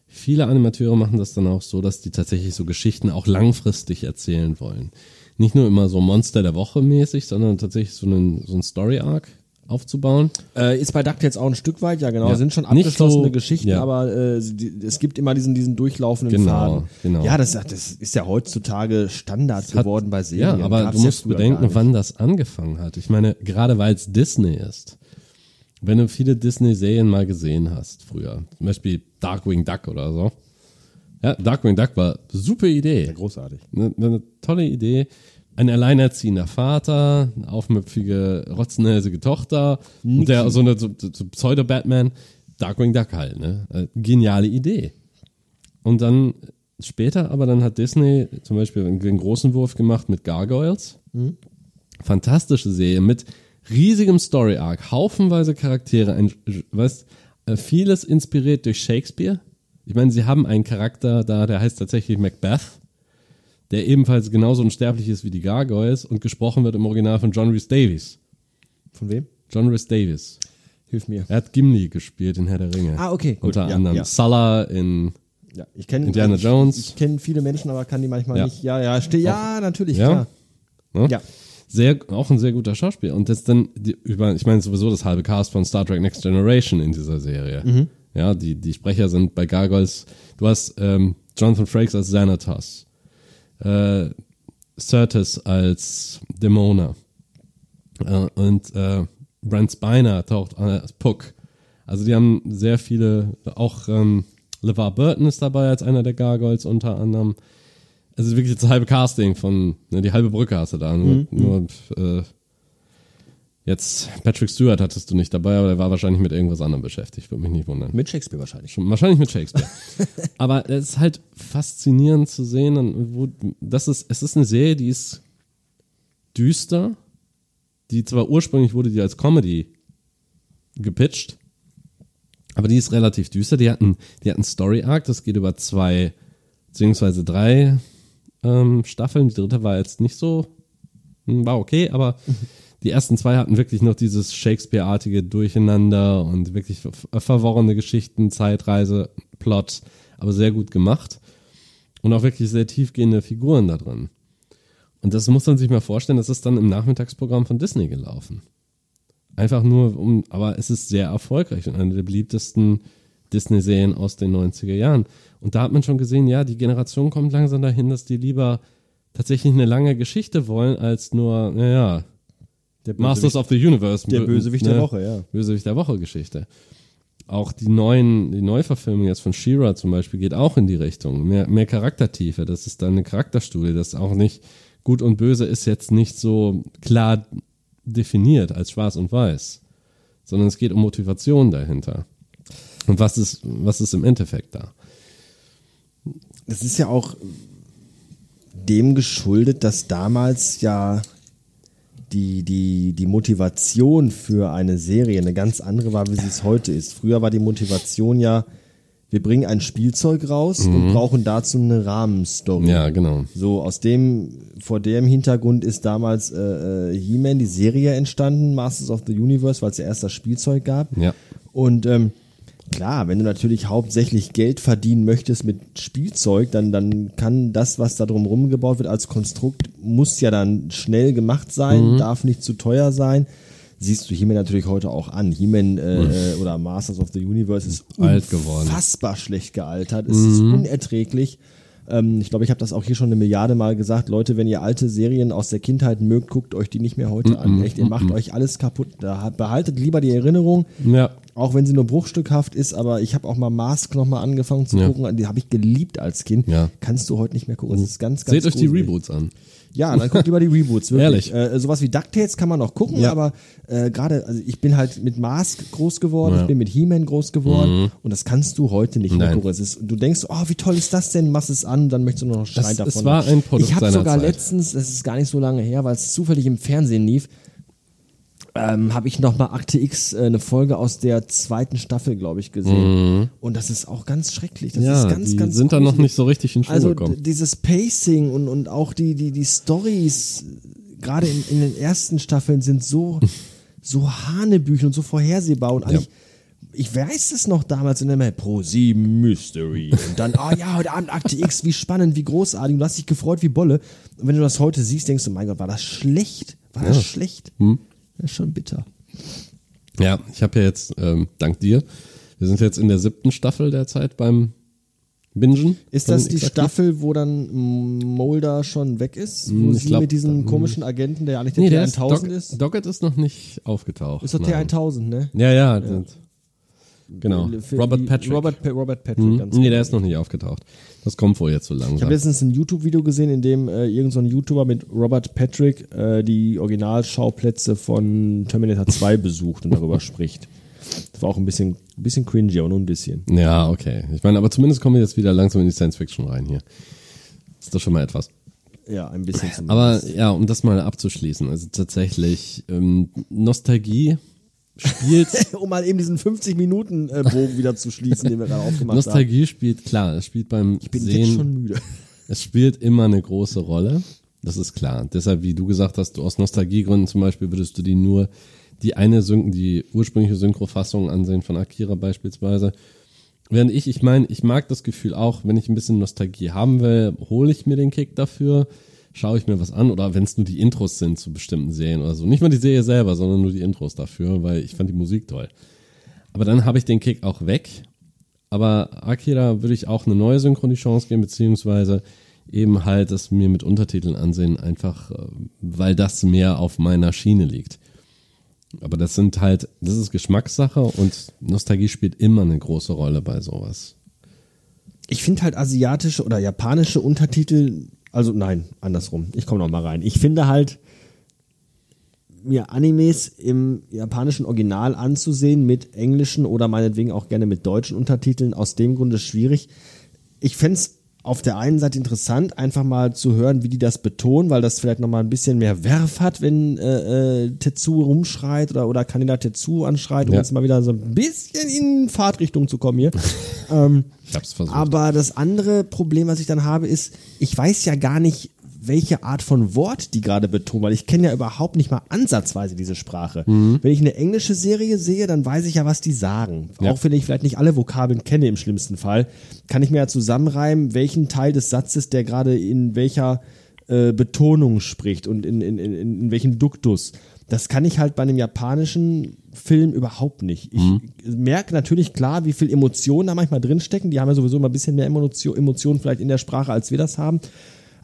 viele Animateure machen das dann auch so, dass die tatsächlich so Geschichten auch langfristig erzählen wollen. Nicht nur immer so Monster der Woche mäßig, sondern tatsächlich so einen, so einen Story-Arc aufzubauen. Äh, ist bei DuckTales auch ein Stück weit, ja genau. Ja. Sind schon abgeschlossene so- Geschichten, ja. aber äh, die, es gibt immer diesen, diesen durchlaufenden Genau, Faden. genau. Ja, das, das ist ja heutzutage Standard Hat- geworden bei Serien. Ja, aber Gab's du musst gar bedenken, wann das angefangen hat. Ich meine, gerade weil es Disney ist. Wenn du viele Disney-Serien mal gesehen hast früher, zum Beispiel Darkwing Duck oder so. Ja, Darkwing Duck war super Idee. Ja, großartig. Eine, eine tolle Idee. Ein alleinerziehender Vater, eine aufmüpfige, rotznäsige Tochter, und der so eine so, so Pseudo-Batman, Darkwing Duck halt, ne? Äh, Geniale Idee. Und dann später, aber dann hat Disney zum Beispiel einen, einen großen Wurf gemacht mit Gargoyles. Fantastische Serie mit riesigem Story Arc, haufenweise Charaktere, ein, weißt, äh, vieles inspiriert durch Shakespeare. Ich meine, sie haben einen Charakter da, der heißt tatsächlich Macbeth, der ebenfalls genauso unsterblich ist wie die Gargoyles und gesprochen wird im Original von John Rhys Davies. Von wem? John Rhys Davies. Hilf mir. Er hat Gimli gespielt in Herr der Ringe. Ah, okay, gut. Unter Ja, anderem ja. Sulla in Ja, ich kenne Indiana ich, Jones. Ich kenne viele Menschen, aber kann die manchmal Ja. nicht. Ja, ja, ste ja, natürlich, Ja? klar. Ne? Ja. sehr, auch ein sehr guter Schauspieler. Und das dann, die, über, ich meine sowieso das halbe Cast von Star Trek Next Generation in dieser Serie. Mhm. Ja, die, die Sprecher sind bei Gargoyles, du hast ähm, Jonathan Frakes als Xanatos, äh, Certus als Demona äh, und äh, Brent Spiner taucht als Puck. Also die haben sehr viele, auch ähm, LeVar Burton ist dabei als einer der Gargoyles unter anderem. Es ist wirklich das halbe Casting von, ne, die halbe Brücke hast du da. Nur, nur äh, jetzt Patrick Stewart hattest du nicht dabei, aber der war wahrscheinlich mit irgendwas anderem beschäftigt, würde mich nicht wundern. Mit Shakespeare wahrscheinlich. Schon, wahrscheinlich mit Shakespeare. aber es ist halt faszinierend zu sehen, wo, das ist, es ist eine Serie, die ist düster, die zwar ursprünglich wurde die als Comedy gepitcht, aber die ist relativ düster. Die hatten, die hatten Story Arc, das geht über zwei beziehungsweise drei ähm, Staffeln. Die dritte war jetzt nicht so, hm, war okay, aber die ersten zwei hatten wirklich noch dieses Shakespeare-artige Durcheinander und wirklich ver verworrene Geschichten, Zeitreise, Plot, aber sehr gut gemacht. Und auch wirklich sehr tiefgehende Figuren da drin. Und das muss man sich mal vorstellen, das ist dann im Nachmittagsprogramm von Disney gelaufen. Einfach nur um, aber es ist sehr erfolgreich und eine der beliebtesten Disney-Serien aus den 90er Jahren. Und da hat man schon gesehen, ja, die Generation kommt langsam dahin, dass die lieber tatsächlich eine lange Geschichte wollen, als nur, naja, Masters of the Universe. der Bösewicht der Woche, ja. Bösewicht der Woche Geschichte. Auch die neuen, die Neuverfilmung jetzt von She-Ra zum Beispiel geht auch in die Richtung. Mehr, mehr Charaktertiefe. Das ist dann eine Charakterstudie. Das ist auch nicht, gut und böse ist jetzt nicht so klar definiert als schwarz und weiß. Sondern es geht um Motivation dahinter. Und was ist, was ist im Endeffekt da? Das ist ja auch dem geschuldet, dass damals ja die, die, die Motivation für eine Serie eine ganz andere war, wie sie es heute ist. Früher war die Motivation ja, wir bringen ein Spielzeug raus und brauchen dazu eine Rahmenstory. Mhm. Ja, genau. So, aus dem, vor dem Hintergrund ist damals äh, äh, He-Man, die Serie entstanden, Masters of the Universe, weil es ja erst das Spielzeug gab. Ja. Und ähm, klar, wenn du natürlich hauptsächlich Geld verdienen möchtest mit Spielzeug, dann, dann kann das, was da drumherum gebaut wird als Konstrukt, muss ja dann schnell gemacht sein, Mhm. darf nicht zu teuer sein. Siehst du He-Man natürlich heute auch an. He-Man äh, äh, oder Masters of the Universe ist Mhm. Alt geworden. Mhm. unfassbar schlecht gealtert. Es ist unerträglich. Ähm, ich glaube, ich habe das auch hier schon eine Milliarde Mal gesagt. Leute, wenn ihr alte Serien aus der Kindheit mögt, guckt euch die nicht mehr heute Mhm. an. Echt, ihr macht euch alles kaputt. Da behaltet lieber die Erinnerung. Ja. Auch wenn sie nur bruchstückhaft ist, aber ich habe auch mal Mask noch mal angefangen zu Ja. gucken. Die habe ich geliebt als Kind. Ja. Kannst du heute nicht mehr gucken. Das ist ganz, ganz Seht euch die. Reboots an. Ja, dann guckt lieber die Reboots, wirklich. Ehrlich. Äh, sowas wie DuckTales kann man noch gucken, Ja. aber äh, gerade, also ich bin halt mit Mask groß geworden, Ja. Mhm. ich bin mit He-Man groß geworden und das kannst du heute nicht mehr gucken. Ist, du denkst, oh, wie toll ist das denn, machst es an, dann möchtest du nur noch Das- davon. es war ein Produkt Ich habe sogar Zeit. letztens, das ist gar nicht so lange her, weil es zufällig im Fernsehen lief, ähm, habe ich nochmal Akte X, äh, eine Folge aus der zweiten Staffel, glaube ich, gesehen. Und das ist auch ganz schrecklich. Das Mhm. ja, ist ganz, die ganz sind dann noch nicht so richtig in Schwung Also gekommen. d- dieses Pacing und, und auch die, die, die Stories, gerade in, in den ersten Staffeln, sind so, so Hanebüchen und so vorhersehbar. Und eigentlich, ich weiß es noch damals in der Pro 7 Mystery. Und dann, ah ja, heute Abend Akte X, wie spannend, wie großartig. Du hast dich gefreut wie Bolle. Und wenn du das heute siehst, denkst du, mein Gott, war das schlecht? War das Ja. schlecht? Hm. Das ist schon bitter. Ja, ich habe ja jetzt, ähm, dank dir, wir sind jetzt in der siebten Staffel derzeit beim Bingen. Ist das die. Staffel, wo dann Mulder schon weg ist? Wo Hm, ich sie glaub, mit diesem hm. komischen Agenten, der eigentlich der Nee, der T1000 ist? Doggett ist noch nicht aufgetaucht. Ist doch Nein. T1000, ne? Ja, ja. das- Genau. Für Robert Patrick. Robert, Pa- Robert Patrick, Hm? ganz Nee, genau. der ist noch nicht aufgetaucht. Das kommt wohl jetzt so Ich habe langsam. letztens ein YouTube-Video gesehen, in dem äh, irgendein so ein YouTuber mit Robert Patrick äh, die Originalschauplätze von Terminator 2 besucht und darüber spricht. Das war auch ein bisschen, ein bisschen cringy, aber nur ein bisschen. Ja, okay. Ich meine, aber zumindest kommen wir jetzt wieder langsam in die Science Fiction rein hier. Ist doch schon mal etwas. Ja, ein bisschen zumindest. Aber ja, um das mal abzuschließen, also tatsächlich, ähm, Nostalgie spielt, um mal eben diesen 50-Minuten-Bogen wieder zu schließen, den wir gerade aufgemacht haben. Nostalgie spielt, klar, es spielt beim Ich bin Sehen, jetzt schon müde. es spielt immer eine große Rolle. Das ist klar. Deshalb, wie du gesagt hast, du aus Nostalgiegründen zum Beispiel würdest du die nur die eine Syn die ursprüngliche Synchrofassung ansehen von Akira beispielsweise. Während ich, ich meine, ich mag das Gefühl auch, wenn ich ein bisschen Nostalgie haben will, hole ich mir den Kick dafür, schaue ich mir was an oder wenn es nur die Intros sind zu bestimmten Serien oder so. Nicht mal die Serie selber, sondern nur die Intros dafür, weil ich fand die Musik toll. Aber dann habe ich den Kick auch weg. Aber Akira würde ich auch eine neue Synchron die Chance geben, beziehungsweise eben halt das mir mit Untertiteln ansehen, einfach äh, weil das mehr auf meiner Schiene liegt. Aber das sind halt, das ist Geschmackssache und Nostalgie spielt immer eine große Rolle bei sowas. Ich finde halt asiatische oder japanische Untertitel, also nein, andersrum. Ich komme noch mal rein. Ich finde halt mir Animes im japanischen Original anzusehen mit englischen oder meinetwegen auch gerne mit deutschen Untertiteln aus dem Grunde schwierig. Ich fände auf der einen Seite interessant, einfach mal zu hören, wie die das betonen, weil das vielleicht noch mal ein bisschen mehr Werf hat, wenn äh, äh, Tetsu rumschreit oder, oder Kaneda Tetsu anschreit, um Ja. jetzt mal wieder so ein bisschen in Fahrtrichtung zu kommen hier. ähm, Ich hab's versucht. aber das andere Problem, was ich dann habe, ist, ich weiß ja gar nicht, welche Art von Wort die gerade betonen, weil ich kenne ja überhaupt nicht mal ansatzweise diese Sprache. Mhm. Wenn ich eine englische Serie sehe, dann weiß ich ja, was die sagen. Ja. Auch wenn ich vielleicht nicht alle Vokabeln kenne im schlimmsten Fall, kann ich mir ja zusammenreimen, welchen Teil des Satzes der gerade in welcher äh, Betonung spricht und in, in, in, in welchem Duktus. Das kann ich halt bei einem japanischen Film überhaupt nicht. Ich Mhm. merke natürlich klar, wie viel Emotionen da manchmal drinstecken. Die haben ja sowieso immer ein bisschen mehr Emotion, Emotionen vielleicht in der Sprache, als wir das haben.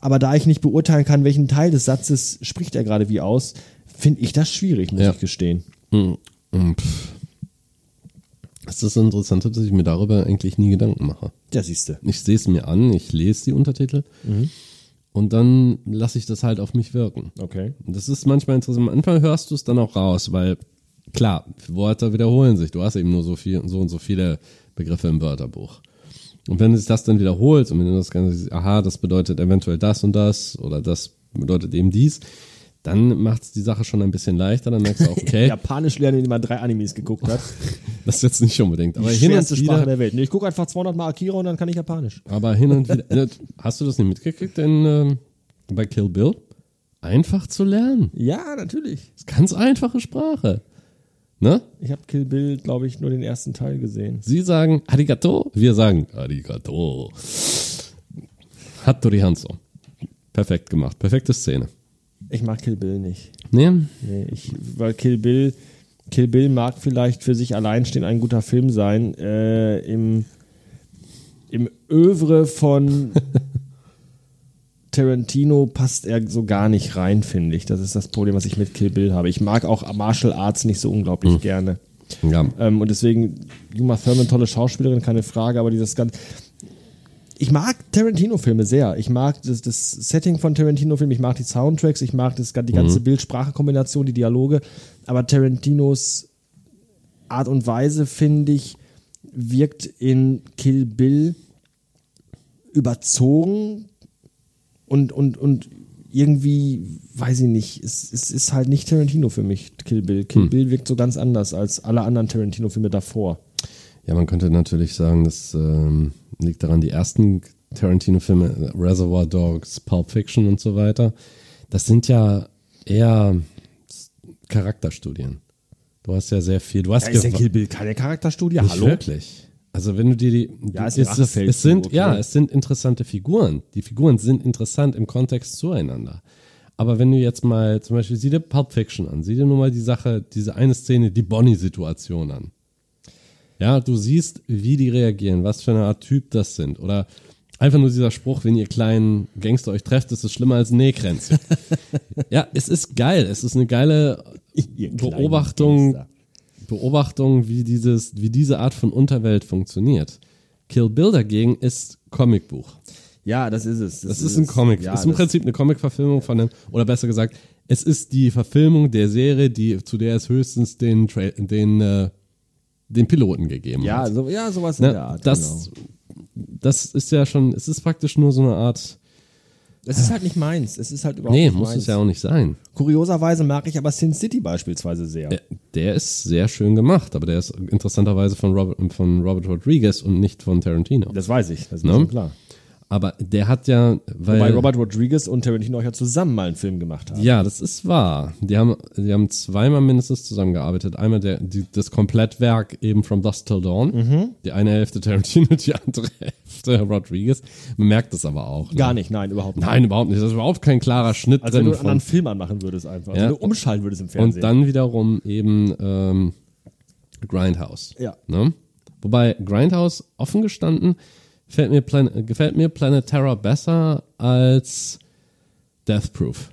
Aber da ich nicht beurteilen kann, welchen Teil des Satzes spricht er gerade wie aus, finde ich das schwierig, muss Ja. ich gestehen. Mm, pff. Das ist das Interessante, dass ich mir darüber eigentlich nie Gedanken mache. Ja, siehste. Ich sehe es mir an, ich lese die Untertitel und dann lasse ich das halt auf mich wirken. Okay. Das ist manchmal interessant. Am Anfang hörst du es dann auch raus, weil klar, Wörter wiederholen sich. Du hast eben nur so viel, so und so viele Begriffe im Wörterbuch. Und wenn sich das dann wiederholt und wenn du das Ganze siehst, aha, das bedeutet eventuell das und das oder das bedeutet eben dies, dann macht es die Sache schon ein bisschen leichter. Dann merkst du auch, okay, Japanisch lernen, indem man drei Animes geguckt hat. das ist jetzt nicht unbedingt. Aber Die hin und schwerste Sprache wieder, der Welt. Nee, ich gucke einfach 200 Mal Akira und dann kann ich Japanisch. aber hin und wieder, hast du das nicht mitgekriegt in, ähm, bei Kill Bill? Einfach zu lernen. Ja, natürlich. Das ist ganz einfache Sprache. Ne? Ich habe Kill Bill, glaube ich, nur den ersten Teil gesehen. Sie sagen Arigato, wir sagen Arigato. Hattori Hanzo. Perfekt gemacht, perfekte Szene. Ich mag Kill Bill nicht. Nee? Nee, ich, weil Kill Bill, Kill Bill mag vielleicht für sich allein stehen ein guter Film sein. Äh, Im im Övre von Tarantino passt er so gar nicht rein, finde ich. Das ist das Problem, was ich mit Kill Bill habe. Ich mag auch Martial Arts nicht so unglaublich gerne. Ja. Ähm, und deswegen, Uma Thurman, tolle Schauspielerin, keine Frage, aber dieses ganze. Ich mag Tarantino-Filme sehr. Ich mag das, das Setting von Tarantino-Filmen, ich mag die Soundtracks, ich mag das, die ganze Bild-Sprache-Kombination, die Dialoge. Aber Tarantinos Art und Weise, finde ich, wirkt in Kill Bill überzogen und, und, und irgendwie, weiß ich nicht, es, es ist halt nicht Tarantino für mich, Kill Bill. Kill Bill wirkt so ganz anders als alle anderen Tarantino-Filme davor. ja, man könnte natürlich sagen, das ähm, liegt daran, die ersten Tarantino-Filme, Reservoir Dogs, Pulp Fiction und so weiter, das sind ja eher Charakterstudien. Du hast ja sehr viel, du hast Ja, ist gewa- Kill Bill keine Charakterstudie? Nicht Hallo? wirklich. Also wenn du dir die, Ja, ist die ein es, es sind okay. ja, es sind interessante Figuren. Die Figuren sind interessant im Kontext zueinander. Aber wenn du jetzt mal zum Beispiel sieh dir Pulp Fiction an, sieh dir nur mal die Sache, diese eine Szene, die Bonnie-Situation an. Ja, du siehst, wie die reagieren, was für eine Art Typ das sind. Oder einfach nur dieser Spruch, wenn ihr kleinen Gangster euch trefft, ist es schlimmer als ein Nähkränzchen. ja, es ist geil. Es ist eine geile Beobachtung, Beobachtung, wie dieses, wie diese Art von Unterwelt funktioniert. Kill Bill dagegen ist Comicbuch. Ja, das ist es. Das ist ein Comic. Ja, das ist im das- Prinzip eine Comic-Verfilmung von einem, oder besser gesagt, es ist die Verfilmung der Serie, die, zu der es höchstens den, Tra den, äh, den Piloten gegeben Ja, hat. so, ja, sowas in Ne? der Art. das, genau. das ist ja schon, es ist praktisch nur so eine Art, Das ist halt nicht meins. Es ist halt überhaupt nee, nicht muss meins. es ja auch nicht sein. Kurioserweise mag ich aber Sin City beispielsweise sehr. Der, der ist sehr schön gemacht, aber der ist interessanterweise von Robert, von Robert Rodriguez und nicht von Tarantino. Das weiß ich, das ist Ne? schon klar. Aber der hat ja, weil, Wobei Robert Rodriguez und Tarantino auch ja zusammen mal einen Film gemacht haben. ja, das ist wahr. Die haben, die haben zweimal mindestens zusammengearbeitet. Einmal der, die, das Komplettwerk eben From Dusk Till Dawn. Mhm. Die eine Hälfte Tarantino, die andere Hälfte Rodriguez. Man merkt das aber auch. Ne? Gar nicht, nein, überhaupt nicht. Nein, überhaupt nicht. Das ist überhaupt kein klarer Schnitt Als wenn drin. du einen anderen Von, Film anmachen würdest einfach. Ja. Wenn du umschalten würdest im Fernsehen. und dann wiederum eben ähm, Grindhouse. Ja. Ne? Wobei Grindhouse offen gestanden gefällt mir, Plan gefällt mir Planet Terror besser als Death Proof.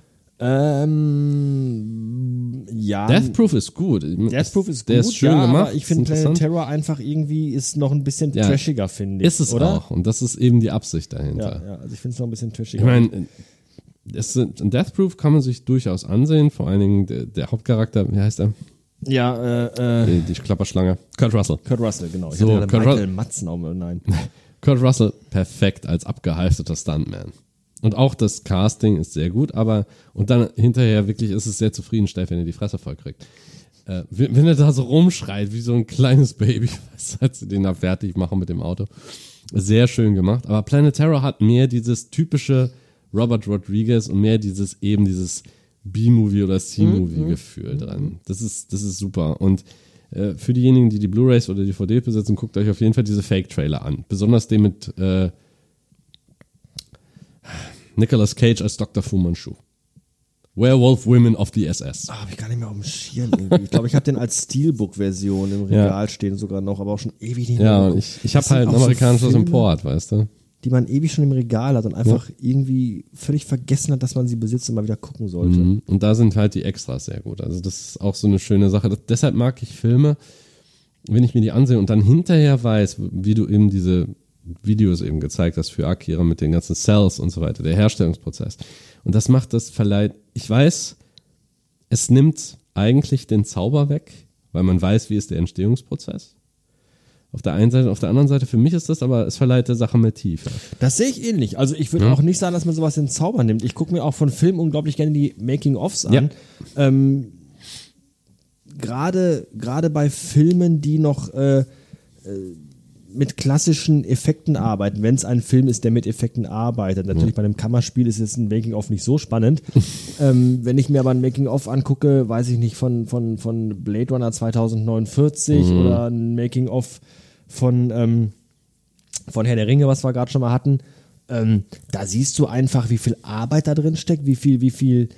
Ähm, ja. Death Proof ist gut. Death Proof ist gut, Der ist schön ja, gemacht. aber ich finde Planet. Terror einfach irgendwie ist noch ein bisschen Ja. trashiger, finde ich. Ist es oder? auch. Und das ist eben die Absicht Ja, dahinter. ja, also ich finde es noch ein bisschen trashiger. Ich meine, es sind, in Death Proof kann man sich durchaus ansehen. Vor allen Dingen der, der Hauptcharakter, wie heißt er? ja, äh, äh, Die, die Klapperschlange. Kurt Russell. Kurt Russell, genau. Ich So, hatte Kurt Michael Matzen auf, nein. Kurt Russell perfekt als abgehalfterter Stuntman. Und auch das Casting ist sehr gut, aber und dann hinterher wirklich ist es sehr zufriedenstellend, wenn er die Fresse voll kriegt. Äh, wenn, er da so rumschreit, wie so ein kleines Baby, als sie den da fertig machen mit dem Auto. Sehr schön gemacht. Aber Planet Terror hat mehr dieses typische Robert Rodriguez und mehr dieses eben dieses B-Movie oder C-Movie-Gefühl dran. Das ist, das ist super. Und äh, für diejenigen, die die Blu-rays oder DVD besitzen, guckt euch auf jeden Fall diese Fake-Trailer an. Besonders den mit äh, Nicolas Cage als Dr. Fu Manchu. Werewolf Women of the SS. Ah, hab ich gar nicht mehr auf dem Schirm irgendwie. Ich glaube, ich habe den als Steelbook-Version im Ja. Regal stehen sogar noch, aber auch schon ewig nicht Ja, mehr. und geguckt. ich, ich habe halt ein so amerikanisches Import, weißt du? Die man ewig schon im Regal hat und einfach irgendwie völlig vergessen hat, dass man sie besitzt und mal wieder gucken sollte. Mhm. Und da sind halt die Extras sehr gut. Also das ist auch so eine schöne Sache. Das, deshalb mag ich Filme, wenn ich mir die ansehe und dann hinterher weiß, wie du eben diese Videos eben gezeigt hast für Akira mit den ganzen Cells und so weiter, der Herstellungsprozess. Und das macht das verleiht, ich weiß, es nimmt eigentlich den Zauber weg, weil man weiß, wie ist der Entstehungsprozess. Auf der einen Seite, auf der anderen Seite, für mich ist das aber, es verleiht der Sache mehr Tiefe. Das sehe ich ähnlich. Also ich würde Ja. auch nicht sagen, dass man sowas in Zauber nimmt. Ich gucke mir auch von Filmen unglaublich gerne die Making-ofs an. Ja. Ähm, Gerade gerade bei Filmen, die noch äh, äh, mit klassischen Effekten arbeiten, wenn es ein Film ist, der mit Effekten arbeitet. Natürlich bei einem Kammerspiel ist es ein Making-of nicht so spannend. ähm, wenn ich mir aber ein Making-of angucke, weiß ich nicht, von, von, von Blade Runner 2049 oder ein Making-of von ähm, von Herr der Ringe, was wir gerade schon mal hatten, ähm, da siehst du einfach, wie viel Arbeit da drin steckt, wie viel, wie viel,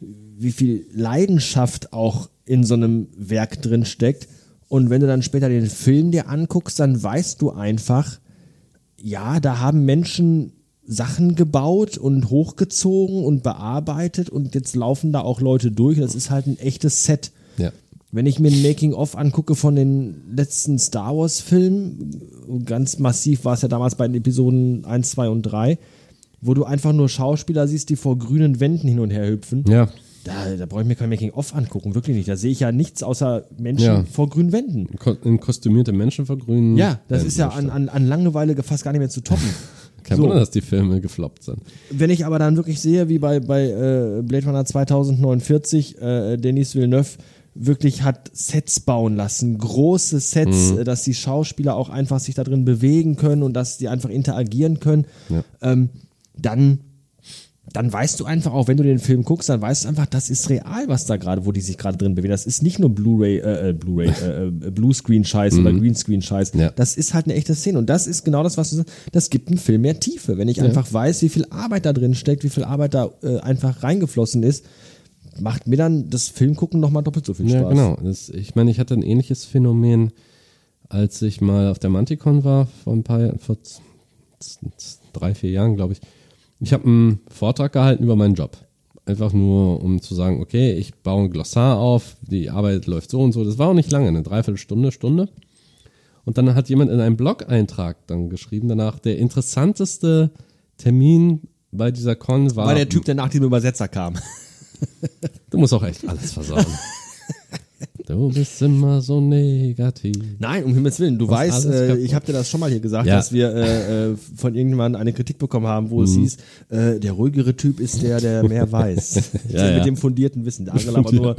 wie viel Leidenschaft auch in so einem Werk drin steckt. Und wenn du dann später den Film dir anguckst, dann weißt du einfach, ja, da haben Menschen Sachen gebaut und hochgezogen und bearbeitet und jetzt laufen da auch Leute durch. Das ist halt ein echtes Set. Wenn ich mir ein Making-of angucke von den letzten Star Wars-Filmen, ganz massiv war es ja damals bei den Episoden 1, 2 und 3, wo du einfach nur Schauspieler siehst, die vor grünen Wänden hin und her hüpfen. Ja. Da, da brauche ich mir kein Making-of angucken, wirklich nicht. Da sehe ich ja nichts außer Menschen Ja. vor grünen Wänden. In kostümierte Menschen vergrünen. Ja, das ist ja an, an, an Langeweile fast gar nicht mehr zu toppen. Kein so. Wunder, dass die Filme gefloppt sind. Wenn ich aber dann wirklich sehe, wie bei, bei äh, Blade Runner 2049, äh, Denis Villeneuve wirklich hat Sets bauen lassen, große Sets, Mhm. dass die Schauspieler auch einfach sich da drin bewegen können und dass die einfach interagieren können, Ja. ähm, dann dann weißt du einfach auch, wenn du den Film guckst, dann weißt du einfach, das ist real, was da gerade, wo die sich gerade drin bewegen. Das ist nicht nur Blu-ray, äh, äh, Blu-ray, äh, äh, Bluescreen-Scheiß oder Greenscreen-Scheiß. Mhm. Ja. Das ist halt eine echte Szene. Und das ist genau das, was du sagst. Das gibt einem Film mehr Tiefe. Wenn ich einfach weiß, wie viel Arbeit da drin steckt, wie viel Arbeit da äh, einfach reingeflossen ist, macht mir dann das Filmgucken nochmal doppelt so viel Spaß. Ja, genau. Das, ich meine, ich hatte ein ähnliches Phänomen, als ich mal auf der Manticon war, vor ein paar Jahren, vor drei, vier Jahren, glaube ich. Ich habe einen Vortrag gehalten über meinen Job. Einfach nur, um zu sagen, okay, ich baue ein Glossar auf, die Arbeit läuft so und so. Das war auch nicht lange, eine Dreiviertelstunde, Stunde. Und dann hat jemand in einem Blog-Eintrag dann geschrieben danach, der interessanteste Termin bei dieser Con war. War der Typ, der nach dem Übersetzer kam. Du musst auch echt alles versauen. du bist immer so negativ. Nein, um Himmels Willen. Du Was weißt, äh, ich habe dir das schon mal hier gesagt, Ja. dass wir äh, äh, von irgendjemandem eine Kritik bekommen haben, wo es Mhm. hieß, äh, der ruhigere Typ ist der, der mehr weiß. Ja, der ja. Mit dem fundierten Wissen. Der andere aber nur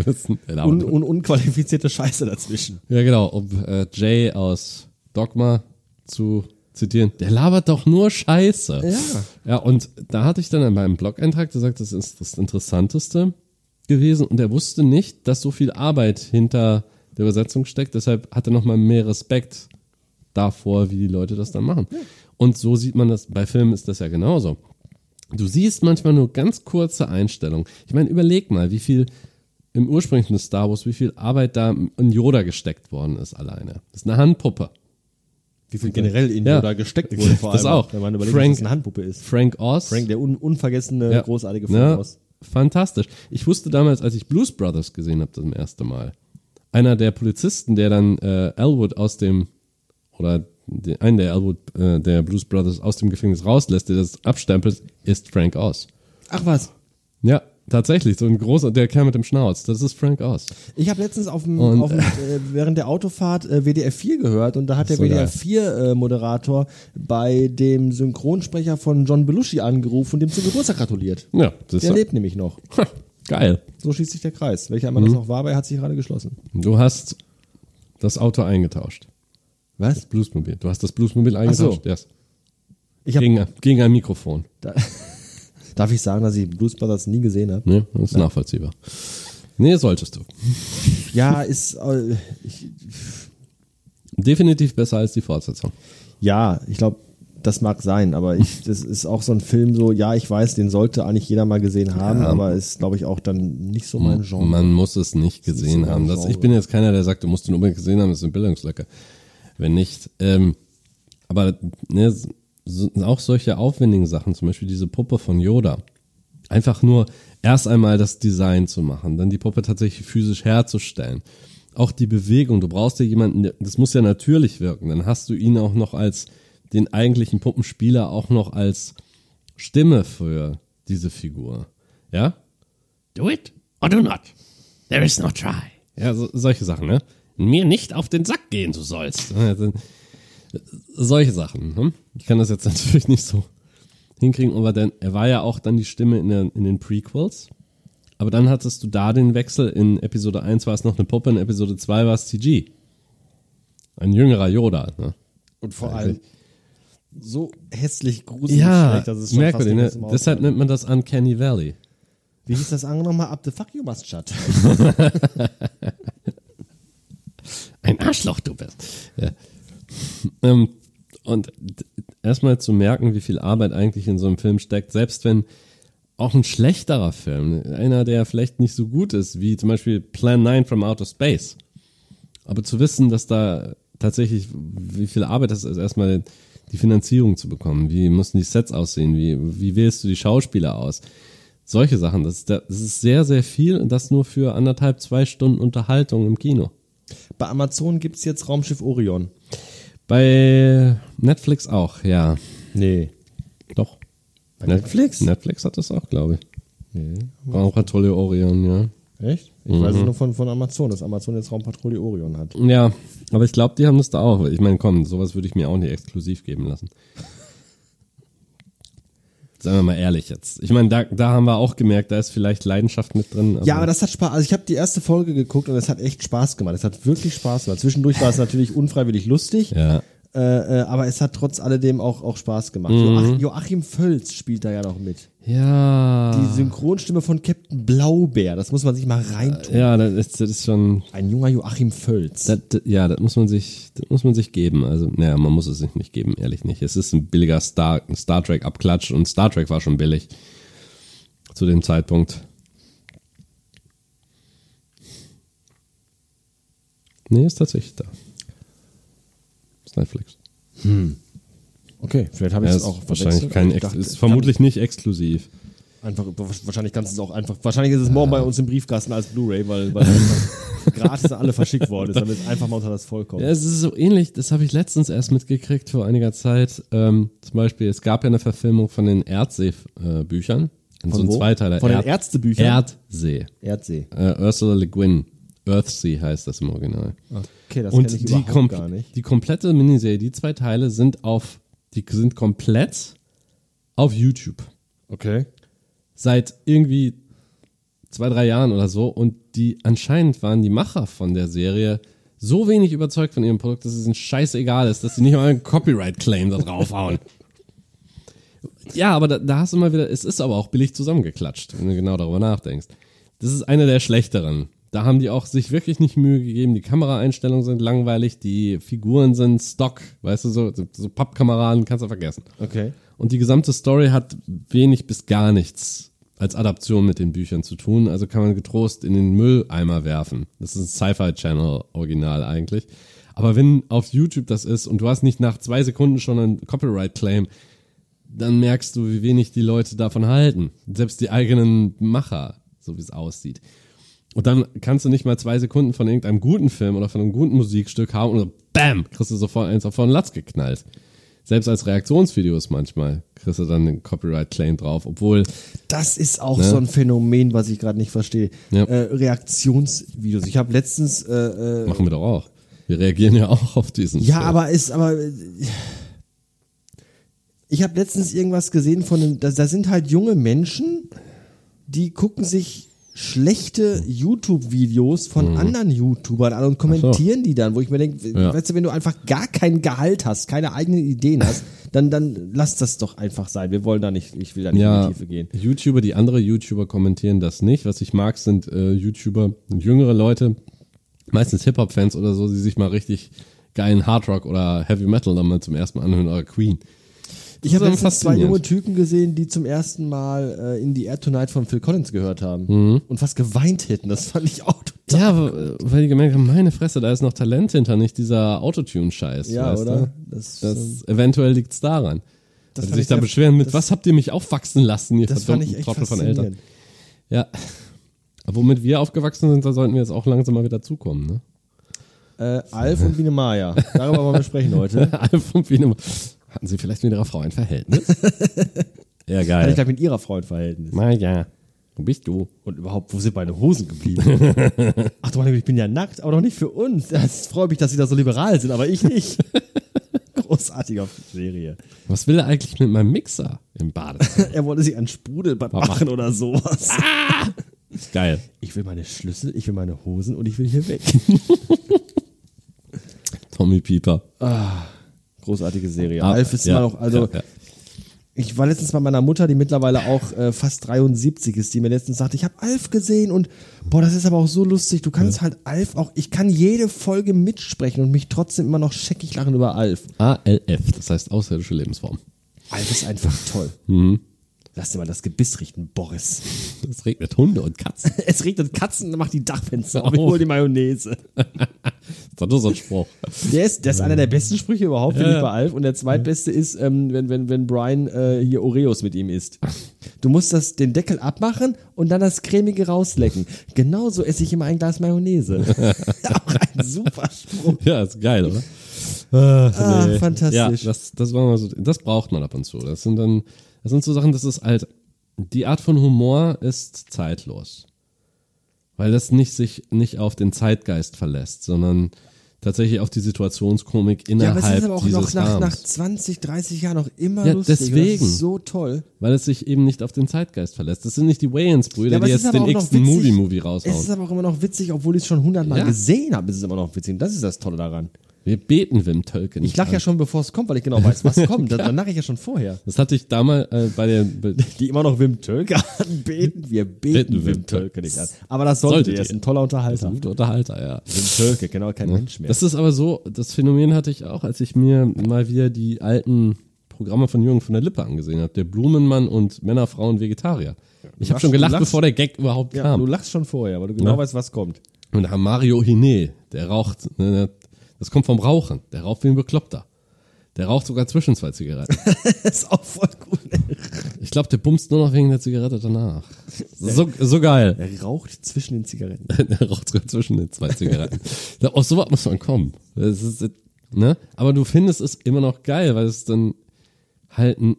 un, un, unqualifizierte Scheiße dazwischen. Ja, genau, um äh, Jay aus Dogma zu zitieren. Der labert doch nur Scheiße. Ja. Ja, und da hatte ich dann in meinem Blog-Eintrag gesagt, das ist das Interessanteste gewesen und er wusste nicht, dass so viel Arbeit hinter der Übersetzung steckt. Deshalb hat er nochmal mehr Respekt davor, wie die Leute das dann machen. Und so sieht man das, bei Filmen ist das ja genauso. Du siehst manchmal nur ganz kurze Einstellungen. Ich meine, überleg mal, wie viel im ursprünglichen Star Wars, wie viel Arbeit da in Yoda gesteckt worden ist alleine. Das ist eine Handpuppe. Wie viel generell in Ja. Yoda gesteckt wurde, vor Das allem, auch. wenn man überlegt, Frank- das eine Handpuppe ist. Frank Oz. Frank, der un, unvergessene, Ja. großartige Film Ja, aus. fantastisch. Ich wusste damals, als ich Blues Brothers gesehen habe, das erste Mal, einer der Polizisten, der dann äh, Elwood aus dem, oder den, einen der Elwood, äh, der Blues Brothers aus dem Gefängnis rauslässt, der das abstempelt, ist Frank Oz. Ach was. Ja, tatsächlich, so ein großer, der Kerl mit dem Schnauz, das ist Frank Oz. Ich habe letztens auf dem, auf dem, äh, während der Autofahrt äh, WDR 4 gehört und da hat der So WDR geil. 4 äh, Moderator bei dem Synchronsprecher von John Belushi angerufen und dem zum Geburtstag gratuliert. Ja, das Der ist lebt nämlich noch. geil. So schließt sich der Kreis. Welcher immer das auch war, aber er hat sich gerade geschlossen. Du hast das Auto eingetauscht. Was? Bluesmobil. Du hast das Bluesmobil eingetauscht. Yes. Ich hab, Gegen, gegen ein Mikrofon. da, darf ich sagen, dass ich Blues Brothers nie gesehen habe? Ne? Das ist nachvollziehbar. Nee, solltest du. Ja, ist äh, ich, Definitiv besser als die Fortsetzung. ja, ich glaube, das mag sein, aber ich, das ist auch so ein Film so, ja, ich weiß, den sollte eigentlich jeder mal gesehen haben, Ja. aber ist, glaube ich, auch dann nicht so mein Genre. Man muss es nicht gesehen so mein haben. Das, ich bin jetzt keiner, der sagt, du musst ihn unbedingt gesehen haben, das ist eine Bildungslücke. Wenn nicht, ähm, aber ne, so, auch solche aufwendigen Sachen, zum Beispiel diese Puppe von Yoda. Einfach nur erst einmal das Design zu machen, dann die Puppe tatsächlich physisch herzustellen. Auch die Bewegung, du brauchst ja jemanden, das muss ja natürlich wirken. Dann hast du ihn auch noch als den eigentlichen Puppenspieler auch noch als Stimme für diese Figur. Ja? Do it or do not. There is no try. Ja, so, solche Sachen, ne? Mir nicht auf den Sack gehen, du sollst. Solche Sachen. Hm? Ich kann das jetzt natürlich nicht so hinkriegen, aber dann, er war ja auch dann die Stimme in, der, in den Prequels. Aber dann hattest du da den Wechsel. In Episode 1 war es noch eine Puppe, in Episode 2 war es CG. Ein jüngerer Yoda. Ne? Und vor allem so hässlich gruselig Ja, schlecht, dass es schon merkwürdig. fast Ne? Deshalb nennt man das Uncanny Valley. Wie hieß das andere nochmal? Up the fuck you must shut. Ein Arschloch du bist. Ja. Ähm, und erstmal zu merken, wie viel Arbeit eigentlich in so einem Film steckt, selbst wenn auch ein schlechterer Film, einer, der vielleicht nicht so gut ist, wie zum Beispiel Plan 9 from Outer Space. Aber zu wissen, dass da tatsächlich, wie viel Arbeit das ist, erstmal die Finanzierung zu bekommen. Wie mussten die Sets aussehen? Wie, wie wählst du die Schauspieler aus? Solche Sachen. Das ist, das ist sehr, sehr viel und das nur für anderthalb, zwei Stunden Unterhaltung im Kino. Bei Amazon gibt's jetzt Raumschiff Orion. Bei Netflix auch, ja. Nee. Doch. Bei Netflix? Netflix hat das auch, glaube ich. Nee. Raumpatrouille Orion, ja. Echt? Ich weiß es nur von, von Amazon, dass Amazon jetzt Raumpatrouille Orion hat. Ja, aber ich glaube, die haben das da auch. Ich meine, komm, sowas würde ich mir auch nicht exklusiv geben lassen. Seien wir mal ehrlich jetzt. Ich meine, da, da haben wir auch gemerkt, da ist vielleicht Leidenschaft mit drin. Ja, aber das hat Spaß. Also ich habe die erste Folge geguckt und es hat echt Spaß gemacht. Es hat wirklich Spaß gemacht. Zwischendurch war es natürlich unfreiwillig lustig, Ja. äh, äh, aber es hat trotz alledem auch, auch Spaß gemacht. Joach, Joachim Völz spielt da ja noch mit. Ja. Die Synchronstimme von Captain Blaubeer, das muss man sich mal reintun. ja, das ist, das ist schon. Ein junger Joachim Völz. Das, ja, das muss man sich, das muss man sich geben. Also, naja, man muss es sich nicht geben, ehrlich nicht. Es ist ein billiger Star, ein Star Trek Abklatsch und Star Trek war schon billig zu dem Zeitpunkt. Nee, ist tatsächlich da. Ist Netflix. Okay, vielleicht habe ich es auch wahrscheinlich kein, Ex dachte, ist vermutlich nicht exklusiv. Einfach, wahrscheinlich kannst du es auch einfach, wahrscheinlich ist es morgen bei uns im Briefkasten als Blu-ray, weil, weil gratis alle verschickt worden ist, damit es einfach mal unter das Volk kommt. Ja, es ist so ähnlich, das habe ich letztens erst mitgekriegt vor einiger Zeit. Ähm, zum Beispiel, es gab ja eine Verfilmung von den Erdsee-Büchern. so ein wo? Zweiteiler. Von den Ärztebüchern? Erdsee. Erdsee. Äh, Ursula Le Guin. Earthsea heißt das im Original. Okay, das kenne ich die, überhaupt gar nicht. die komplette Miniserie, die zwei Teile sind auf, die sind komplett auf YouTube. Okay. Seit irgendwie zwei, drei Jahren oder so. Und die anscheinend waren die Macher von der Serie so wenig überzeugt von ihrem Produkt, dass es ihnen scheißegal ist, dass sie nicht mal einen Copyright-Claim da draufhauen. ja, aber da, da hast du mal wieder, es ist aber auch billig zusammengeklatscht, wenn du genau darüber nachdenkst. Das ist eine der schlechteren. Da haben die auch sich wirklich nicht Mühe gegeben. Die Kameraeinstellungen sind langweilig, die Figuren sind Stock, weißt du, so, so Pappkameraden kannst du vergessen. Okay. Und die gesamte Story hat wenig bis gar nichts als Adaption mit den Büchern zu tun. Also kann man getrost in den Mülleimer werfen. Das ist ein Sci-Fi Channel Original eigentlich. Aber wenn auf YouTube das ist und du hast nicht nach zwei Sekunden schon einen Copyright Claim, dann merkst du, wie wenig die Leute davon halten. Selbst die eigenen Macher, so wie es aussieht. Und dann kannst du nicht mal zwei Sekunden von irgendeinem guten Film oder von einem guten Musikstück haben und so, bam, kriegst du sofort eins auf den Latz geknallt. Selbst als Reaktionsvideos manchmal kriegst du dann den Copyright-Claim drauf, obwohl, Das ist auch so ein Phänomen, was ich gerade nicht verstehe. Ja. Äh, Reaktionsvideos. Ich habe letztens äh, äh, machen wir doch auch. Wir reagieren ja auch auf diesen. Ja, Film. aber ist aber ich habe letztens irgendwas gesehen von einem, da, da sind halt junge Menschen, die gucken sich schlechte YouTube-Videos von anderen YouTubern an und kommentieren die dann, wo ich mir denke, Ja. weißt du, wenn du einfach gar kein Gehalt hast, keine eigenen Ideen hast, dann, dann lass das doch einfach sein. Wir wollen da nicht, ich will da nicht in ja, die Tiefe gehen. YouTuber, die andere YouTuber kommentieren das nicht. Was ich mag, sind äh, YouTuber, jüngere Leute, meistens Hip-Hop-Fans oder so, die sich mal richtig geilen Hardrock oder Heavy Metal dann mal zum ersten Mal anhören oder Queen. Ich habe letztens zwei junge Typen gesehen, die zum ersten Mal äh, in the Air Tonight von Phil Collins gehört haben Mhm. und fast geweint hätten. Das fand ich auch total. Ja, w- weil die gemerkt haben, meine Fresse, da ist noch Talent hinter, nicht dieser Autotune-Scheiß. Ja, oder? Du? Das, Das, eventuell liegt's daran. Das Dass sie sich ich da beschweren mit, was habt ihr mich aufwachsen lassen, ihr das verdammten Trottel von Eltern. Ja. Womit wir aufgewachsen sind, da sollten wir jetzt auch langsam mal wieder zukommen, ne? Äh, Alf und Biene Maya. Darüber wollen wir sprechen heute. Alf und Biene. Hatten sie vielleicht mit ihrer Frau ein Verhältnis? ja, Hatte geil. ich gleich mit ihrer Freund Verhältnis. Na ja. Wo bist du? Und überhaupt, wo sind meine Hosen geblieben? Ach du meine ich bin ja nackt, aber doch nicht für uns. Es freut mich, dass sie da so liberal sind, aber ich nicht. Großartige Serie. Was will er eigentlich mit meinem Mixer im Badezimmer? Er wollte sich ein Sprudelbad machen oder sowas. Geil. Ich will meine Schlüssel, ich will meine Hosen und ich will hier weg. Tommy Pieper. Großartige Serie. Ah, Alf ist ja, immer noch, also ja, ja. ich war letztens bei meiner Mutter, die mittlerweile auch äh, fast 73 ist, die mir letztens sagte, ich habe Alf gesehen und boah, das ist aber auch so lustig. Du kannst halt Alf auch, ich kann jede Folge mitsprechen und mich trotzdem immer noch scheckig lachen über Alf. ALF, das heißt außerirdische Lebensform. Alf ist einfach toll. Mhm. Lass dir mal das Gebiss richten, Boris. Es regnet Hunde und Katzen. Es regnet Katzen, dann macht die Dachfenster auf. Ich Oh. hol die Mayonnaise. Das ist doch nur so ein Spruch. Der ist, der ist einer der besten Sprüche überhaupt, finde Ja, ich, bei Alf. Und der zweitbeste ist, ähm, wenn, wenn, wenn Brian äh, hier Oreos mit ihm isst. Du musst das, den Deckel abmachen und dann das Cremige rauslecken. Genauso esse ich immer ein Glas Mayonnaise. Auch ein super Spruch. Ja, ist geil, oder? Ah, Nee. fantastisch. Ja, das, das, war mal so, das braucht man ab und zu. Das sind dann, das sind so Sachen, das ist halt, die Art von Humor ist zeitlos. Weil das nicht sich nicht auf den Zeitgeist verlässt, sondern tatsächlich auf die Situationskomik Ja, aber innerhalb es ist aber auch dieses noch nach, nach Rahmens. 20, 30 Jahren noch immer Ja, lustig. Deswegen. Das ist so toll. Weil es sich eben nicht auf den Zeitgeist verlässt. Das sind nicht die Wayans-Brüder, Ja, die es jetzt den witzig. Movie-Movie Es raushauen. ist aber auch immer noch witzig, obwohl ich es schon hundertmal Ja. gesehen habe, ist es immer noch witzig. Und das ist das Tolle daran. Wir beten Wim Tölken. Ich lache ja schon, bevor es kommt, weil ich genau weiß, was kommt. Dann lache ich ja schon vorher. Das hatte ich damals äh, bei der, bei, die immer noch Wim Tölke anbeten. Wir beten Beten Wim Tölke Tölke. nicht an. Aber das solltet Solltet ihr. Er ist ein toller Unterhalter. guter Unterhalter, ja. Wim Tölke, genau kein Mensch mehr. Das ist aber so, das Phänomen hatte ich auch, als ich mir mal wieder die alten Programme von Jürgen von der Lippe angesehen habe. Der Blumenmann und Männer, Frauen, Vegetarier. Ich habe schon gelacht, lachst- bevor der Gag überhaupt ja, kam. du lachst schon vorher, weil du genau Ja. weißt, was kommt. Und da haben Mario Hine, der raucht, ne, das kommt vom Rauchen. Der raucht wie ein Bekloppter. Der raucht sogar zwischen zwei Zigaretten. Ist auch voll gut. Ich glaube, der bumst nur noch wegen der Zigarette danach. So, so geil. Er raucht zwischen den Zigaretten. Der raucht sogar zwischen den zwei Zigaretten. Aus sowas muss man kommen. Das ist, ne? Aber du findest es immer noch geil, weil es dann halt, ein,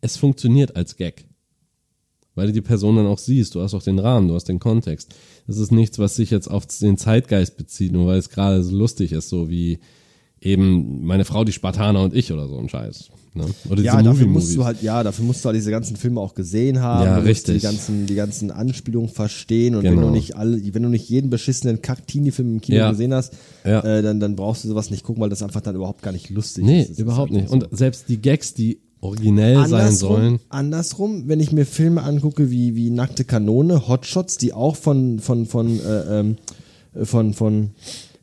es funktioniert als Gag. Weil du die Person dann auch siehst, du hast auch den Rahmen, du hast den Kontext. Das ist nichts, was sich jetzt auf den Zeitgeist bezieht, nur weil es gerade so lustig ist, so wie eben meine Frau, die Spartaner und ich oder so ein Scheiß. Ne? Oder diese Ja, dafür musst du halt, ja, dafür musst du halt diese ganzen Filme auch gesehen haben. Ja, richtig. Die ganzen, die ganzen Anspielungen verstehen und wenn Genau. du nicht alle, wenn du nicht jeden beschissenen Kack-Teenie-Film im Kino Ja. gesehen hast, Ja. äh, dann, dann brauchst du sowas nicht gucken, weil das einfach dann überhaupt gar nicht lustig Nee, ist. Ist überhaupt nicht. so. Und selbst die Gags, die originell sein sollen. andersrum, wenn ich mir Filme angucke wie, wie Nackte Kanone, Hotshots, die auch von, von, von, äh, ähm, äh, von, von,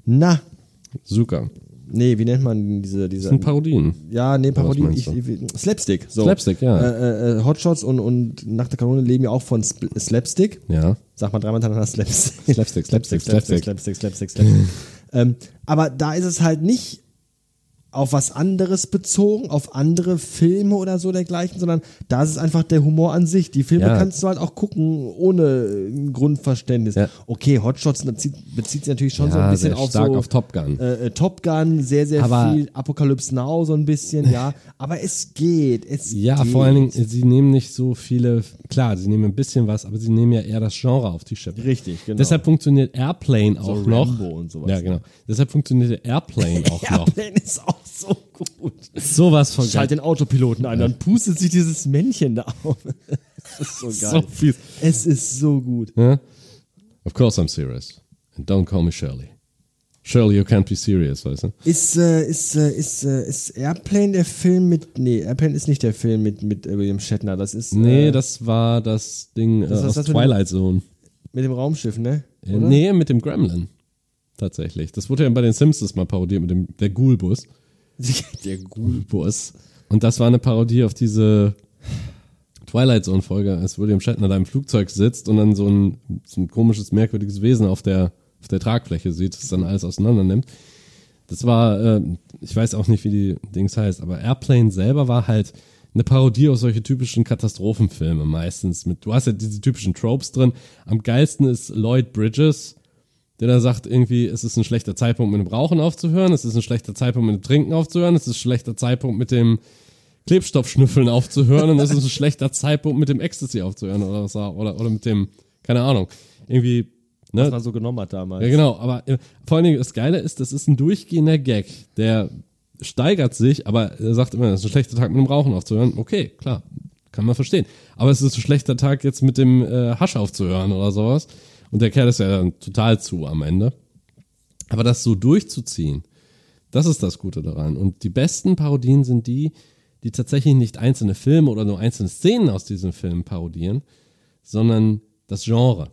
na, Zucker. nee, wie nennt man diese, diese, Das sind Parodien. ja, nee, Parodie, meinst ich, ich, Slapstick, so. Slapstick, ja. Äh, äh, Hotshots und, und Nackte Kanone leben ja auch von Sp Slapstick. Ja. Sag mal dreimal hintereinander Slapstick. Slapstick, Slapstick, Slapstick, Slapstick. Slapstick, Slapstick, Slapstick. ähm, aber da ist es halt nicht auf was anderes bezogen, auf andere Filme oder so dergleichen, sondern da ist es einfach der Humor an sich. Die Filme Ja. kannst du halt auch gucken ohne ein Grundverständnis. Ja. Okay, Hotshots bezieht, bezieht sich natürlich schon so ein Ja, bisschen auf stark so auf Top Gun. äh, äh, Top Gun, sehr, sehr Aber- viel Apocalypse Now so ein bisschen, ja. Aber es geht, es Ja, geht. vor allen Dingen, sie nehmen nicht so viele, klar, sie nehmen ein bisschen was, aber sie nehmen ja eher das Genre auf die Schippe. Richtig, genau. Deshalb funktioniert Airplane auch noch. Rambo und sowas, Ja, ne? genau. Deshalb funktioniert Airplane auch noch. Airplane ist auch so gut. Sowas von Schalt geil. den Autopiloten ein, dann pustet sich dieses Männchen da auf. Das ist so geil. So viel. Es ist so gut. Ja? Of course I'm serious. And don't call me Shirley. Shirley, you can't be serious, weißt du? Ist, äh, ist, äh, ist, äh, ist Airplane der Film mit. Nee, Airplane ist nicht der Film mit, mit äh, William Shatner. Das ist. Nee, äh, das war das Ding äh, ist aus das Twilight Zone. Mit dem Raumschiff, ne? Äh, nee, mit dem Gremlin. Tatsächlich. Das wurde ja bei den Simpsons mal parodiert mit dem der Ghoul-Bus. der gut. Ghoul-Bus. Und das war eine Parodie auf diese Twilight Zone Folge, als William Shatner da im Flugzeug sitzt und dann so ein, so ein komisches, merkwürdiges Wesen auf der, auf der Tragfläche sieht, das dann alles auseinander nimmt. Das war, äh, ich weiß auch nicht, wie die Dings heißt, aber Airplane selber war halt eine Parodie auf solche typischen Katastrophenfilme meistens. Mit, du hast ja diese typischen Tropes drin. Am geilsten ist Lloyd Bridges, der da sagt irgendwie, es ist ein schlechter Zeitpunkt mit dem Rauchen aufzuhören, es ist ein schlechter Zeitpunkt mit dem Trinken aufzuhören, es ist ein schlechter Zeitpunkt mit dem Klebstoffschnüffeln aufzuhören und es ist ein schlechter Zeitpunkt mit dem Ecstasy aufzuhören oder was auch- oder oder mit dem keine Ahnung irgendwie ne Was man so genommen hat damals. ja, genau, aber äh, vor allen Dingen das Geile ist, das ist ein durchgehender Gag, der steigert sich, aber er sagt immer, es ist ein schlechter Tag mit dem Rauchen aufzuhören. Okay, klar, kann man verstehen. Aber es ist ein schlechter Tag jetzt mit dem äh, Hasch aufzuhören oder sowas. Und der Kerl ist ja dann total zu am Ende. Aber das so durchzuziehen, das ist das Gute daran. Und die besten Parodien sind die, die tatsächlich nicht einzelne Filme oder nur einzelne Szenen aus diesen Filmen parodieren, sondern das Genre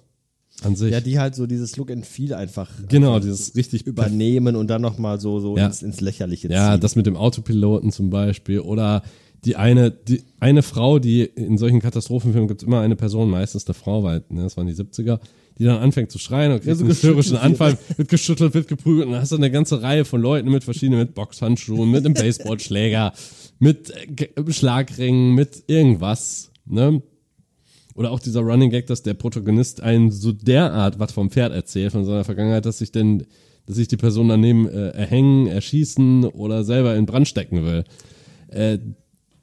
an sich. Ja, die halt so dieses Look and Feel einfach genau, einfach dieses richtig übernehmen und dann nochmal so, so Ja. ins, ins Lächerliche Ja, ziehen. das mit dem Autopiloten zum Beispiel. Oder die eine, die eine Frau, die in solchen Katastrophenfilmen gibt es immer eine Person, meistens eine Frau, weil ne, das waren die 70er, die dann anfängt zu schreien und kriegt so einen hysterischen geschüttelt Anfall, wird geschüttelt, wird geprügelt und dann hast du eine ganze Reihe von Leuten mit verschiedenen, mit Boxhandschuhen, mit einem Baseballschläger, mit äh, Ge- Schlagringen, mit irgendwas, ne? Oder auch dieser Running Gag, dass der Protagonist einen so derart was vom Pferd erzählt, von seiner Vergangenheit, dass sich denn, dass sich die Person daneben äh, erhängen, erschießen oder selber in Brand stecken will. Äh,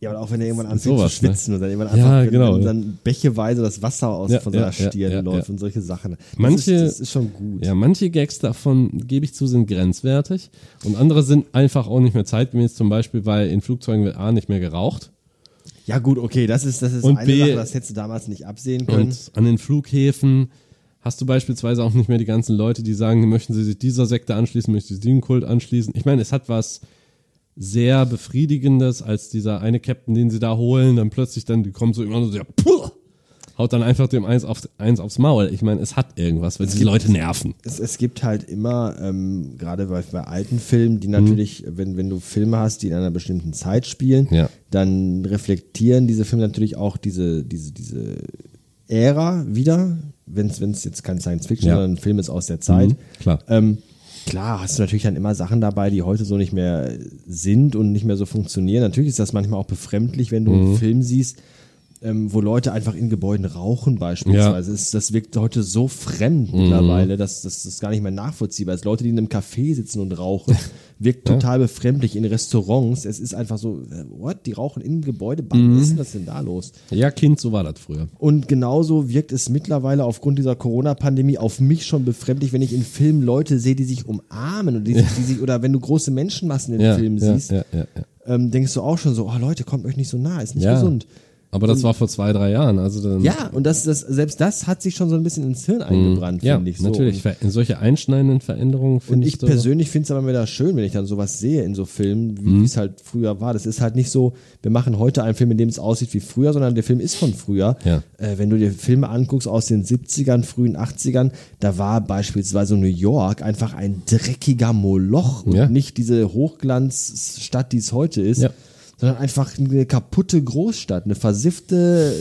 Ja, aber auch wenn er irgendwann anfängt Sowas, zu schwitzen und dann irgendwann Ja, einfach wenn- genau. dann bächeweise das Wasser aus Ja, von ja, seiner ja, Stirn ja, läuft ja. und solche Sachen. Das Manche- ist, das ist schon gut. Ja, manche Gags davon, gebe ich zu, sind grenzwertig und andere sind einfach auch nicht mehr zeitgemäß, zum Beispiel, weil in Flugzeugen wird A nicht mehr geraucht Ja, gut, okay, das ist, das ist Und eine B- Sache, das hättest du damals nicht absehen können. und an den Flughäfen hast du beispielsweise auch nicht mehr die ganzen Leute, die sagen, möchten sie sich dieser Sekte anschließen, möchten sie diesem Kult anschließen. Ich meine, es hat was sehr befriedigendes als dieser eine Captain, den sie da holen, dann plötzlich dann, die kommen so immer so, ja, puh, haut dann einfach dem eins, auf, eins aufs Maul. Ich meine, es hat irgendwas, weil die Leute nerven. es, es gibt halt immer, ähm, gerade bei, bei alten Filmen, Mhm. die natürlich, wenn, wenn du Filme hast, die in einer bestimmten Zeit spielen, Ja. dann reflektieren diese Filme natürlich auch diese, diese, diese Ära wieder, wenn es jetzt kein Science Fiction, Ja. sondern ein Film ist aus der Zeit. Mhm, klar. Ähm, klar, hast du natürlich dann immer Sachen dabei, die heute so nicht mehr sind und nicht mehr so funktionieren. Natürlich ist das manchmal auch befremdlich, wenn du Mhm. einen Film siehst, ähm, wo Leute einfach in Gebäuden rauchen beispielsweise. Es, das wirkt heute so fremd Mhm. mittlerweile, dass dass das gar nicht mehr nachvollziehbar ist. Leute, die in einem Café sitzen und rauchen, wirkt total befremdlich. In Restaurants, es ist einfach so, äh, what, die rauchen im Gebäude? Mhm. Was ist denn das denn da los? Ja, Kind, so war das früher. Und genauso wirkt es mittlerweile aufgrund dieser Corona-Pandemie auf mich schon befremdlich, wenn ich in Filmen Leute sehe, die sich umarmen und die, sich- die sich, oder wenn du große Menschenmassen in Ja, Filmen ja, siehst, ja, ja, ja. Ähm, denkst du auch schon so, oh Leute, kommt euch nicht so nah, ist nicht Ja. gesund. Aber das war vor zwei, drei Jahren. Also dann, Ja, und das, das, selbst das hat sich schon so ein bisschen ins Hirn eingebrannt, Mhm. ja finde ich so. natürlich. Und, Solche einschneidenden Veränderungen und finde ich ich so. persönlich finde es aber wieder schön, wenn ich dann sowas sehe in so Filmen, wie Mhm. es halt früher war. Das ist halt nicht so, wir machen heute einen Film, in dem es aussieht wie früher, sondern der Film ist von früher. Ja. Äh, wenn du dir Filme anguckst aus den 70ern, frühen 80ern, da war beispielsweise New York einfach ein dreckiger Moloch und Ja. nicht diese Hochglanzstadt, die es heute ist. Ja. Sondern einfach eine kaputte Großstadt, eine versiffte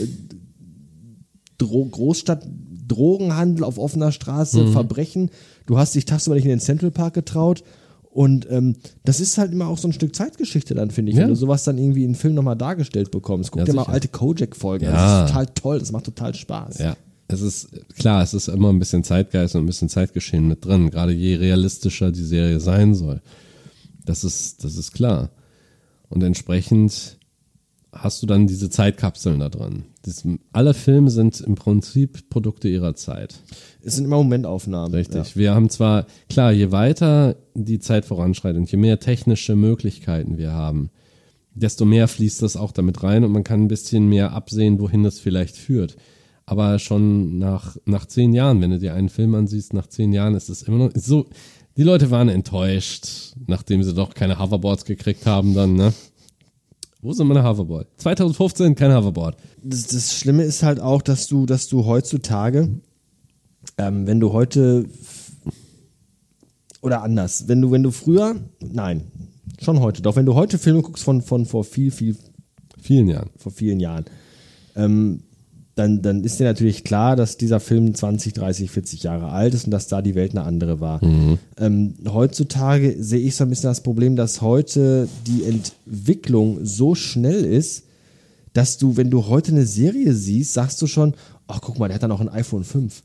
Dro Großstadt, Drogenhandel auf offener Straße, Verbrechen. Du hast dich tagsüber nicht in den Central Park getraut. Und ähm, das ist halt immer auch so ein Stück Zeitgeschichte dann, finde ich, Ja. wenn du sowas dann irgendwie in Film nochmal dargestellt bekommst. Guck Ja, dir mal alte Kojak-Folgen. Ja. Das ist total toll, das macht total Spaß. Ja, es ist klar, es ist immer ein bisschen Zeitgeist und ein bisschen Zeitgeschehen mit drin, gerade je realistischer die Serie sein soll. Das ist, das ist klar. Und entsprechend hast du dann diese Zeitkapseln da drin. Das, alle Filme sind im Prinzip Produkte ihrer Zeit. Es sind immer Momentaufnahmen. Richtig. Wir haben zwar, klar, je weiter die Zeit voranschreitet und je mehr technische Möglichkeiten wir haben, desto mehr fließt das auch damit rein und man kann ein bisschen mehr absehen, wohin das vielleicht führt. Aber schon nach, nach zehn Jahren, wenn du dir einen Film ansiehst, nach zehn Jahren ist es immer noch so, die Leute waren enttäuscht, nachdem sie doch keine Hoverboards gekriegt haben dann, ne? Wo sind meine Hoverboard? 2015 kein Hoverboard. das, das Schlimme ist halt auch, dass du, dass du heutzutage, ähm, wenn du heute oder anders, wenn du, wenn du früher, nein, schon heute, doch wenn du heute Filme guckst von, von vor viel, viel, Vielen Jahren. vor vielen Jahren, ähm, dann, dann ist dir natürlich klar, dass dieser Film 20, 30, 40 Jahre alt ist und dass da die Welt eine andere war. Ähm, heutzutage sehe ich so ein bisschen das Problem, dass heute die Entwicklung so schnell ist, dass du, wenn du heute eine Serie siehst, sagst du schon, ach guck mal, der hat dann auch ein iPhone 5.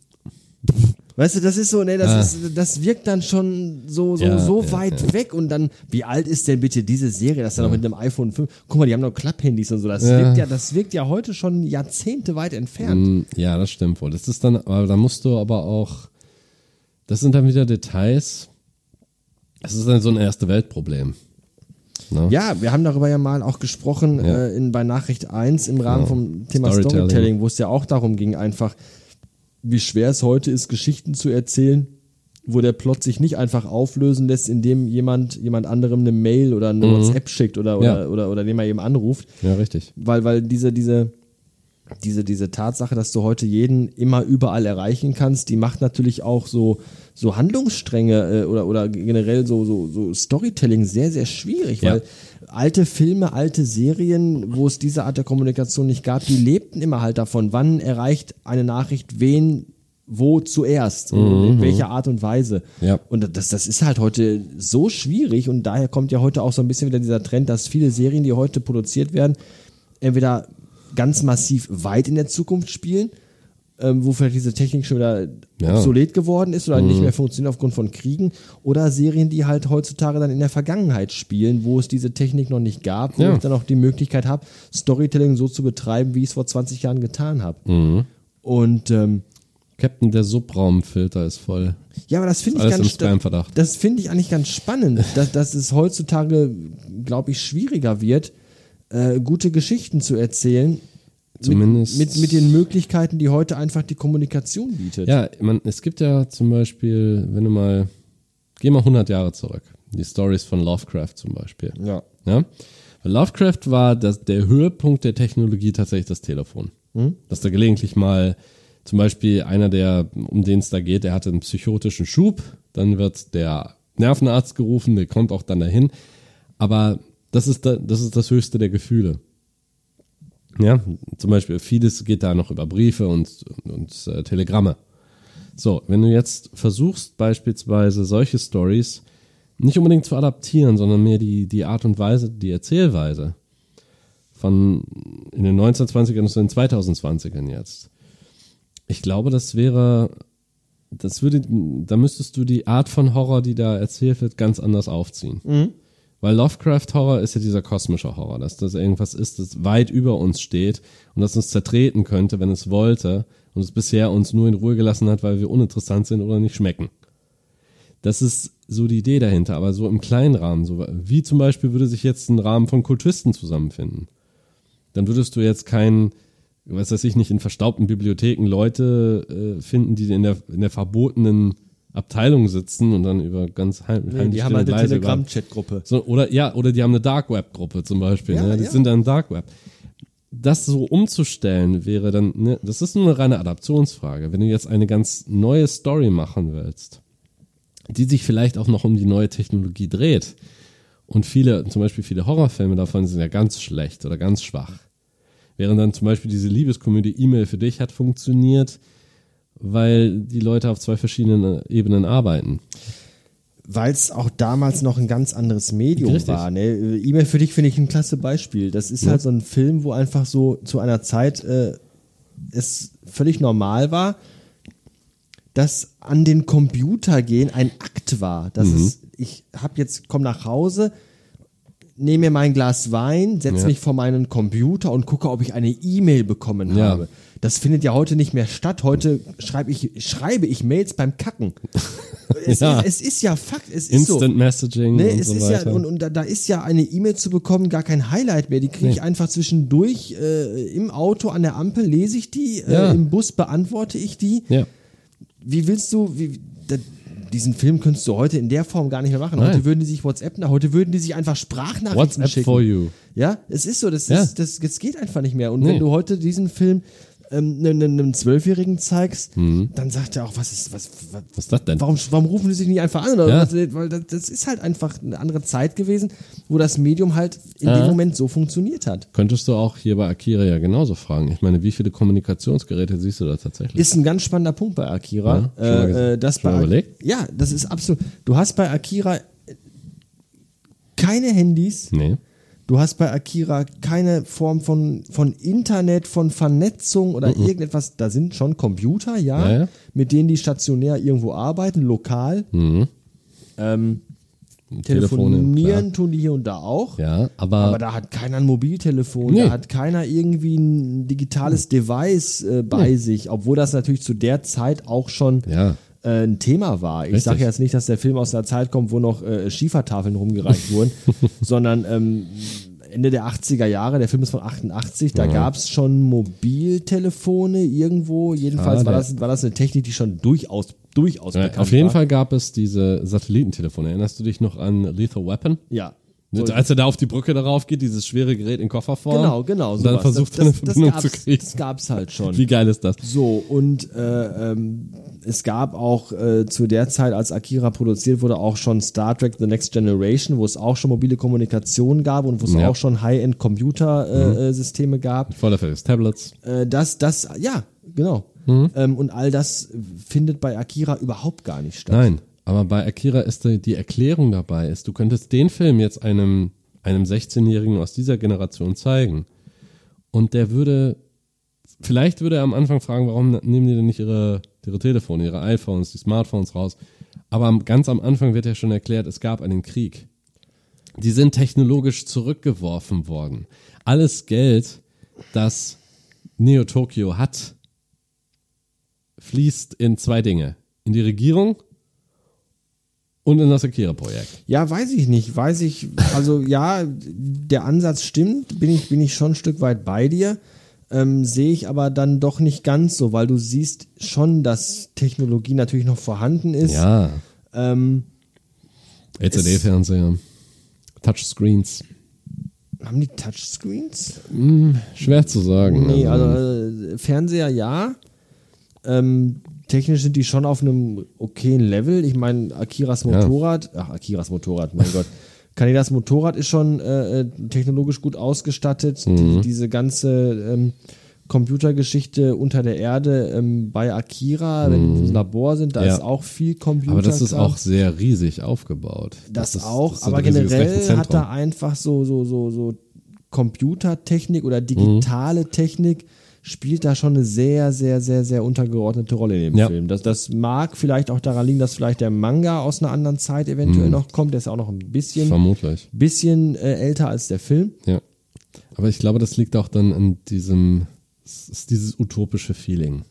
Weißt du, das ist so, ne, das, ist, das wirkt dann schon so, so, Ja, so ja, weit weg und dann, wie alt ist denn bitte diese Serie, dass er noch mit einem iPhone 5, guck mal, die haben noch Klapphandys und so, das Ja. wirkt ja, das wirkt ja heute schon Jahrzehnte weit entfernt. Mm, Ja, das stimmt wohl. Das ist dann, aber da musst du aber auch, das sind dann wieder Details. Das ist dann so ein erste Weltproblem. Ne? Ja, wir haben darüber ja mal auch gesprochen Ja. äh, in, bei Nachricht 1 im Rahmen Genau. vom Thema Storytelling. Storytelling, wo es ja auch darum ging, einfach, wie schwer es heute ist, Geschichten zu erzählen, wo der Plot sich nicht einfach auflösen lässt, indem jemand jemand anderem eine Mail oder eine WhatsApp schickt oder, oder, Mhm. Ja. oder, oder, dem er eben anruft. Ja, richtig. Weil, weil diese, diese, diese, diese Tatsache, dass du heute jeden immer überall erreichen kannst, die macht natürlich auch so, so Handlungsstränge äh, oder, oder generell so, so, so Storytelling sehr, sehr schwierig, Ja. weil alte Filme, alte Serien, wo es diese Art der Kommunikation nicht gab, die lebten immer halt davon, wann erreicht eine Nachricht wen wo zuerst und in welcher Art und Weise. Mhm, Ja. Und das, das ist halt heute so schwierig und daher kommt ja heute auch so ein bisschen wieder dieser Trend, dass viele Serien, die heute produziert werden, entweder ganz massiv weit in der Zukunft spielen, ähm, wo vielleicht diese Technik schon wieder Ja. obsolet geworden ist oder nicht mehr funktioniert aufgrund von Kriegen, oder Serien, die halt heutzutage dann in der Vergangenheit spielen, wo es diese Technik noch nicht gab, wo Ja. ich dann auch die Möglichkeit habe, Storytelling so zu betreiben, wie ich es vor 20 Jahren getan habe. Mhm. Und ähm, Captain, der Subraumfilter ist voll. ja, aber das finde ich ganz Spam-Verdacht. Das finde ich eigentlich ganz spannend, dass, dass es heutzutage, glaube ich, schwieriger wird, äh, gute Geschichten zu erzählen. Zumindest- Mit, mit, mit den Möglichkeiten, die heute einfach die Kommunikation bietet. Ja, man, es gibt ja zum Beispiel, wenn du mal, geh mal 100 Jahre zurück. Die Stories von Lovecraft zum Beispiel. Ja. Ja? Lovecraft war das, der Höhepunkt der Technologie tatsächlich das Telefon. Dass da gelegentlich mal zum Beispiel einer, der, um den es da geht, der hatte einen psychotischen Schub, dann wird der Nervenarzt gerufen, der kommt auch dann dahin. Aber das ist, da, das ist das höchste der Gefühle. Ja, zum Beispiel vieles geht da noch über Briefe und, und, und äh, Telegramme. So, wenn du jetzt versuchst, beispielsweise solche Stories nicht unbedingt zu adaptieren, sondern mehr die, die Art und Weise, die Erzählweise von in den 1920ern und in den 2020ern jetzt. Ich glaube, das wäre, das würde, da müsstest du die Art von Horror, die da erzählt wird, ganz anders aufziehen. Weil Lovecraft-Horror ist ja dieser kosmische Horror, dass das irgendwas ist, das weit über uns steht und das uns zertreten könnte, wenn es wollte und es bisher uns nur in Ruhe gelassen hat, weil wir uninteressant sind oder nicht schmecken. Das ist so die Idee dahinter, aber so im kleinen Rahmen, so wie zum Beispiel würde sich jetzt ein Rahmen von Kultisten zusammenfinden. Dann würdest du jetzt keinen, was weiß ich nicht, in verstaubten Bibliotheken Leute äh, finden, die in der, in der verbotenen Abteilung sitzen und dann über ganz heim, Nee, heimlich die haben halt eine Telegram-Chat-Gruppe. so, oder ja, oder die haben eine Dark Web Gruppe zum Beispiel. Ja, ne? Die ja. sind dann Dark Web. Das so umzustellen wäre dann, ne, das ist nur eine reine Adaptionsfrage. Wenn du jetzt eine ganz neue Story machen willst, die sich vielleicht auch noch um die neue Technologie dreht und viele, zum Beispiel viele Horrorfilme davon sind ja ganz schlecht oder ganz schwach. Während dann zum Beispiel diese Liebeskomödie E-Mail für dich hat funktioniert, weil die Leute auf zwei verschiedenen Ebenen arbeiten. Weil es auch damals noch ein ganz anderes Medium Richtig. war. Ne? E-Mail für dich finde ich ein klasse Beispiel. Das ist halt so ein Film, wo einfach so zu einer Zeit äh, es völlig normal war, dass an den Computer gehen ein Akt war. Das ist, ich hab jetzt, komm nach Hause, nehme mir mein Glas Wein, setze Ja. mich vor meinen Computer und gucke, ob ich eine E-Mail bekommen Ja. habe. Das findet ja heute nicht mehr statt. Heute schreibe ich, schreibe ich Mails beim Kacken. es, Ja. ist, es ist ja Fakt, es ist so. Instant Messaging Nee, und es so ist weiter. ja, und, und da, da ist ja eine E-Mail zu bekommen gar kein Highlight mehr. Die kriege ich Nee. einfach zwischendurch äh, im Auto an der Ampel, lese ich die, äh, im Bus beantworte ich die. Wie willst du, wie, da, diesen Film könntest du heute in der Form gar nicht mehr machen. Nein. Heute würden die sich WhatsApp, nach, heute würden die sich einfach Sprachnachrichten WhatsApp schicken. for you. Ja, es ist so, das, Ja. ist, das, das geht einfach nicht mehr. Und Nee. wenn du heute diesen Film ähm, einem, einem Zwölfjährigen zeigst, Mhm. dann sagt er auch, was ist, was, was, Was ist das denn? Warum, warum rufen die sich nicht einfach an? Ja. weil das, das ist halt einfach eine andere Zeit gewesen, wo das Medium halt in Ja. dem Moment so funktioniert hat. Könntest du auch hier bei Akira ja genauso fragen. Ich meine, wie viele Kommunikationsgeräte siehst du da tatsächlich? Ist ein ganz spannender Punkt bei Akira. Ja, äh, äh, das bei, überlegt? Ja, das ist absolut. Du hast bei Akira keine Handys. Nee. Du hast bei Akira keine Form von, von Internet, von Vernetzung oder irgendetwas. Da sind schon Computer, ja, Ja, ja. mit denen die stationär irgendwo arbeiten, lokal. Mhm. Ähm, Telefone, telefonieren tun die hier und da auch. Ja, aber, Aber da hat keiner ein Mobiltelefon, Nee. da hat keiner irgendwie ein digitales Device äh, bei sich, obwohl das natürlich zu der Zeit auch schon ja, äh, ein Thema war. Ich sage jetzt nicht, dass der Film aus einer Zeit kommt, wo noch äh, Schiefertafeln rumgereicht wurden, sondern ähm, Ende der 80er Jahre, der Film ist von 88, da gab es schon Mobiltelefone irgendwo. Jedenfalls Ah, war, das, war das eine Technik, die schon durchaus, durchaus Ja, auf jeden war. Fall gab es diese Satellitentelefone. Erinnerst du dich noch an Lethal Weapon? Ja. Ne, Als er da auf die Brücke darauf geht, dieses schwere Gerät in Kofferform. Genau, genau. Und dann sowas. versucht das, er eine das Verbindung gab's, zu kriegen. Das gab's halt schon. Wie geil ist das? So, und äh, ähm, es gab auch äh, zu der Zeit, als Akira produziert wurde, auch schon Star Trek The Next Generation, wo es auch schon mobile Kommunikation gab und wo es Ja. Mhm. auch schon High-End-Computer-Systeme äh, Systeme gab. Vorderfeld Tablets. Äh, das, das, ja, genau. Mhm. Ähm, und all das findet bei Akira überhaupt gar nicht statt. Nein, aber bei Akira ist die, Erklärung dabei, ist, du könntest den Film jetzt einem, einem 16-Jährigen aus dieser Generation zeigen. Und der würde, vielleicht würde er am Anfang fragen, warum nehmen die denn nicht ihre, ihre Telefone, ihre iPhones, die Smartphones raus? Aber ganz am Anfang wird ja schon erklärt, es gab einen Krieg. Die sind technologisch zurückgeworfen worden. Alles Geld, das Neo Tokyo hat, fließt in zwei Dinge. In die Regierung und in das Akira-Projekt. Ja, weiß ich nicht. Weiß ich, also ja, der Ansatz stimmt, bin ich, bin ich schon ein Stück weit bei dir. Ähm, Sehe ich aber dann doch nicht ganz so, weil du siehst schon, dass Technologie natürlich noch vorhanden ist. Ja. Ähm, LCD-Fernseher, Touchscreens. haben die Touchscreens? Schwer zu sagen. Nee, Also, also äh, Fernseher ja. Ähm, technisch sind die schon auf einem okayen Level. Ich meine, Akiras Motorrad, ach, Akiras Motorrad, mein Gott. Kanidas Motorrad ist schon äh, äh, technologisch gut ausgestattet. Mhm. Die, diese ganze ähm, Computergeschichte unter der Erde ähm, bei Akira, wenn die im Labor sind, da Mhm. Ja. ist auch viel Computer. aber das ist auch sehr riesig aufgebaut. Das, ist, auch, das aber generell hat er einfach so, so, so, so Computertechnik oder digitale Mhm. Technik spielt da schon eine sehr, sehr, sehr, sehr untergeordnete Rolle in dem Ja. Film. Das, das mag vielleicht auch daran liegen, dass vielleicht der Manga aus einer anderen Zeit eventuell Mhm. noch kommt. Der ist auch noch ein bisschen, Vermutlich. bisschen äh, älter als der Film. Ja. Aber ich glaube, das liegt auch dann an diesem, dieses utopische Feeling.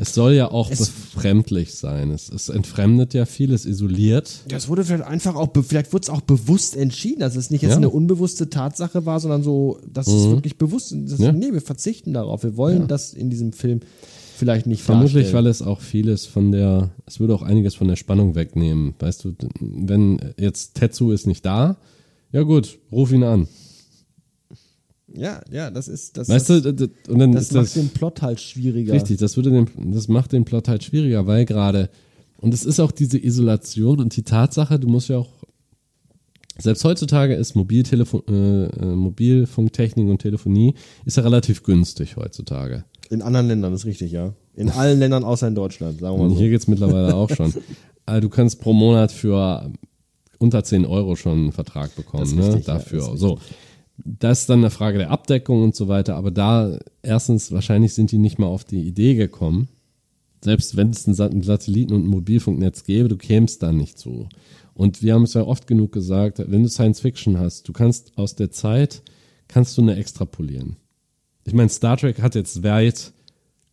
Es soll ja auch Es- befremdlich sein. Es, es entfremdet ja vieles, isoliert. Das wurde vielleicht einfach auch, vielleicht wurde es auch bewusst entschieden, dass es nicht jetzt Ja. eine unbewusste Tatsache war, sondern so, dass es wirklich bewusst ist. Ja. Nee, wir verzichten darauf. Wir wollen das in diesem Film vielleicht nicht Vermutlich, darstellen. weil es auch vieles von der, es würde auch einiges von der Spannung wegnehmen. Weißt du, wenn jetzt Tetsu ist nicht da, ja gut, ruf ihn an. Ja, ja, das ist das. Weißt das, du, d- d- und dann das macht das den Plot halt schwieriger. richtig, das würde den, das macht den Plot halt schwieriger, weil gerade, und es ist auch diese Isolation und die Tatsache, du musst ja auch, selbst heutzutage ist Mobiltelefon, äh, äh, Mobilfunktechnik und Telefonie ist ja relativ günstig heutzutage. In anderen Ländern ist richtig, ja. In allen Ländern außer in Deutschland, sagen wir Und mal so. hier geht's mittlerweile auch schon. Also du kannst pro Monat für unter 10 Euro schon einen Vertrag bekommen, Das ne? richtig, ja, Dafür. das ist so. Das ist dann eine Frage der Abdeckung und so weiter. Aber da, erstens, wahrscheinlich sind die nicht mal auf die Idee gekommen. Selbst wenn es einen Sat- einen Satelliten- und ein Mobilfunknetz gäbe, du kämst da nicht zu. Und wir haben es ja oft genug gesagt, wenn du Science Fiction hast, du kannst aus der Zeit, kannst du eine extrapolieren. Ich meine, Star Trek hat jetzt weit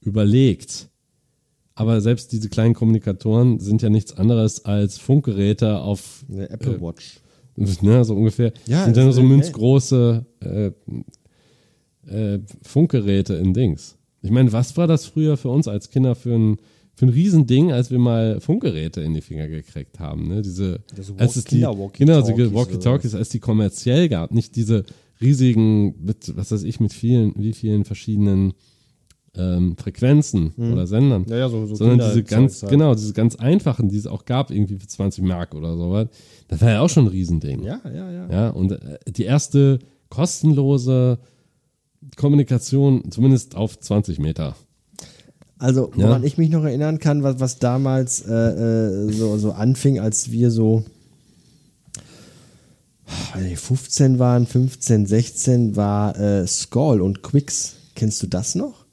überlegt, aber selbst diese kleinen Kommunikatoren sind ja nichts anderes als Funkgeräte auf, Eine Apple Watch. ne, so ungefähr, Ja, sind ja nur ist, so münzgroße äh, äh, Funkgeräte in Dings. Ich meine, was war das früher für uns als Kinder für ein, für ein Riesending, als wir mal Funkgeräte in die Finger gekriegt haben, ne? Diese, Das Walk- als es die, genau, oder Walkie-Talkies, als die kommerziell gab, nicht diese riesigen, mit, was weiß ich, mit vielen, wie vielen verschiedenen ähm, Frequenzen oder Sendern. Ja, ja, so- so sondern diese Kinderzeugs ganz, halt. genau, diese ganz einfachen, die es auch gab, irgendwie für 20 Mark oder sowas. Das war ja auch schon ein Riesending. Ja, ja, ja. Ja, und äh, die erste kostenlose Kommunikation, zumindest auf 20 Meter. Also, Ja. woran ich mich noch erinnern kann, was, was damals äh, äh, so, so anfing, als wir so weiß nicht, 15 waren, 15, 16, war äh, Skoll und Quicks. Kennst du das noch?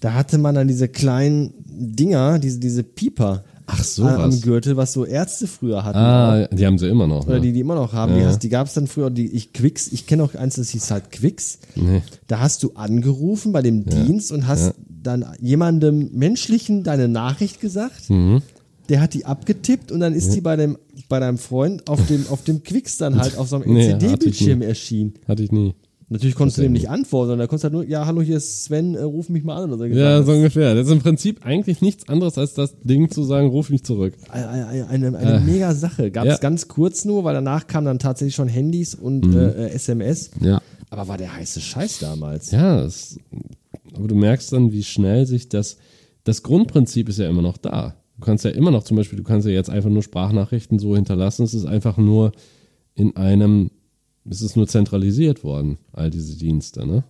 Da hatte man dann diese kleinen Dinger, diese, diese Pieper. Ach so am was. Gürtel, was so Ärzte früher hatten. Ah, die haben sie immer noch. Oder ne? die, die immer noch haben. Die, Ja. hast- die gab es dann früher, die ich Quicks, ich kenne auch eins, das hieß halt Quicks. Nee. Da hast du angerufen bei dem Dienst und hast dann jemandem menschlichen deine Nachricht gesagt. Mhm. Der hat die abgetippt und dann ist die bei dem bei deinem Freund auf dem auf dem Quicks dann halt auf so einem Nee, LCD-Bildschirm nie. erschienen. Hatte ich nie. Natürlich konntest du dem nicht antworten, sondern da konntest du halt nur, ja, hallo, hier ist Sven, äh, ruf mich mal an oder so. Ja, so ungefähr. Das ist im Prinzip eigentlich nichts anderes als das Ding zu sagen, ruf mich zurück. Eine, eine, eine, eine mega Sache. Gab es Ja. ganz kurz nur, weil danach kamen dann tatsächlich schon Handys und Mhm. äh, äh, SMS. Ja. Aber war der heiße Scheiß damals. Ja, es, aber du merkst dann, wie schnell sich das, das Grundprinzip ist ja immer noch da. Du kannst ja immer noch zum Beispiel, du kannst ja jetzt einfach nur Sprachnachrichten so hinterlassen. Es ist einfach nur in einem, es ist nur zentralisiert worden, all diese Dienste, ne?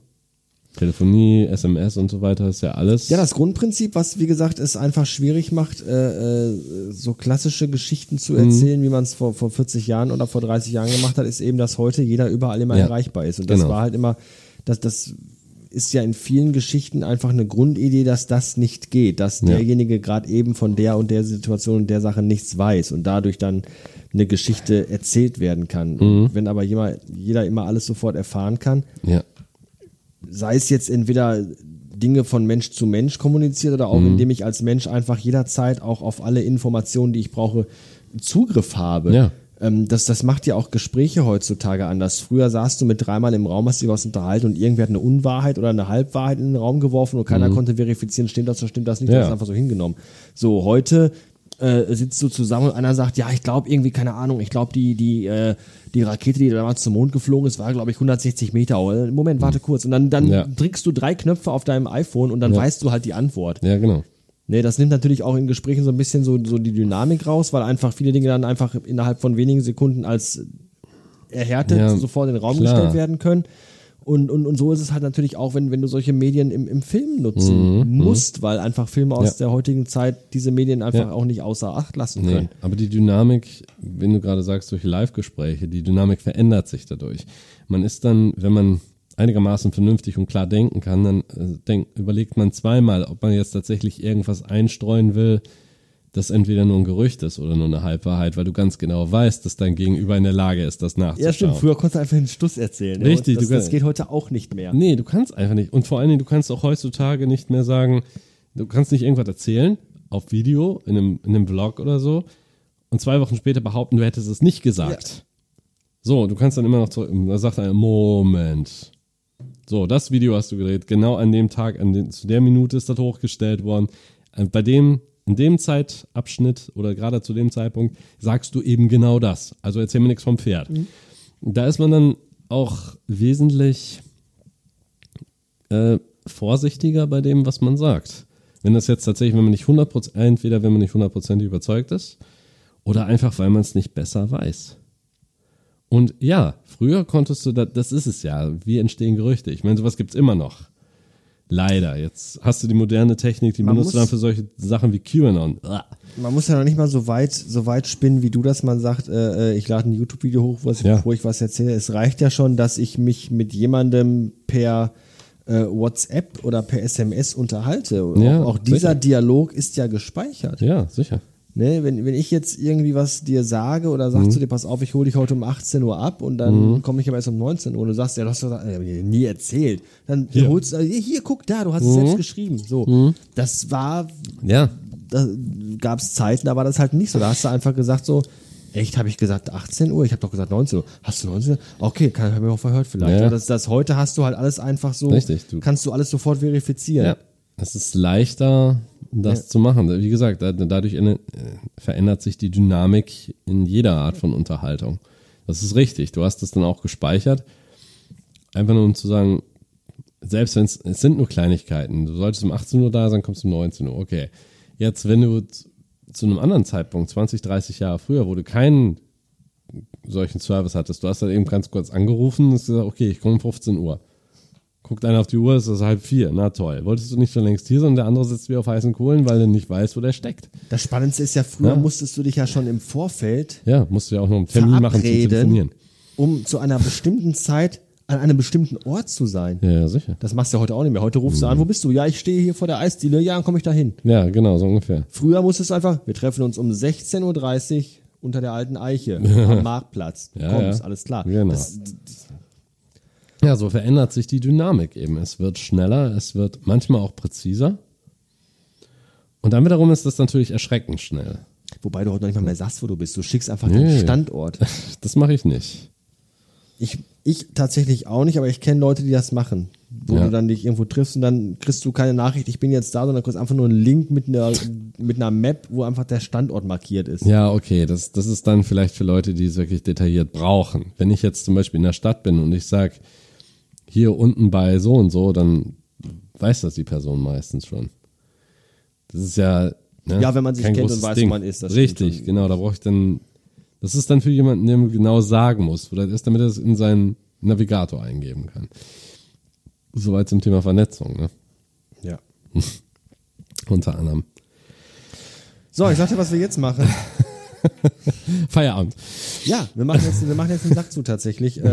Telefonie, SMS und so weiter ist ja alles. Ja, das Grundprinzip, was wie gesagt es einfach schwierig macht, äh, äh, so klassische Geschichten zu Mhm. erzählen, wie man es vor, vor 40 Jahren oder vor 30 Jahren gemacht hat, ist eben, dass heute jeder überall immer Ja. erreichbar ist. Und das Genau. war halt immer, das, das ist ja in vielen Geschichten einfach eine Grundidee, dass das nicht geht, dass Ja. derjenige gerade eben von der und der Situation und der Sache nichts weiß und dadurch dann eine Geschichte erzählt werden kann. Mhm. Wenn aber jemand, jeder immer alles sofort erfahren kann, ja. sei es jetzt entweder Dinge von Mensch zu Mensch kommuniziert oder Mhm. auch indem ich als Mensch einfach jederzeit auch auf alle Informationen, die ich brauche, Zugriff habe. Ja. Ähm, das, das macht ja auch Gespräche heutzutage anders. Früher saßt du mit dreimal im Raum, hast dich was unterhalten und irgendwer hat eine Unwahrheit oder eine Halbwahrheit in den Raum geworfen und keiner konnte verifizieren, stimmt das oder stimmt das nicht, Mhm. Ja. das ist einfach so hingenommen. So, heute äh, sitzt du zusammen und einer sagt, ja, ich glaube irgendwie, keine Ahnung, ich glaube, die, die, äh, die Rakete, die damals zum Mond geflogen ist, war, glaube ich, 160 Meter. Moment, warte kurz. Und dann, dann Ja. drückst du drei Knöpfe auf deinem iPhone und dann weißt du halt die Antwort. Ja, genau. Nee, das nimmt natürlich auch in Gesprächen so ein bisschen so, so die Dynamik raus, weil einfach viele Dinge dann einfach innerhalb von wenigen Sekunden als erhärtet Ja, sofort in den Raum klar. gestellt werden können. Und, und, und so ist es halt natürlich auch, wenn, wenn du solche Medien im, im Film nutzen musst, weil einfach Filme aus Mhm, Ja. der heutigen Zeit diese Medien einfach Ja. auch nicht außer Acht lassen Nee, können. aber die Dynamik, wenn du gerade sagst, durch Live-Gespräche, die Dynamik verändert sich dadurch. Man ist dann, wenn man einigermaßen vernünftig und klar denken kann, dann äh, denk, überlegt man zweimal, ob man jetzt tatsächlich irgendwas einstreuen will, das entweder nur ein Gerücht ist oder nur eine Halbwahrheit, weil du ganz genau weißt, dass dein Gegenüber in der Lage ist, das nachzuschauen. Ja, stimmt. Früher konntest du einfach einen Stuss erzählen. Richtig, Und Das, du das kannst- geht heute auch nicht mehr. Nee, du kannst einfach nicht. Und vor allen Dingen, du kannst auch heutzutage nicht mehr sagen, du kannst nicht irgendwas erzählen auf Video, in einem, in einem Vlog oder so, und zwei Wochen später behaupten, du hättest es nicht gesagt. So, du kannst dann immer noch zurück, da sagt einer, Moment. So, das Video hast du gedreht, genau an dem Tag, an den, zu der Minute ist das hochgestellt worden. Äh, Bei dem, in dem Zeitabschnitt oder gerade zu dem Zeitpunkt sagst du eben genau das. Also erzähl mir nichts vom Pferd. Da ist man dann auch wesentlich äh, vorsichtiger bei dem, was man sagt. Wenn das jetzt tatsächlich, wenn man nicht 100%, entweder wenn man nicht 100% überzeugt ist oder einfach, weil man es nicht besser weiß. Und ja, früher konntest du, da, das ist es ja, wie entstehen Gerüchte. Ich meine, sowas gibt's immer noch. Leider. Jetzt hast du die moderne Technik, die Man benutzt du muss- dann für solche Sachen wie QAnon. Man muss ja noch nicht mal so weit, so weit spinnen, wie du das man sagt, äh, äh, ich lade ein YouTube-Video hoch, wo ich, Ja. ich was erzähle. Es reicht ja schon, dass ich mich mit jemandem per äh, WhatsApp oder per SMS unterhalte. Ja, auch, auch dieser. Dialog ist ja gespeichert. Ja, sicher. Ne, wenn, wenn ich jetzt irgendwie was dir sage oder Mhm. sag zu dir, pass auf, ich hole dich heute um 18 Uhr ab und dann komme ich aber erst um 19 Uhr und du sagst, ja, du hast doch äh, nie erzählt. Dann Hier. Mhm. holst du, hier, hier, guck da, du hast es selbst geschrieben. So, das war Ja, da gab es Zeiten, da war das halt nicht so. Da hast du einfach gesagt so, echt, habe ich gesagt 18 Uhr? Ich habe doch gesagt 19 Uhr. Hast du 19 Uhr? Okay, kann ich mir auch verhört vielleicht. Ja. Ja. Das, das heute hast du halt alles einfach so, Richtig, du- kannst du alles sofort verifizieren. Ja, es ist leichter, das zu machen. Wie gesagt, da- dadurch äh, verändert sich die Dynamik in jeder Art von Unterhaltung. Das ist richtig. Du hast es dann auch gespeichert. Einfach nur um zu sagen, selbst wenn es, es sind nur Kleinigkeiten. Du solltest um 18 Uhr da sein, kommst um 19 Uhr. Okay. Jetzt, wenn du zu einem anderen Zeitpunkt, 20, 30 Jahre früher, wo du keinen solchen Service hattest, du hast dann eben ganz kurz angerufen und hast gesagt, okay, ich komme um 15 Uhr. Guckt einer auf die Uhr, es ist halb vier. Na toll. Wolltest du nicht schon längst hier sein? Der andere sitzt wie auf heißen Kohlen, weil er nicht weiß, wo der steckt. Das Spannendste ist ja, früher Ja. musstest du dich ja schon im Vorfeld Ja, musst du ja auch noch einen Termin machen zum Telefonieren. um zu einer bestimmten Zeit an einem bestimmten Ort zu sein. Ja, ja, sicher. Das machst du ja heute auch nicht mehr. Heute rufst du an, wo bist du? Ja, ich stehe hier vor der Eisdiele. Ja, dann komme ich da hin. Ja, genau, so ungefähr. Früher musstest du einfach, wir treffen uns um 16.30 Uhr unter der alten Eiche am Marktplatz. Du Ja, kommst, ja. alles klar. Genau. Das, Ja, so verändert sich die Dynamik eben. Es wird schneller, es wird manchmal auch präziser. Und dann wiederum ist das natürlich erschreckend schnell. wobei du heute noch nicht mal mehr sagst, wo du bist. Du schickst einfach Nee. den Standort. Das mache ich nicht. Ich, ich tatsächlich auch nicht, aber ich kenne Leute, die das machen. Wo Ja. du dann dich irgendwo triffst und dann kriegst du keine Nachricht, ich bin jetzt da, sondern kriegst einfach nur einen Link mit einer, mit einer Map, wo einfach der Standort markiert ist. Ja, okay, das, das ist dann vielleicht für Leute, die es wirklich detailliert brauchen. Wenn ich jetzt zum Beispiel in der Stadt bin und ich sag hier unten bei so und so, dann weiß das die Person meistens schon. Das ist ja. Ne, Ja, wenn man sich kennt und weiß, wo Ding. man ist, das Richtig, genau. Da brauche ich dann. Das ist dann für jemanden, der mir genau sagen muss, wo das ist, damit er es in seinen Navigator eingeben kann. Soweit zum Thema Vernetzung, ne? Ja. Unter anderem. So, ich sag dir, was wir jetzt machen. Feierabend. Ja, wir machen jetzt, wir machen jetzt einen Sack zu tatsächlich. Äh,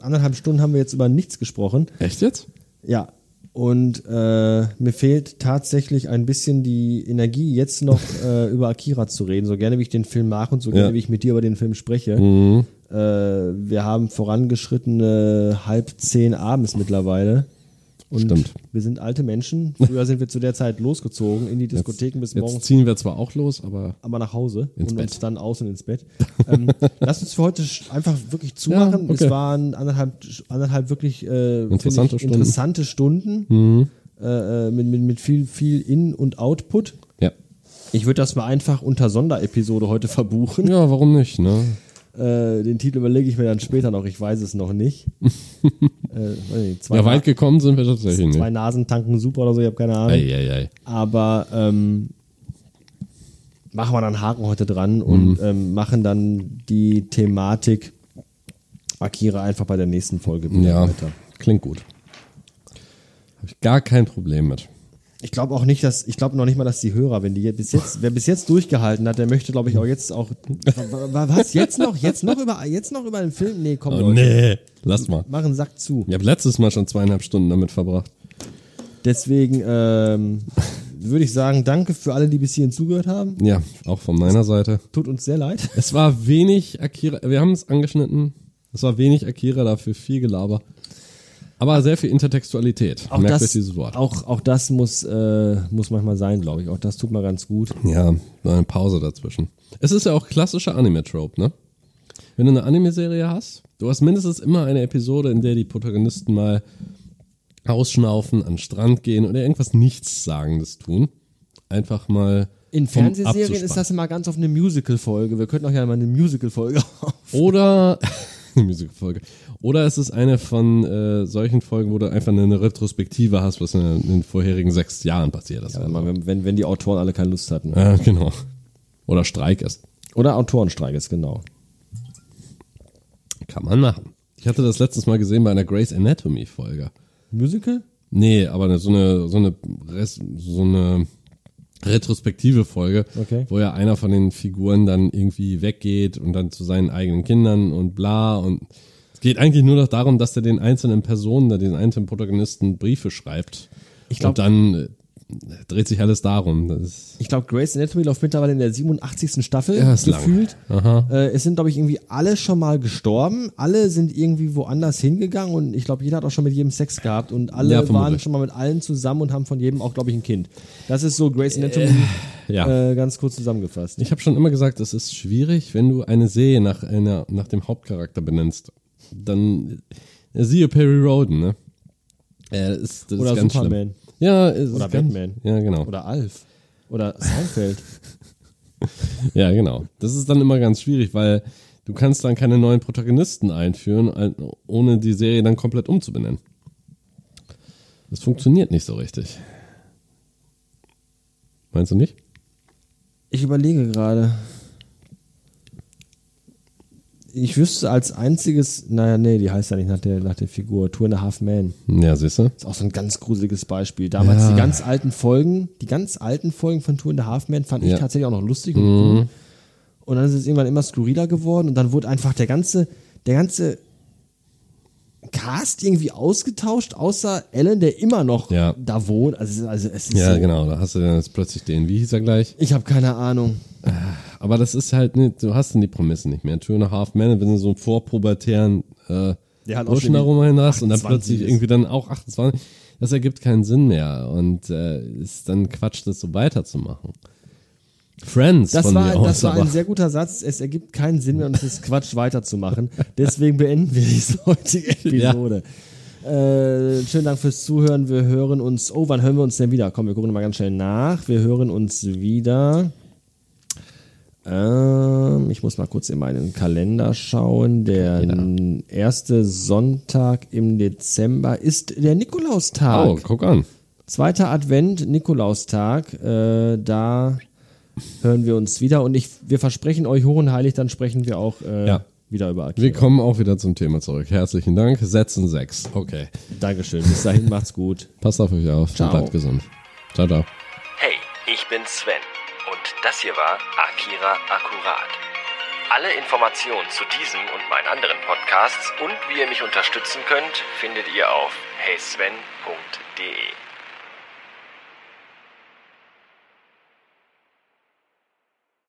anderthalb Stunden haben wir jetzt über nichts gesprochen. Echt jetzt? Ja. Und äh, mir fehlt tatsächlich ein bisschen die Energie, jetzt noch äh, über Akira zu reden. So gerne wie ich den Film mache und so gerne Ja. wie ich mit dir über den Film spreche. Mhm. Äh, wir haben vorangeschrittene halb zehn abends mittlerweile. Und Stimmt. wir sind alte Menschen. Früher sind wir zu der Zeit losgezogen in die Diskotheken bis Jetzt morgens ziehen wir zwar auch los, aber aber nach Hause und Bett. uns dann aus und ins Bett. ähm, lass uns für heute einfach wirklich zumachen. Ja, okay. Es waren anderthalb, anderthalb wirklich äh, Interessante ich, Stunden. Mhm. interessante Stunden äh, äh, mit, mit, mit viel, viel In- und Output. ja. Ich würde das mal einfach unter Sonderepisode heute verbuchen. Ja, warum nicht, ne? Äh, den Titel überlege ich mir dann später noch, ich weiß es noch nicht. äh, nicht, zwei, Ja, weit gekommen sind wir tatsächlich zwei nicht. Nasen tanken super oder so, ich habe keine Ahnung. Eieiei. Aber ähm, machen wir dann einen Haken heute dran und ähm, machen dann die Thematik Akira einfach bei der nächsten Folge wieder Ja, weiter. klingt gut. Habe ich gar kein Problem mit. Ich glaube auch nicht, dass ich glaube noch nicht mal, dass die Hörer, wenn die bis jetzt, wer bis jetzt durchgehalten hat, der möchte, glaube ich, auch jetzt auch wa- wa- was jetzt noch, jetzt noch über jetzt noch über den Film? Nee, komm Oh, nee, lass mal. mach einen Sack zu. Ich habe letztes Mal schon zweieinhalb Stunden damit verbracht. Deswegen ähm, würde ich sagen, danke für alle, die bis hierhin zugehört haben. Ja, auch von meiner Seite. Tut uns sehr leid. Es war wenig Akira, wir haben es angeschnitten. Es war wenig Akira, dafür viel Gelaber. Aber sehr viel Intertextualität. Auch Merkt das, euch dieses Wort. Auch, auch das muss, äh, muss manchmal sein, glaube ich. Auch das tut mal ganz gut. Ja, war eine Pause dazwischen. Es ist ja auch klassischer Anime-Trope, ne? Wenn du eine Anime-Serie hast, du hast mindestens immer eine Episode, in der die Protagonisten mal ausschnaufen, an den Strand gehen oder irgendwas Nichtssagendes tun. Einfach mal. In Fernsehserien ist das immer ganz oft eine Musical-Folge. Wir könnten auch ja mal eine Musical-Folge auf. Oder. Eine Musikfolge. Oder es ist eine von äh, solchen Folgen, wo du einfach eine Retrospektive hast, was in, in den vorherigen sechs Jahren passiert ist. Ja, wenn, wenn, wenn die Autoren alle keine Lust hatten. ja, genau. Oder Streik ist. Oder Autorenstreik ist, genau. Kann man machen. Ich hatte das letztes Mal gesehen bei einer Grey's Anatomy Folge. Musical? Nee, aber so eine, so eine, so eine retrospektive Folge, Okay. wo ja einer von den Figuren dann irgendwie weggeht und dann zu seinen eigenen Kindern und bla und es geht eigentlich nur noch darum, dass er den einzelnen Personen, den einzelnen Protagonisten Briefe schreibt. Ich glaub- und dann äh, dreht sich alles darum. Ich glaube, Grace Anatomy läuft mittlerweile in der 87. Staffel Ja, gefühlt. Äh, es sind, glaube ich, irgendwie alle schon mal gestorben. Alle sind irgendwie woanders hingegangen und ich glaube, jeder hat auch schon mit jedem Sex gehabt und alle Ja, waren schon mal mit allen zusammen und haben von jedem auch, glaube ich, ein Kind. Das ist so Grace Anatomy ja. äh, ganz kurz zusammengefasst. Ich habe schon immer gesagt, es ist schwierig, wenn du eine Serie nach, einer, nach dem Hauptcharakter benennst. Dann äh, siehe Perry Roden, ne? Äh, das ist, das Oder ist ganz Superman. schlimm. Ja, es Oder ist ganz, Batman. Ja, genau. Oder Alf. Oder Seinfeld. Ja, genau. Das ist dann immer ganz schwierig, weil du kannst dann keine neuen Protagonisten einführen, ein- ohne die Serie dann komplett umzubenennen. Das funktioniert nicht so richtig. Meinst du nicht? Ich überlege gerade. Ich wüsste als einziges, naja, nee, die heißt ja nicht nach der, nach der Figur, Two and a Half Man. Ja, siehst du? Ist auch so ein ganz gruseliges Beispiel. Damals Ja. die ganz alten Folgen, die ganz alten Folgen von Two and a Half Men fand ich Ja. Mhm. tatsächlich auch noch lustig und cool. Und dann ist es irgendwann immer skurriler geworden und dann wurde einfach der ganze, der ganze, Cast irgendwie ausgetauscht, außer Alan, der immer noch Ja. da wohnt. Also, also es ist Ja, so, genau, da hast du dann jetzt plötzlich den, wie hieß er gleich? Ich habe keine Ahnung. Aber das ist halt, ne, du hast dann die Prämisse nicht mehr. Two and a Half Men, wenn du so einen vorpubertären äh, auch Burschen da rumrennen hast und dann 28 plötzlich ist. irgendwie dann auch 28, das ergibt keinen Sinn mehr und äh, ist dann Quatsch, das so weiterzumachen. Friends Das war, aus, das war ein sehr guter Satz. Es ergibt keinen Sinn mehr und es ist Quatsch weiterzumachen. Deswegen beenden wir diese heutige Episode. Äh, schönen Dank fürs Zuhören. Wir hören uns. Oh, wann hören wir uns denn wieder? Komm, wir gucken mal ganz schnell nach. Wir hören uns wieder. Ähm, ich muss mal kurz in meinen Kalender schauen. Der erste Sonntag im Dezember ist der Nikolaustag. oh, guck an. Zweiter Advent, Nikolaustag, äh, da hören wir uns wieder und ich, wir versprechen euch hoch und heilig, dann sprechen wir auch äh, Ja. wieder über Akira. Wir kommen auch wieder zum Thema zurück. Herzlichen Dank. Setzen sechs. Okay. Dankeschön, bis dahin, macht's gut. Passt auf euch auf. Ciao. Bleibt gesund. Ciao, ciao. Hey, ich bin Sven das hier war Akira Akkurat. Alle Informationen zu diesem und meinen anderen Podcasts und wie ihr mich unterstützen könnt, findet ihr auf heysven.de.